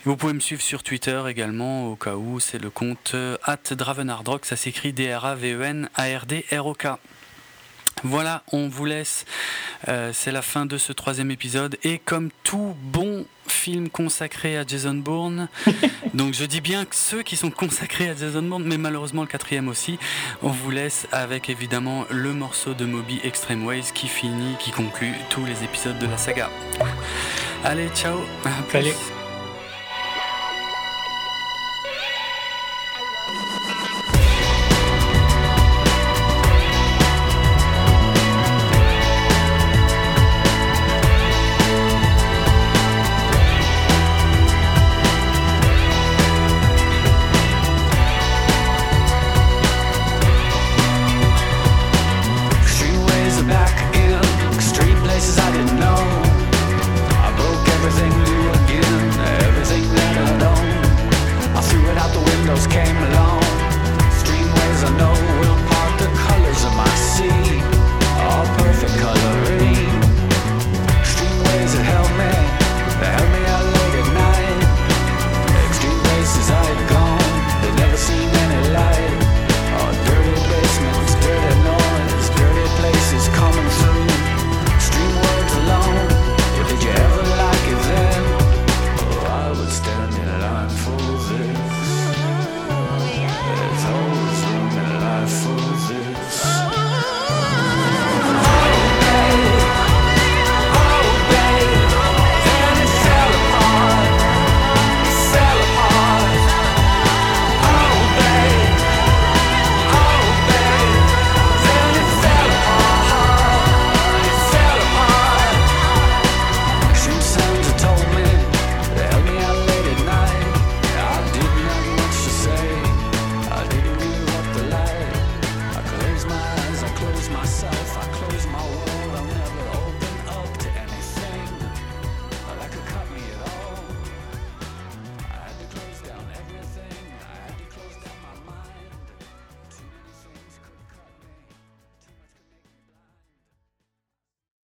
Vous pouvez me suivre sur Twitter également, au cas où, c'est le compte euh, at Dravenardrock, ça s'écrit D-R-A-V-E-N-A-R-D-R-O-K. Voilà, on vous laisse. Euh, c'est la fin de ce troisième épisode. Et comme tout bon film consacré à Jason Bourne, donc je dis bien que ceux qui sont consacrés à Jason Bourne, mais malheureusement le quatrième aussi, on vous laisse avec évidemment le morceau de Moby Extreme Ways qui finit, qui conclut tous les épisodes de la saga. Allez, ciao. Salut.